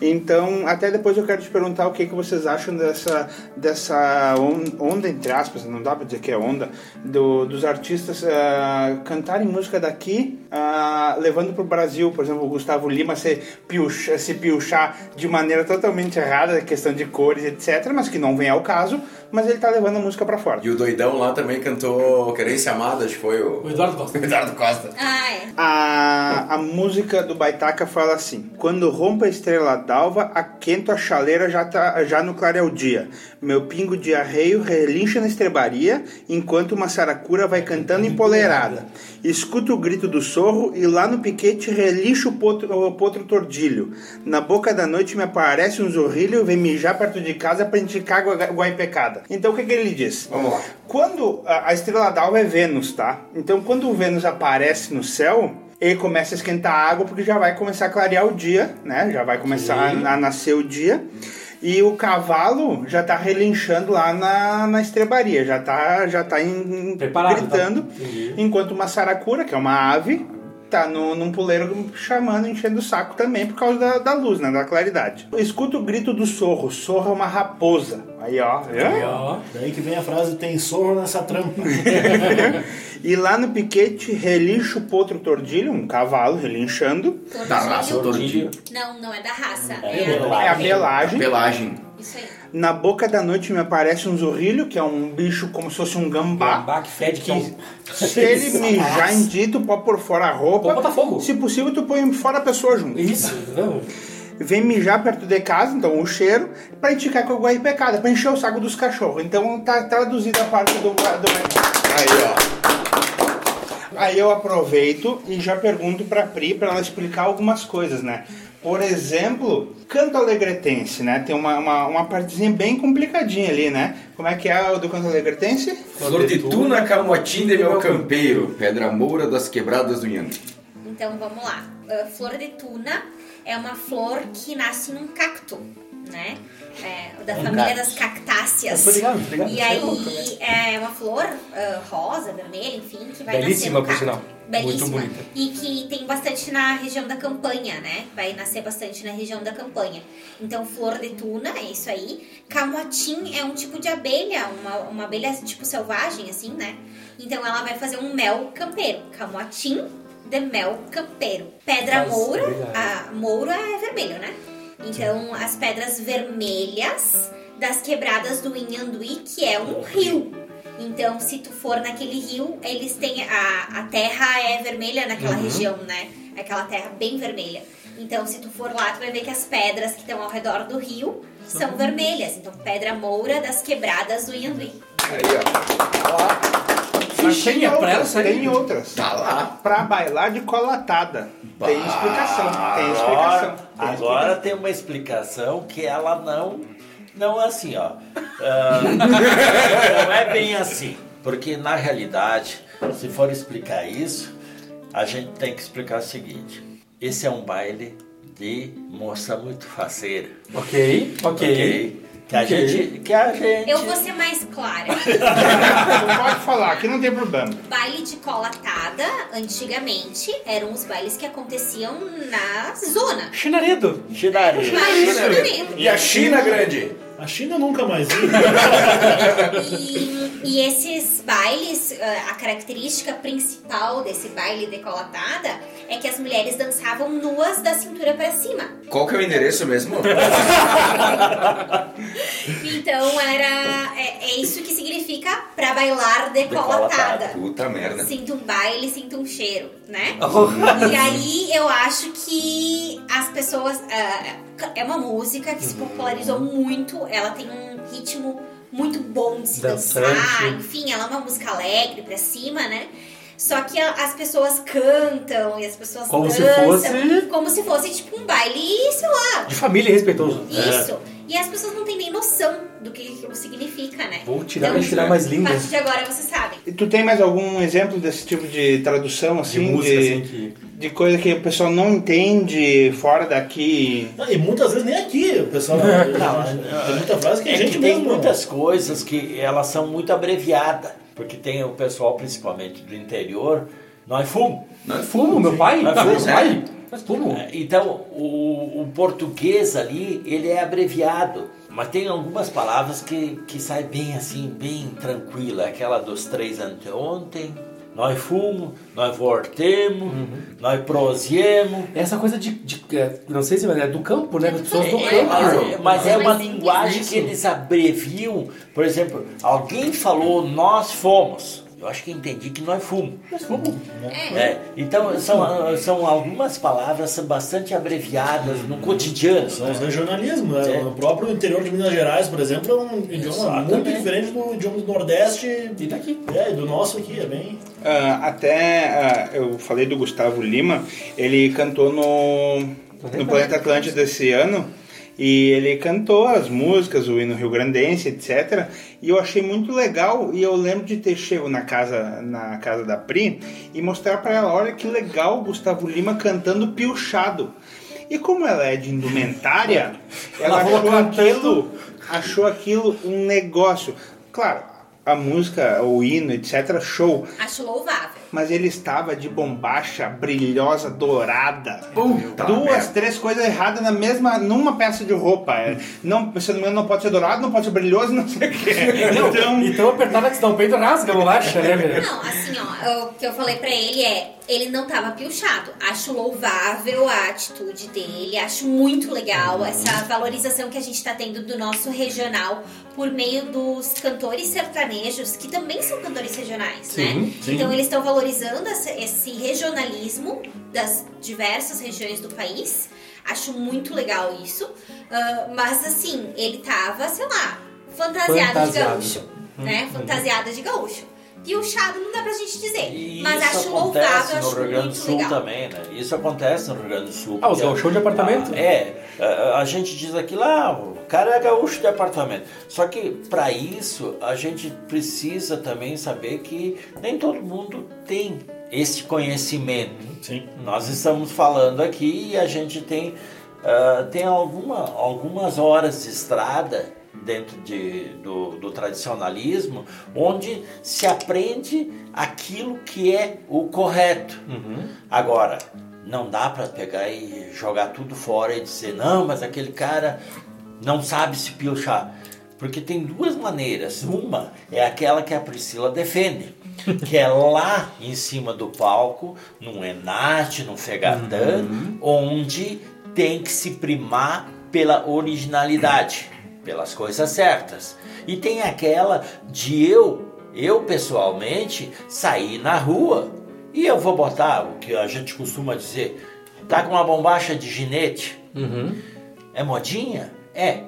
Então, até depois eu quero te perguntar o que, que vocês acham dessa, dessa on- onda, entre aspas, não dá pra dizer que é onda, do- dos artistas ah, cantarem música daqui, ah, levando pro Brasil, por exemplo, o Gustavo Lima se, piucha, se piuchar de maneira totalmente errada, questão de cores, etc., mas que não vem ao caso, mas ele tá levando a música pra fora. E o doidão lá também cantou Querência Amada, acho que foi o O Eduardo Costa. Eduardo Costa. Ah, é. A, a música do Baitaca fala assim: Quando rompa a estrela d'alva, aquento a chaleira já, tá, já no clareio dia. Meu pingo de arreio relincha na estrebaria, enquanto uma saracura vai cantando empoleirada. Escuto o grito do sorro e lá no piquete relincha o potro, o potro tordilho. Na boca da noite me aparece um zorrilho, vem mijar perto de casa pra indicar gua- guaipecada. Então o que, que ele diz? Vamos lá. Quando a, a estrela d'alva é Vênus, tá? Então quando o Vênus aparece no céu, ele começa a esquentar a água porque já vai começar a clarear o dia, né? Já vai começar a, a nascer o dia. E o cavalo já tá relinchando lá na, na estrebaria, já tá, já tá em- Preparado, gritando. tá? Enquanto uma saracura, que é uma ave, tá no, num puleiro chamando, enchendo o saco também por causa da, da luz, né? Da claridade. Escuta o grito do sorro. Sorro é uma raposa. Aí, ó. Aí, ó. Daí que vem a frase, tem sorro nessa trampa. E lá no piquete, relincha o potro tordilho, um cavalo relinchando. Da raça Tordilho. Tordilho. Não, não é da raça. É É, belagem. É a. Pelagem. Isso aí. Na boca da noite me aparece um zorrilho, que é um bicho como se fosse um gambá. Gambá que fede que é um... Se ele mijar em ti, tu pode pôr fora a roupa. Botar fogo. Se possível, tu põe fora a pessoa junto. Isso, não. Vem mijar perto de casa, então o cheiro, pra indicar que eu guai pecada, pra encher o saco dos cachorros. Então tá traduzida a parte do. do... Aí, ó. Aí eu aproveito e já pergunto pra Pri pra ela explicar algumas coisas, né? Por exemplo, canto alegretense, né? Tem uma, uma, uma partezinha bem complicadinha ali, né? Como é que é o do canto alegretense? Flor de tuna, camotim de meu campeiro. Pedra moura das quebradas do Ian. Então vamos lá. Uh, flor de tuna é uma flor que nasce num cacto, né? É, da família das cactáceas. Tô ligado. E aí é uma flor uh, rosa, vermelha, enfim, que vai Belíssima, nascer por no sinal. Belíssima. E que tem bastante na região da campanha, né? Vai nascer bastante na região da campanha. Então, flor de tuna, é isso aí. Camotim é um tipo de abelha, uma, uma abelha tipo selvagem, assim, né? Então, ela vai fazer um mel campeiro. Camotim de mel campeiro. Pedra moura, a mouro é vermelho, né? Então, as pedras vermelhas das quebradas do Inhanduí, que é um rio. Então, se tu for naquele rio, eles têm. A, a terra é vermelha naquela Uhum. região, né? Aquela terra bem vermelha. Então, se tu for lá, tu vai ver que as pedras que estão ao redor do rio são vermelhas. Então, pedra moura das quebradas do Inhanduí. Aí, ó. Mas tem outras, sair. tem outras. Tá lá. Pra bailar de colatada. Tem explicação, tem explicação. Agora, tem agora tem uma explicação que ela não. Não é assim, ó. Ah, não é bem assim. Porque na realidade, se for explicar isso, a gente tem que explicar o seguinte: esse é um baile de moça muito faceira. Ok, ok. Ok? Que a gente. Que a gente. Eu vou ser mais clara. explicação. Pode falar, aqui não tem problema. Baile de colatada, antigamente, eram os bailes que aconteciam na zona. Chinaredo. Chinaria. Baile de Chinaredo. E a China grande? A China nunca mais viu. E, e esses bailes, ah, a característica principal desse baile decolatada é que as mulheres dançavam nuas da cintura pra cima. Qual que é o endereço mesmo? Então era é, é isso que significa pra bailar decolatada. Puta merda. Sinto um baile, sinto um cheiro, né? E aí eu acho que as pessoas. ah, é uma música que se popularizou muito, ela tem um ritmo muito bom de se dançar, enfim, ela é uma música alegre pra cima, né? Só que as pessoas cantam e as pessoas Como se dançam fosse- como se fosse tipo um baile, sei lá, De família respeitoso. isso. E as pessoas não têm nem noção do que aquilo significa, né? Vou tirar e tirar mais A linda. partir de agora você sabe. E tu tem mais algum exemplo desse tipo de tradução, De assim? música, de, assim, que... de coisa que o pessoal não entende fora daqui? Não, E muitas vezes nem aqui, o pessoal. tem muita frase que a É gente que tem mesmo. muitas coisas que elas são muito abreviadas, porque tem o pessoal principalmente do interior, nós fomos. Nós Fumo, meu pai? Mas Ah, meu fumo, pai? Mas fumo. É, Então, o, o português ali, ele é abreviado. Mas tem algumas palavras que, que saem bem assim, bem tranquila. Aquela dos três anteontem. Nós fomos, nós voltemos, nós prosiemos. Essa coisa de, de- é, Não sei se é do campo, né? Das pessoas do É, campo. Mas, é- mas é uma linguagem isso. que eles abreviam. Por exemplo, alguém falou nós fomos. Eu acho que entendi que nós fomos. Mas fumo. É, então são, são algumas palavras bastante abreviadas no cotidiano. São os né? regionalismos, né? É. O próprio interior de Minas Gerais, por exemplo, é um idioma Exatamente. muito diferente do idioma do Nordeste E daqui. é, e do nosso aqui, é bem. Ah, até ah, eu falei do Gustavo Lima, ele cantou no, no Planeta Atlântida esse ano e ele cantou as músicas, o hino rio-grandense, etc. E eu achei muito legal e eu lembro de ter chego na casa, na casa da Pri e mostrar para ela, olha que legal o Gustavo Lima cantando piochado. E como ela é de indumentária, ela Ela achou aquilo, achou aquilo um negócio. Claro, a música, o hino, etc, show, Acho louvável. mas ele estava de bombacha brilhosa, dourada. Puta Duas, merda. três coisas erradas na mesma, numa peça de roupa. É, Não, se não me engano, não pode ser dourado, não pode ser brilhoso, não sei o que. Então, E tão apertada que se dá o peito rasga a bolacha, né, velho? Não, assim, ó, eu- o que eu falei pra ele é, ele não tava piochado. Acho louvável a atitude dele, acho muito legal essa valorização que a gente tá tendo do nosso regional por meio dos cantores sertanejos, que também são cantores regionais, Sim, né? sim. Então eles estão valorizando esse regionalismo das diversas regiões do país. Acho muito legal isso. Ah, mas assim, ele tava, sei lá, fantasiado, de Fantasiado. gaúcho, né? Fantasiada de gaúcho. Piochado não dá pra gente dizer. E mas isso acho acontece no acho Rio Grande do Sul legal. também, né? Isso acontece no Rio Grande do Sul. Ah, os porque- gaúchos de apartamento? Ah, é, a, a gente diz aqui lá, o cara é gaúcho de apartamento. Só que para isso a gente precisa também saber que nem todo mundo tem esse conhecimento. Sim. Nós estamos falando aqui e a gente tem, ah, tem alguma, algumas horas de estrada dentro de, do, do tradicionalismo onde se aprende aquilo que é o correto. Agora, não dá para pegar e jogar tudo fora e dizer, não, mas aquele cara não sabe se piochar. Porque tem duas maneiras. Uma é aquela que a Priscila defende, que é lá em cima do palco, num enate, num fegatã, onde tem que se primar pela originalidade, pelas coisas certas. E tem aquela de eu, eu pessoalmente, sair na rua e eu vou botar o que a gente costuma dizer, tá com uma bombacha de ginete, Uhum. é modinha? É.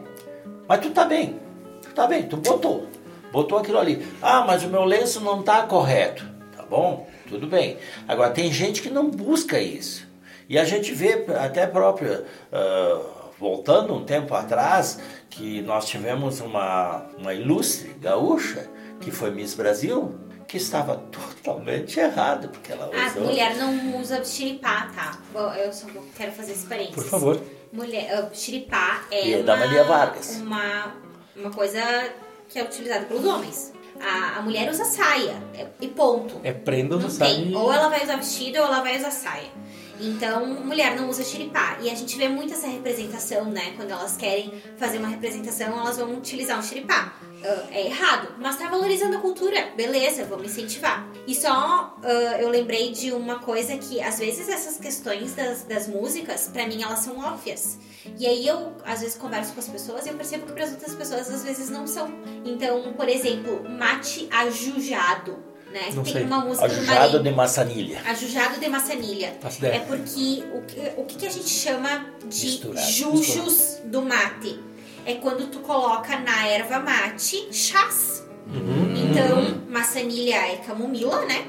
Mas tu tá bem. Tu tá bem, tu botou. Botou aquilo ali. Ah, mas o meu lenço não tá correto. Tá bom? Tudo bem. Agora, tem gente que não busca isso. E a gente vê até próprio, ah, voltando um tempo atrás, que nós tivemos uma, uma ilustre gaúcha, que foi Miss Brasil, que estava totalmente errada, porque ela A usou... mulher não usa xiripá, tá? Bom, Eu só quero fazer esse parênteses. Por favor. Mulher, ah, xiripá é, E é uma, da Maria Vargas. Uma, uma coisa que é utilizada pelos homens. A, a mulher usa saia, é- e ponto. É prenda ou tem. sabe? Ou ela vai usar vestido ou ela vai usar saia. Então, mulher não usa xiripá. E a gente vê muito essa representação, né? Quando elas querem fazer uma representação, elas vão utilizar um xiripá. Ah, é errado, mas tá valorizando a cultura. Beleza, vamos incentivar. E só ah, eu lembrei de uma coisa que, às vezes, essas questões das, das músicas, pra mim, elas são óbvias. E aí eu, às vezes, converso com as pessoas e eu percebo que para as outras pessoas, às vezes, não são. Então, por exemplo, mate ajujado. Né? Não Tem sei. uma música do Ajujado de maçanilha. Ajujado de maçanilha. É porque o que, o que a gente chama de Misturado. jujos do mate? É quando tu coloca na erva mate chás. Então, maçanilha é camomila, né?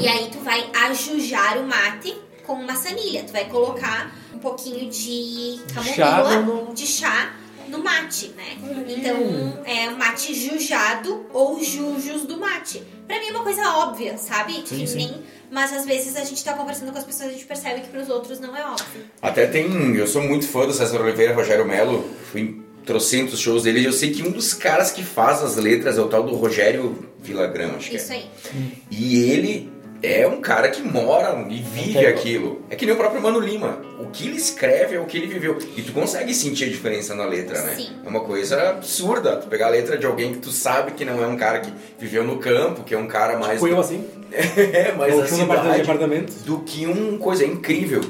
E aí tu vai ajujar o mate com maçanilha. Tu vai colocar um pouquinho de camomila, de chá no mate, né? Então, é mate jujado ou jujos do mate. Pra mim é uma coisa óbvia, sabe? Sim, que sim. nem... Mas às vezes a gente tá conversando com as pessoas e a gente percebe que pros outros não é óbvio. Até tem. Eu sou muito fã do César Oliveira Rogério Melo. Fui em trocentos shows dele. e Eu sei que um dos caras que faz as letras é o tal do Rogério Villagrán, acho que Isso é. aí. E ele é um cara que mora e vive aquilo. É que nem o próprio Mano Lima. O que ele escreve é o que ele viveu. E tu consegue sentir a diferença na letra, né? Sim. É uma coisa absurda. Tu pegar a letra de alguém que tu sabe que não é um cara que viveu no campo, que é um cara mais. Tipo eu assim. é, mais tinha um apartamento de cidade, apartamento. do que um coisa incrível.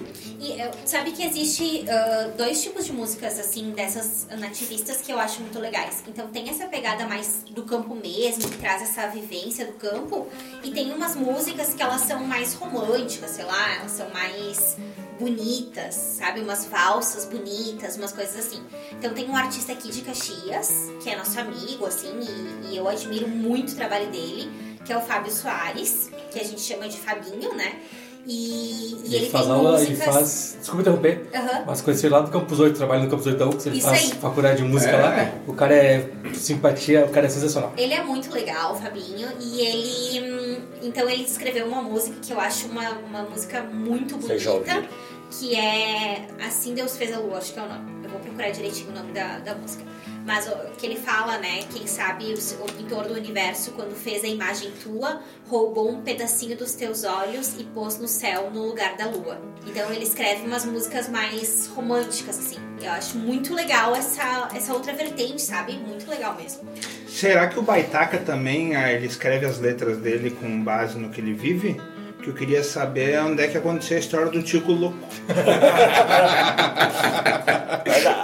E eh, sabe que existe ah, dois tipos de músicas, assim, dessas nativistas que eu acho muito legais. Então tem essa pegada mais do campo mesmo, que traz essa vivência do campo. E tem umas músicas que elas são mais românticas, sei lá, elas são mais bonitas, sabe? Umas valsas bonitas, umas coisas assim. Então tem um artista aqui de Caxias, que é nosso amigo, assim, e, e eu admiro muito o trabalho dele, que é o Fábio Soares, que a gente chama de Fabinho, né? E, e ele, faz tem aula, músicas... ele faz. Desculpa interromper. Aham. Mas conheci ele lá do Campus 8, trabalha no Campus 8 da UX, ele Isso faz aí. faculdade de música É. lá. O cara é simpatia, o cara é sensacional. Ele é muito legal, o Fabinho, e ele. hum, Então ele escreveu uma música que eu acho uma, uma música muito bonita, que é Assim Deus Fez a Lua, acho que é o nome. Eu vou procurar direitinho o nome da, da música. Mas o que ele fala, né? Quem sabe o, o pintor do universo, quando fez a imagem tua, roubou um pedacinho dos teus olhos e pôs no céu no lugar da lua. Então ele escreve umas músicas mais românticas, assim. Eu acho muito legal essa, essa outra vertente, sabe? Muito legal mesmo. Será que o Baitaca também, ah, ele escreve as letras dele com base no que ele vive? Que eu queria saber onde é que aconteceu a história do Tico Louco.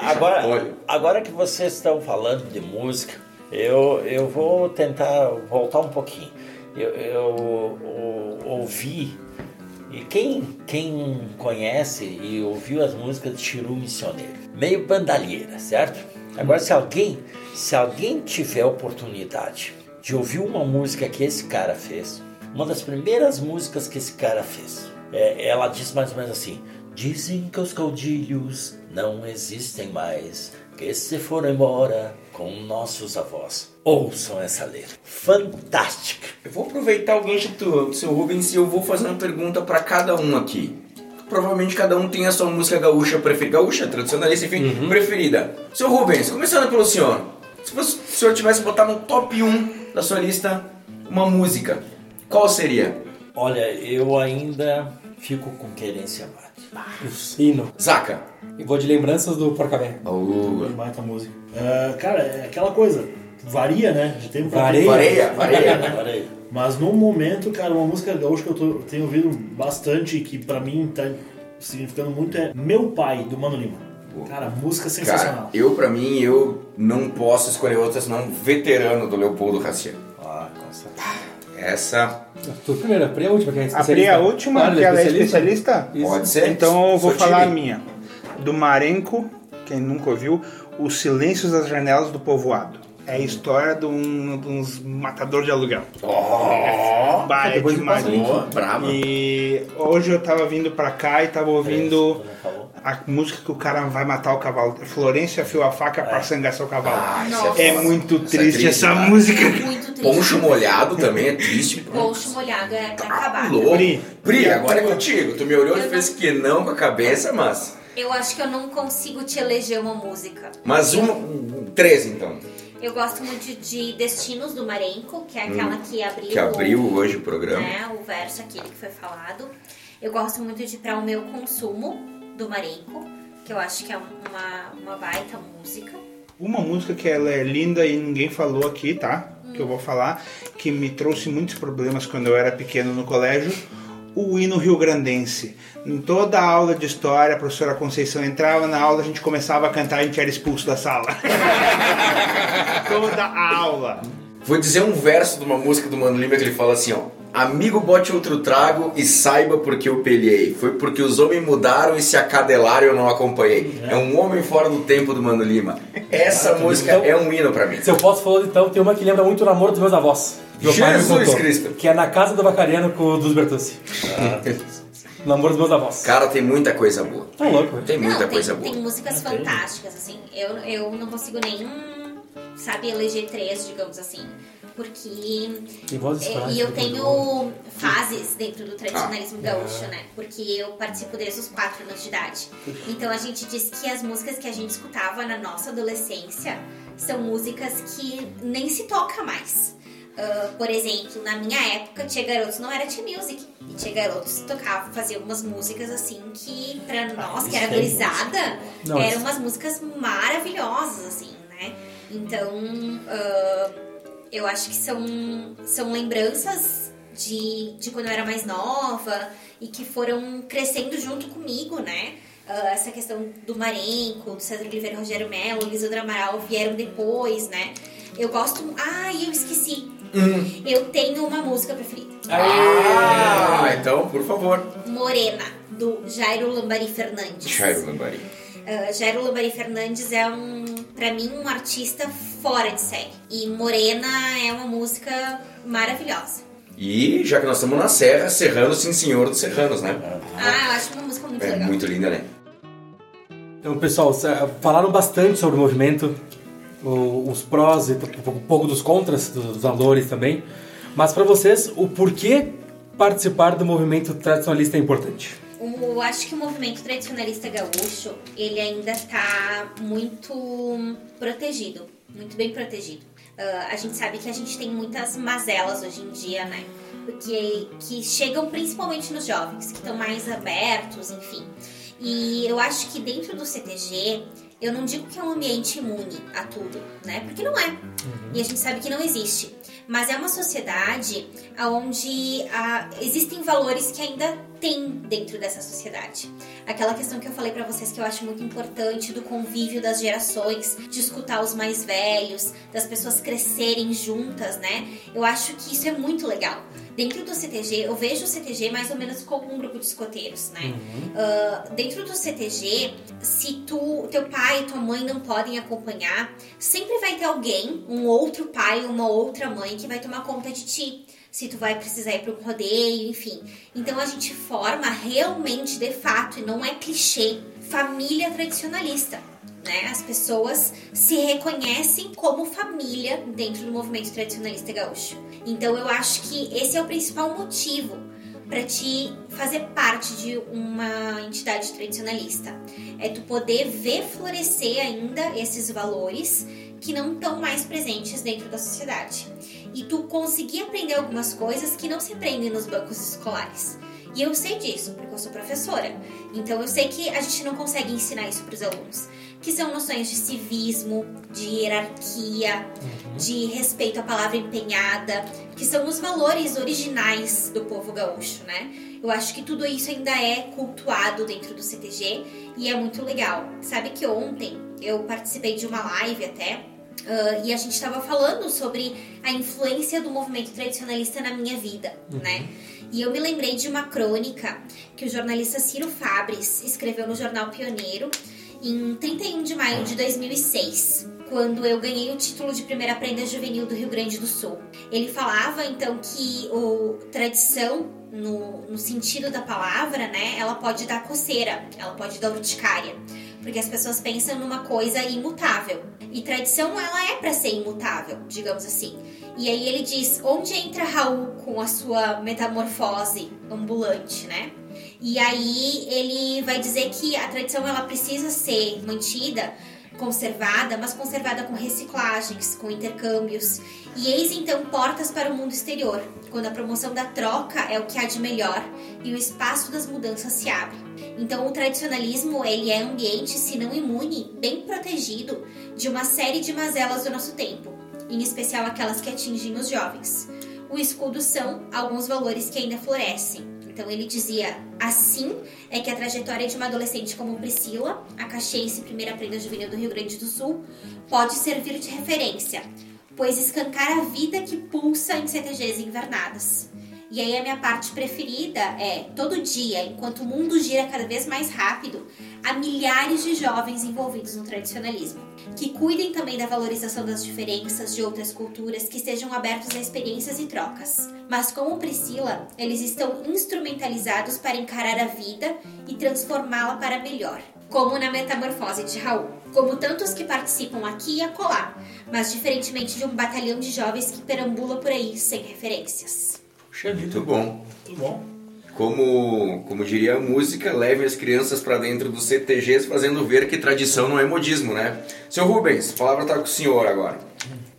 Agora, Olha. agora que vocês estão falando de música, eu, eu vou tentar voltar um pouquinho. Eu, eu o- ouvi, e quem, quem conhece e ouviu as músicas de Chiru Missioneiro, meio bandalheira, certo? Agora, se alguém, se alguém tiver oportunidade de ouvir uma música que esse cara fez, uma das primeiras músicas que esse cara fez, é, ela diz mais ou menos assim: Dizem que os caudilhos não existem mais, que se foram embora com nossos avós. Ouçam essa letra. Fantástica. Eu vou aproveitar o gancho do, seu Rubens e eu vou fazer uma pergunta pra cada um aqui. Provavelmente cada um tem a sua música gaúcha preferida. Gaúcha, tradicionalista, enfim, preferida. Seu Rubens, começando pelo senhor. Se o senhor tivesse botar no top 1 da sua lista uma música, qual seria? Olha, eu ainda fico com querência mate. O sino. Zaca. E vou de lembranças do Porcabé. Oh, Baita música. Ah, cara, é aquela coisa. Varia, né? De tempo pra Varia. tempo. vareia, vareia. Mas no momento, cara, uma música gaúcha que eu tô- tenho ouvido bastante e que pra mim tá significando muito é Meu Pai, do Mano Lima. Cara, música Cara, sensacional. eu pra mim, eu não posso escolher outra senão veterano do Leopoldo Raciel. Ah, com certeza. Essa Tu primeiro, a Pri é a última, que é A especialista. Pri é a última, Claro, que ela é especialista? Isso. pode ser? Então eu vou Sou falar a time. minha. Do Marenco, quem nunca ouviu, Os Silêncios das Janelas do Povoado. É a história de, um, de uns matador de aluguel. Bah, é depois me demais. boa, brava. E hoje eu tava vindo pra cá e tava ouvindo falou? a música que o cara vai matar o cavalo. Florência afia a faca pra sangar seu cavalo. Ah. É foda. muito Essa triste triste, essa cara. música. Muito triste. Poncho molhado também é triste. Poncho molhado é pra Tá acabar. louco. Pri. Pri, agora é contigo. Tu me olhou e fez que não com a cabeça, mas. Eu acho que eu não consigo te eleger uma música. Mas uma. um, Três então. Eu gosto muito de Destinos do Marenco, que é aquela que abriu, Hum. Que abriu hoje o programa. né, o verso aquele que foi falado. Eu gosto muito de Pra o Meu Consumo, do Marenco, que eu acho que é uma, uma baita música. Uma música que ela é linda e ninguém falou aqui, tá? Que eu vou falar, que me trouxe muitos problemas quando eu era pequeno no colégio. O hino rio-grandense. Em toda a aula de história, a professora Conceição entrava na aula, a gente começava a cantar e a gente era expulso da sala. toda a aula. Vou dizer um verso de uma música do Mano Lima que ele fala assim, ó. Amigo, bote outro trago e saiba porque eu pelhei. Foi porque os homens mudaram e se acadelaram e eu não acompanhei. É um homem fora do tempo do Mano Lima. Essa música Então- é um hino pra mim. Se eu posso falar, então, tem uma que lembra muito o namoro dos meus avós. Meu pai me Jesus contou, Cristo. Que é na casa do Bacariano com o dos Bertucci. Namoro dos meus avós. Cara, tem muita coisa boa. Tá louco, velho. Tem muita não, coisa tem, boa. tem músicas Ah, fantásticas, assim. Eu, eu não consigo nem, sabe, eleger três, digamos assim. Porque. Tem vozes é, E eu tenho fases dentro do tradicionalismo Ah. gaúcho, né? Porque eu participo desde os quatro anos de idade. Então a gente diz que as músicas que a gente escutava na nossa adolescência são músicas que nem se toca mais. Ah, por exemplo, na minha época, Tia Garotos não era Tia Music. E Tia Garotos tocava, fazia algumas músicas assim que, pra nós, que era tem gurizada, eram umas músicas maravilhosas, assim, né? Então, ah, eu acho que são, são lembranças de, de quando eu era mais nova e que foram crescendo junto comigo, né? Ah, essa questão do Marenco, do César Oliveira, Rogério Melo, Lisandro Amaral vieram depois, né? Eu gosto. Ah, eu esqueci. Eu tenho uma música preferida. Ah, então, por favor. Morena, do Jairo Lambari Fernandes. Jairo Lambari. Uh, Jairo Lambari Fernandes é um, pra mim, um artista fora de série. E Morena é uma música maravilhosa. E já que nós estamos na Serra, Serrano, sim senhor dos Serranos, né? Ah, eu acho uma música muito É legal. muito linda, né? Então, pessoal, falaram bastante sobre o movimento, os prós e um pouco dos contras, dos valores também. Mas para vocês, o porquê participar do movimento tradicionalista é importante? Eu acho que o movimento tradicionalista gaúcho, ele ainda está muito protegido, muito bem protegido. Ah, a gente sabe que a gente tem muitas mazelas hoje em dia, né? Porque que chegam principalmente nos jovens, que estão mais abertos, enfim. E eu acho que dentro do CTG, eu não digo que é um ambiente imune a tudo, né? Porque não é. E a gente sabe que não existe. Mas é uma sociedade onde ah, existem valores que ainda tem dentro dessa sociedade. Aquela questão que eu falei pra vocês que eu acho muito importante do convívio das gerações, de escutar os mais velhos, das pessoas crescerem juntas, né? Eu acho que isso é muito legal. Dentro do CTG, eu vejo o CTG mais ou menos como um grupo de escoteiros, né? Ah, dentro do CTG, se tu, teu pai e tua mãe não podem acompanhar, sempre vai ter alguém, um outro pai, uma outra mãe que vai tomar conta de ti. Se tu vai precisar ir para um rodeio, enfim. Então a gente forma realmente, de fato, e não é clichê, família tradicionalista. Né? As pessoas se reconhecem como família dentro do movimento tradicionalista gaúcho. Então eu acho que esse é o principal motivo para te fazer parte de uma entidade tradicionalista. É tu poder ver florescer ainda esses valores que não estão mais presentes dentro da sociedade. E tu conseguir aprender algumas coisas que não se aprendem nos bancos escolares. E eu sei disso, porque eu sou professora. Então eu sei que a gente não consegue ensinar isso para os alunos. Que são noções de civismo, de hierarquia, de respeito à palavra empenhada, que são os valores originais do povo gaúcho, né? Eu acho que tudo isso ainda é cultuado dentro do CTG e é muito legal. Sabe que ontem eu participei de uma live até ah, e a gente estava falando sobre a influência do movimento tradicionalista na minha vida, né? E eu me lembrei de uma crônica que o jornalista Ciro Fabres escreveu no jornal Pioneiro em 31 de maio de 2006, quando eu ganhei o título de primeira prenda juvenil do Rio Grande do Sul. Ele falava então que o tradição no, no sentido da palavra, né, ela pode dar coceira, ela pode dar urticária, porque as pessoas pensam numa coisa imutável. E tradição ela é para ser imutável, digamos assim. E aí ele diz: onde entra Raul com a sua metamorfose ambulante, né? E aí ele vai dizer que a tradição ela precisa ser mantida, conservada, mas conservada com reciclagens, com intercâmbios. E eis então portas para o mundo exterior, quando a promoção da troca é o que há de melhor e o espaço das mudanças se abre. Então o tradicionalismo ele é ambiente, se não imune, bem protegido de uma série de mazelas do nosso tempo, em especial aquelas que atingem os jovens. O escudo são alguns valores que ainda florescem. Então ele dizia: assim é que a trajetória de uma adolescente como Priscila, a caxiense primeira prenda juvenil do Rio Grande do Sul, pode servir de referência. pois escancar a vida que pulsa em CTGs invernadas. E aí a minha parte preferida é, todo dia, enquanto o mundo gira cada vez mais rápido, há milhares de jovens envolvidos no tradicionalismo, que cuidem também da valorização das diferenças de outras culturas, que estejam abertos a experiências e trocas. Mas como Priscila, eles estão instrumentalizados para encarar a vida e transformá-la para melhor. Como na metamorfose de Raul, como tantos que participam aqui e acolá, mas diferentemente de um batalhão de jovens que perambula por aí sem referências. Muito bom. Muito bom. Como, como diria a música, leve as crianças para dentro dos CTGs, fazendo ver que tradição não é modismo, né? Seu Rubens, a palavra está com o senhor agora.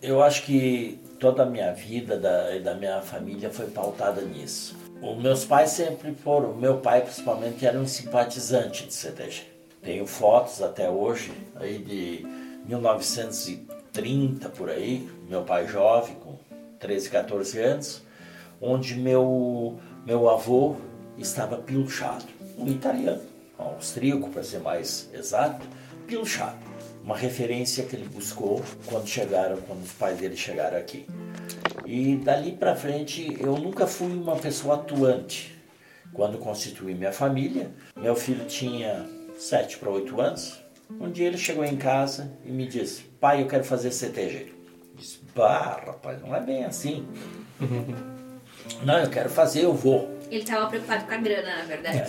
Eu acho que toda a minha vida da, e da minha família foi pautada nisso. Os meus pais sempre foram, meu pai principalmente era um simpatizante de CTG. Tenho fotos até hoje, aí de 1930 por aí, meu pai jovem, com 13, 14 anos, onde meu, meu avô estava pilchado. Um italiano, um austríaco para ser mais exato, pilchado. Uma referência que ele buscou quando chegaram, quando os pais dele chegaram aqui. E dali para frente eu nunca fui uma pessoa atuante. Quando constituí minha família, meu filho tinha 7 para 8 anos. Um dia ele chegou em casa e me disse: Pai, eu quero fazer CTG. Eu disse: Bah, rapaz, não é bem assim. não, eu quero fazer, eu vou. Ele estava preocupado com a grana, na verdade.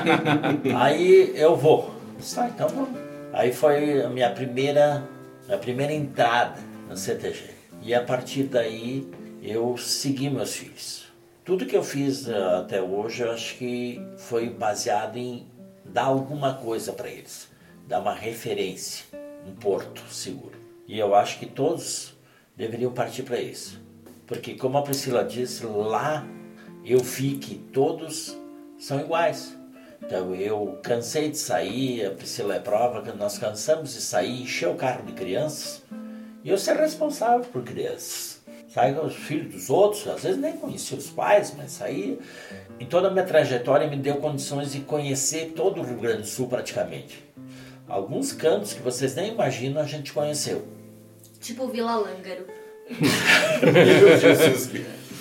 Aí eu vou. Tá, então vamos. Aí foi a minha primeira, a primeira entrada no CTG. E a partir daí eu segui meus filhos. Tudo que eu fiz eh, até hoje, eu acho que foi baseado em dar alguma coisa para eles, dar uma referência, um porto seguro. E eu acho que todos deveriam partir para isso. Porque, como a Priscila disse, lá eu vi que todos são iguais. Então eu cansei de sair, a Priscila é prova que nós cansamos de sair, encher o carro de crianças e eu ser responsável por crianças. Sair com os filhos dos outros, às vezes nem conhecia os pais, mas saía. Em toda a minha trajetória me deu condições de conhecer todo o Rio Grande do Sul praticamente. Alguns cantos que vocês nem imaginam a gente conheceu. tipo Vila Lângaro.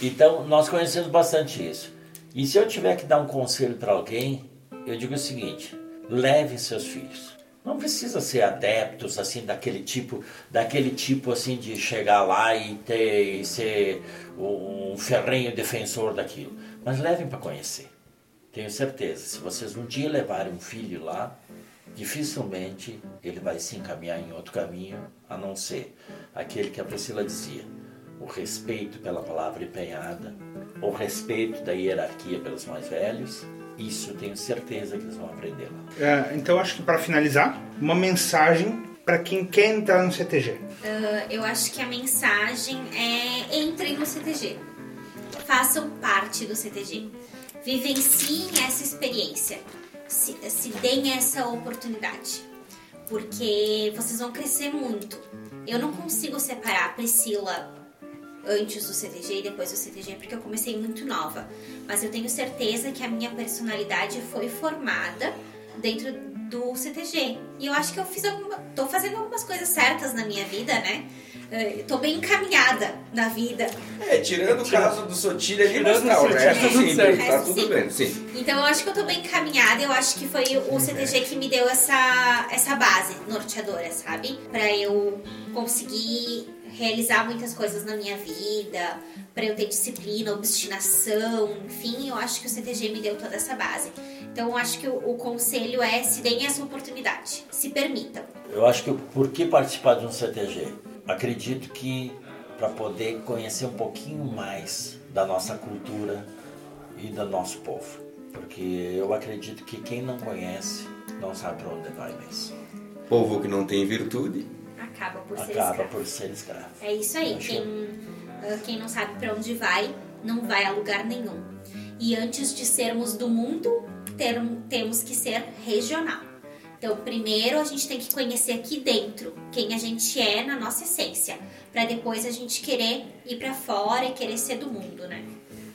Então, nós conhecemos bastante isso. E se eu tiver que dar um conselho para alguém, eu digo o seguinte: leve seus filhos. Não precisa ser adeptos assim daquele tipo, daquele tipo assim de chegar lá e ter e ser um ferrenho defensor daquilo, mas levem para conhecer. Tenho certeza, se vocês um dia levarem um filho lá, dificilmente ele vai se encaminhar em outro caminho, a não ser aquele que a Priscila dizia, o respeito pela palavra empenhada, o respeito da hierarquia pelos mais velhos. Isso eu tenho certeza que eles vão aprender lá. É, então acho que para finalizar, uma mensagem para quem quer entrar no CTG. Ah, eu acho que a mensagem é entrem no CTG. Façam parte do CTG. Vivenciem essa experiência. Se, se deem essa oportunidade. Porque vocês vão crescer muito. Eu não consigo separar a Priscila antes do CTG e depois do CTG, porque eu comecei muito nova. Mas eu tenho certeza que a minha personalidade foi formada dentro do CTG. E eu acho que eu fiz alguma, tô fazendo algumas coisas certas na minha vida, né? Eh, Tô bem encaminhada na vida. É, tirando o caso do Sotilha ali, mas tá, o resto tudo sim, tá tudo sim. bem, sim. Então eu acho que eu tô bem encaminhada, eu acho que foi o CTG que me deu essa, essa base norteadora, sabe? Pra eu conseguir realizar muitas coisas na minha vida, pra eu ter disciplina, obstinação, enfim, eu acho que o CTG me deu toda essa base. Então eu acho que o, o conselho é se deem essa oportunidade, se permitam. Eu acho que por que participar de um CTG? Acredito que para poder conhecer um pouquinho mais da nossa cultura e do nosso povo. Porque eu acredito que quem não conhece não sabe para onde vai mesmo. Povo que não tem virtude. Acaba por ser Acaba escravo. por ser escravo. É isso aí. Quem, ah, quem não sabe pra onde vai, não vai a lugar nenhum. E antes de sermos do mundo, ter- temos que ser regional. Então, primeiro a gente tem que conhecer aqui dentro quem a gente é na nossa essência, Pra depois a gente querer ir pra fora e querer ser do mundo, né?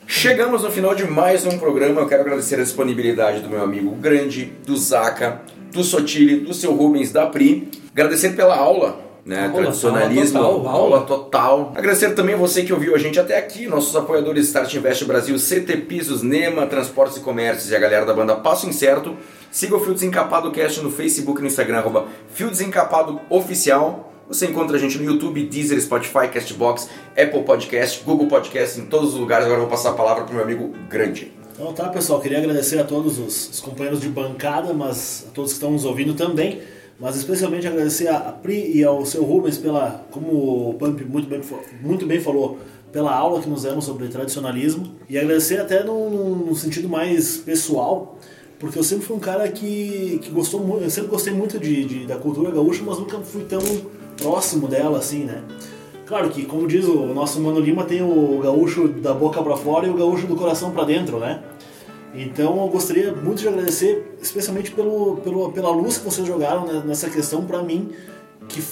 Chegamos no final de mais um programa. Eu quero agradecer a disponibilidade do meu amigo Grande, do Zaca, do Sotile, do seu Rubens, da Pri. Agradecer pela aula né? Aula, Tradicionalismo, aula total, aula aula. total. Agradecer também você que ouviu a gente até aqui, nossos apoiadores Start Invest Brasil, CT Pisos, Nema, Transportes e Comércios e a galera da banda Passo Incerto. Siga o Fio Desencapado Cast no Facebook e no Instagram, arroba Fio Desencapado Oficial. Você encontra a gente no YouTube, Deezer, Spotify, Castbox, Apple Podcast, Google Podcast, em todos os lugares. Agora eu vou passar a palavra para o meu amigo Grande. Então tá, pessoal, queria agradecer a todos os, os companheiros de bancada, mas a todos que estão nos ouvindo também, mas especialmente agradecer a, Pri e ao seu Rubens pela, como o Pump muito bem, muito bem falou, pela aula que nos deram sobre tradicionalismo e agradecer até no- no sentido mais pessoal, porque eu sempre fui um cara que, que gostou muito, eu sempre gostei muito de, de- da cultura gaúcha, mas nunca fui tão próximo dela assim, né? Claro que, como diz o nosso Mano Lima, tem o gaúcho da boca pra fora e o gaúcho do coração pra dentro, né? Então eu gostaria muito de agradecer, especialmente pelo, pelo, pela luz que vocês jogaram nessa questão pra mim, que,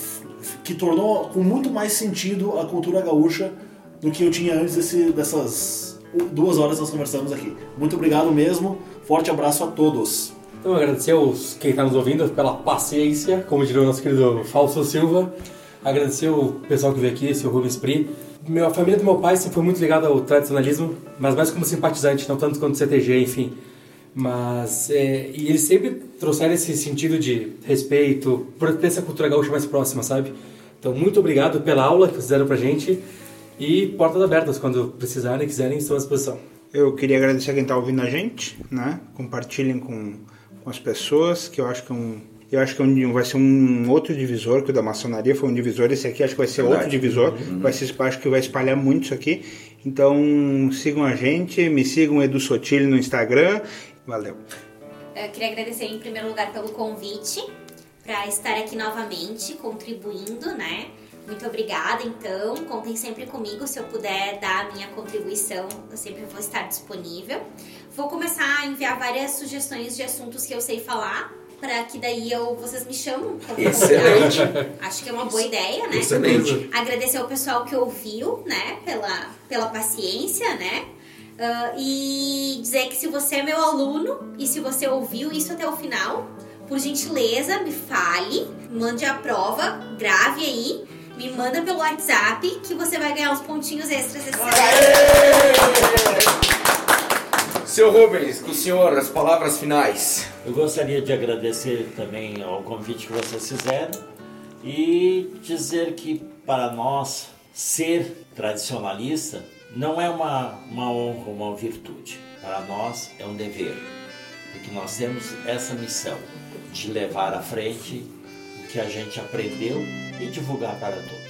que tornou com muito mais sentido a cultura gaúcha do que eu tinha antes desse, dessas duas horas que nós conversamos aqui. Muito obrigado mesmo, forte abraço a todos. Então, agradecer aos quem está nos ouvindo pela paciência, como diria o nosso querido Falso Silva. Agradecer o pessoal que veio aqui, seu Rubens Pri. Meu, a família do meu pai sempre foi muito ligada ao tradicionalismo, mas mais como simpatizante, não tanto quanto CTG, enfim. Mas, é, e eles sempre trouxeram esse sentido de respeito, por ter essa cultura gaúcha mais próxima, sabe? Então, muito obrigado pela aula que fizeram pra gente e portas abertas, quando precisarem, quiserem, estão à disposição. Eu queria agradecer a quem está ouvindo a gente, né? Compartilhem com, com as pessoas, que eu acho que é um, eu acho que é um, vai ser um outro divisor, que o da maçonaria foi um divisor, esse aqui acho que vai ser outro divisor, vai ser, acho que vai espalhar muito isso aqui. Então sigam a gente, me sigam Edu Sotile no Instagram. Valeu. Eu queria agradecer em primeiro lugar pelo convite para estar aqui novamente contribuindo, né? Muito obrigada, então. Contem sempre comigo se eu puder dar a minha contribuição, eu sempre vou estar disponível. Vou começar a enviar várias sugestões de assuntos que eu sei falar, para que daí eu, vocês me chamam. como Excelente. convidado. Acho que é uma boa ideia, né? Excelente. Agradecer ao pessoal que ouviu, né? Pela, pela paciência, né? Ah, e dizer que se você é meu aluno e se você ouviu isso até o final, por gentileza, me fale, mande a prova, grave aí, me manda pelo WhatsApp que você vai ganhar uns pontinhos extras esse Seu Rubens, com o senhor, as palavras finais. Eu gostaria de agradecer também ao convite que vocês fizeram e dizer que para nós ser tradicionalista não é uma, uma honra, uma virtude. Para nós é um dever, porque nós temos essa missão de levar à frente o que a gente aprendeu e divulgar para todos.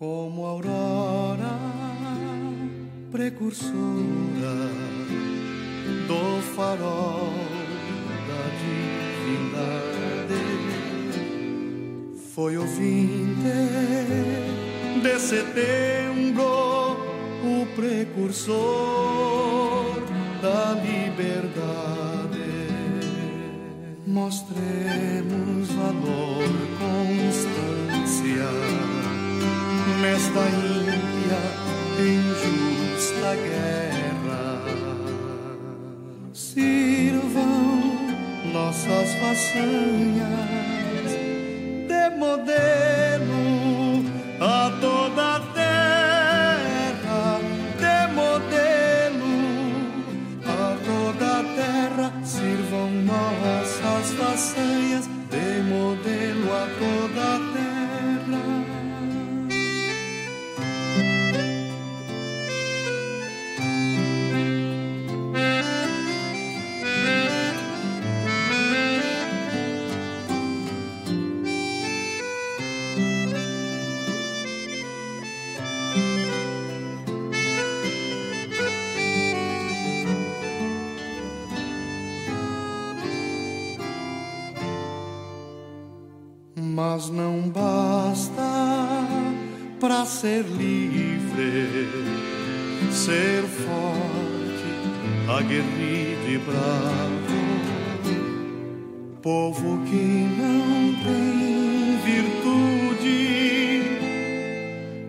Como aurora precursora do farol da divindade. Foi o 20 de setembro o precursor da liberdade. Mostremos valor, constância nesta Índia em justa guerra. Sirvam nossas façanhas de modelo Mas não basta para ser livre, ser forte, aguerrido e bravo. Povo que não tem virtude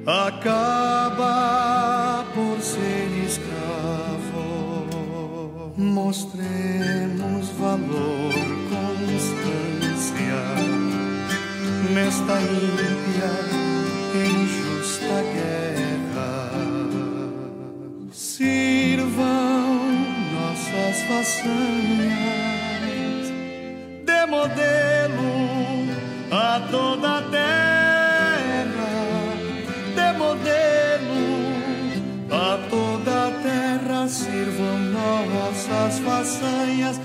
acaba por ser escravo. Mostremos valor nesta ímpia injusta guerra. Sirvam nossas façanhas de modelo a toda a terra, de modelo a toda a terra. Sirvam nossas façanhas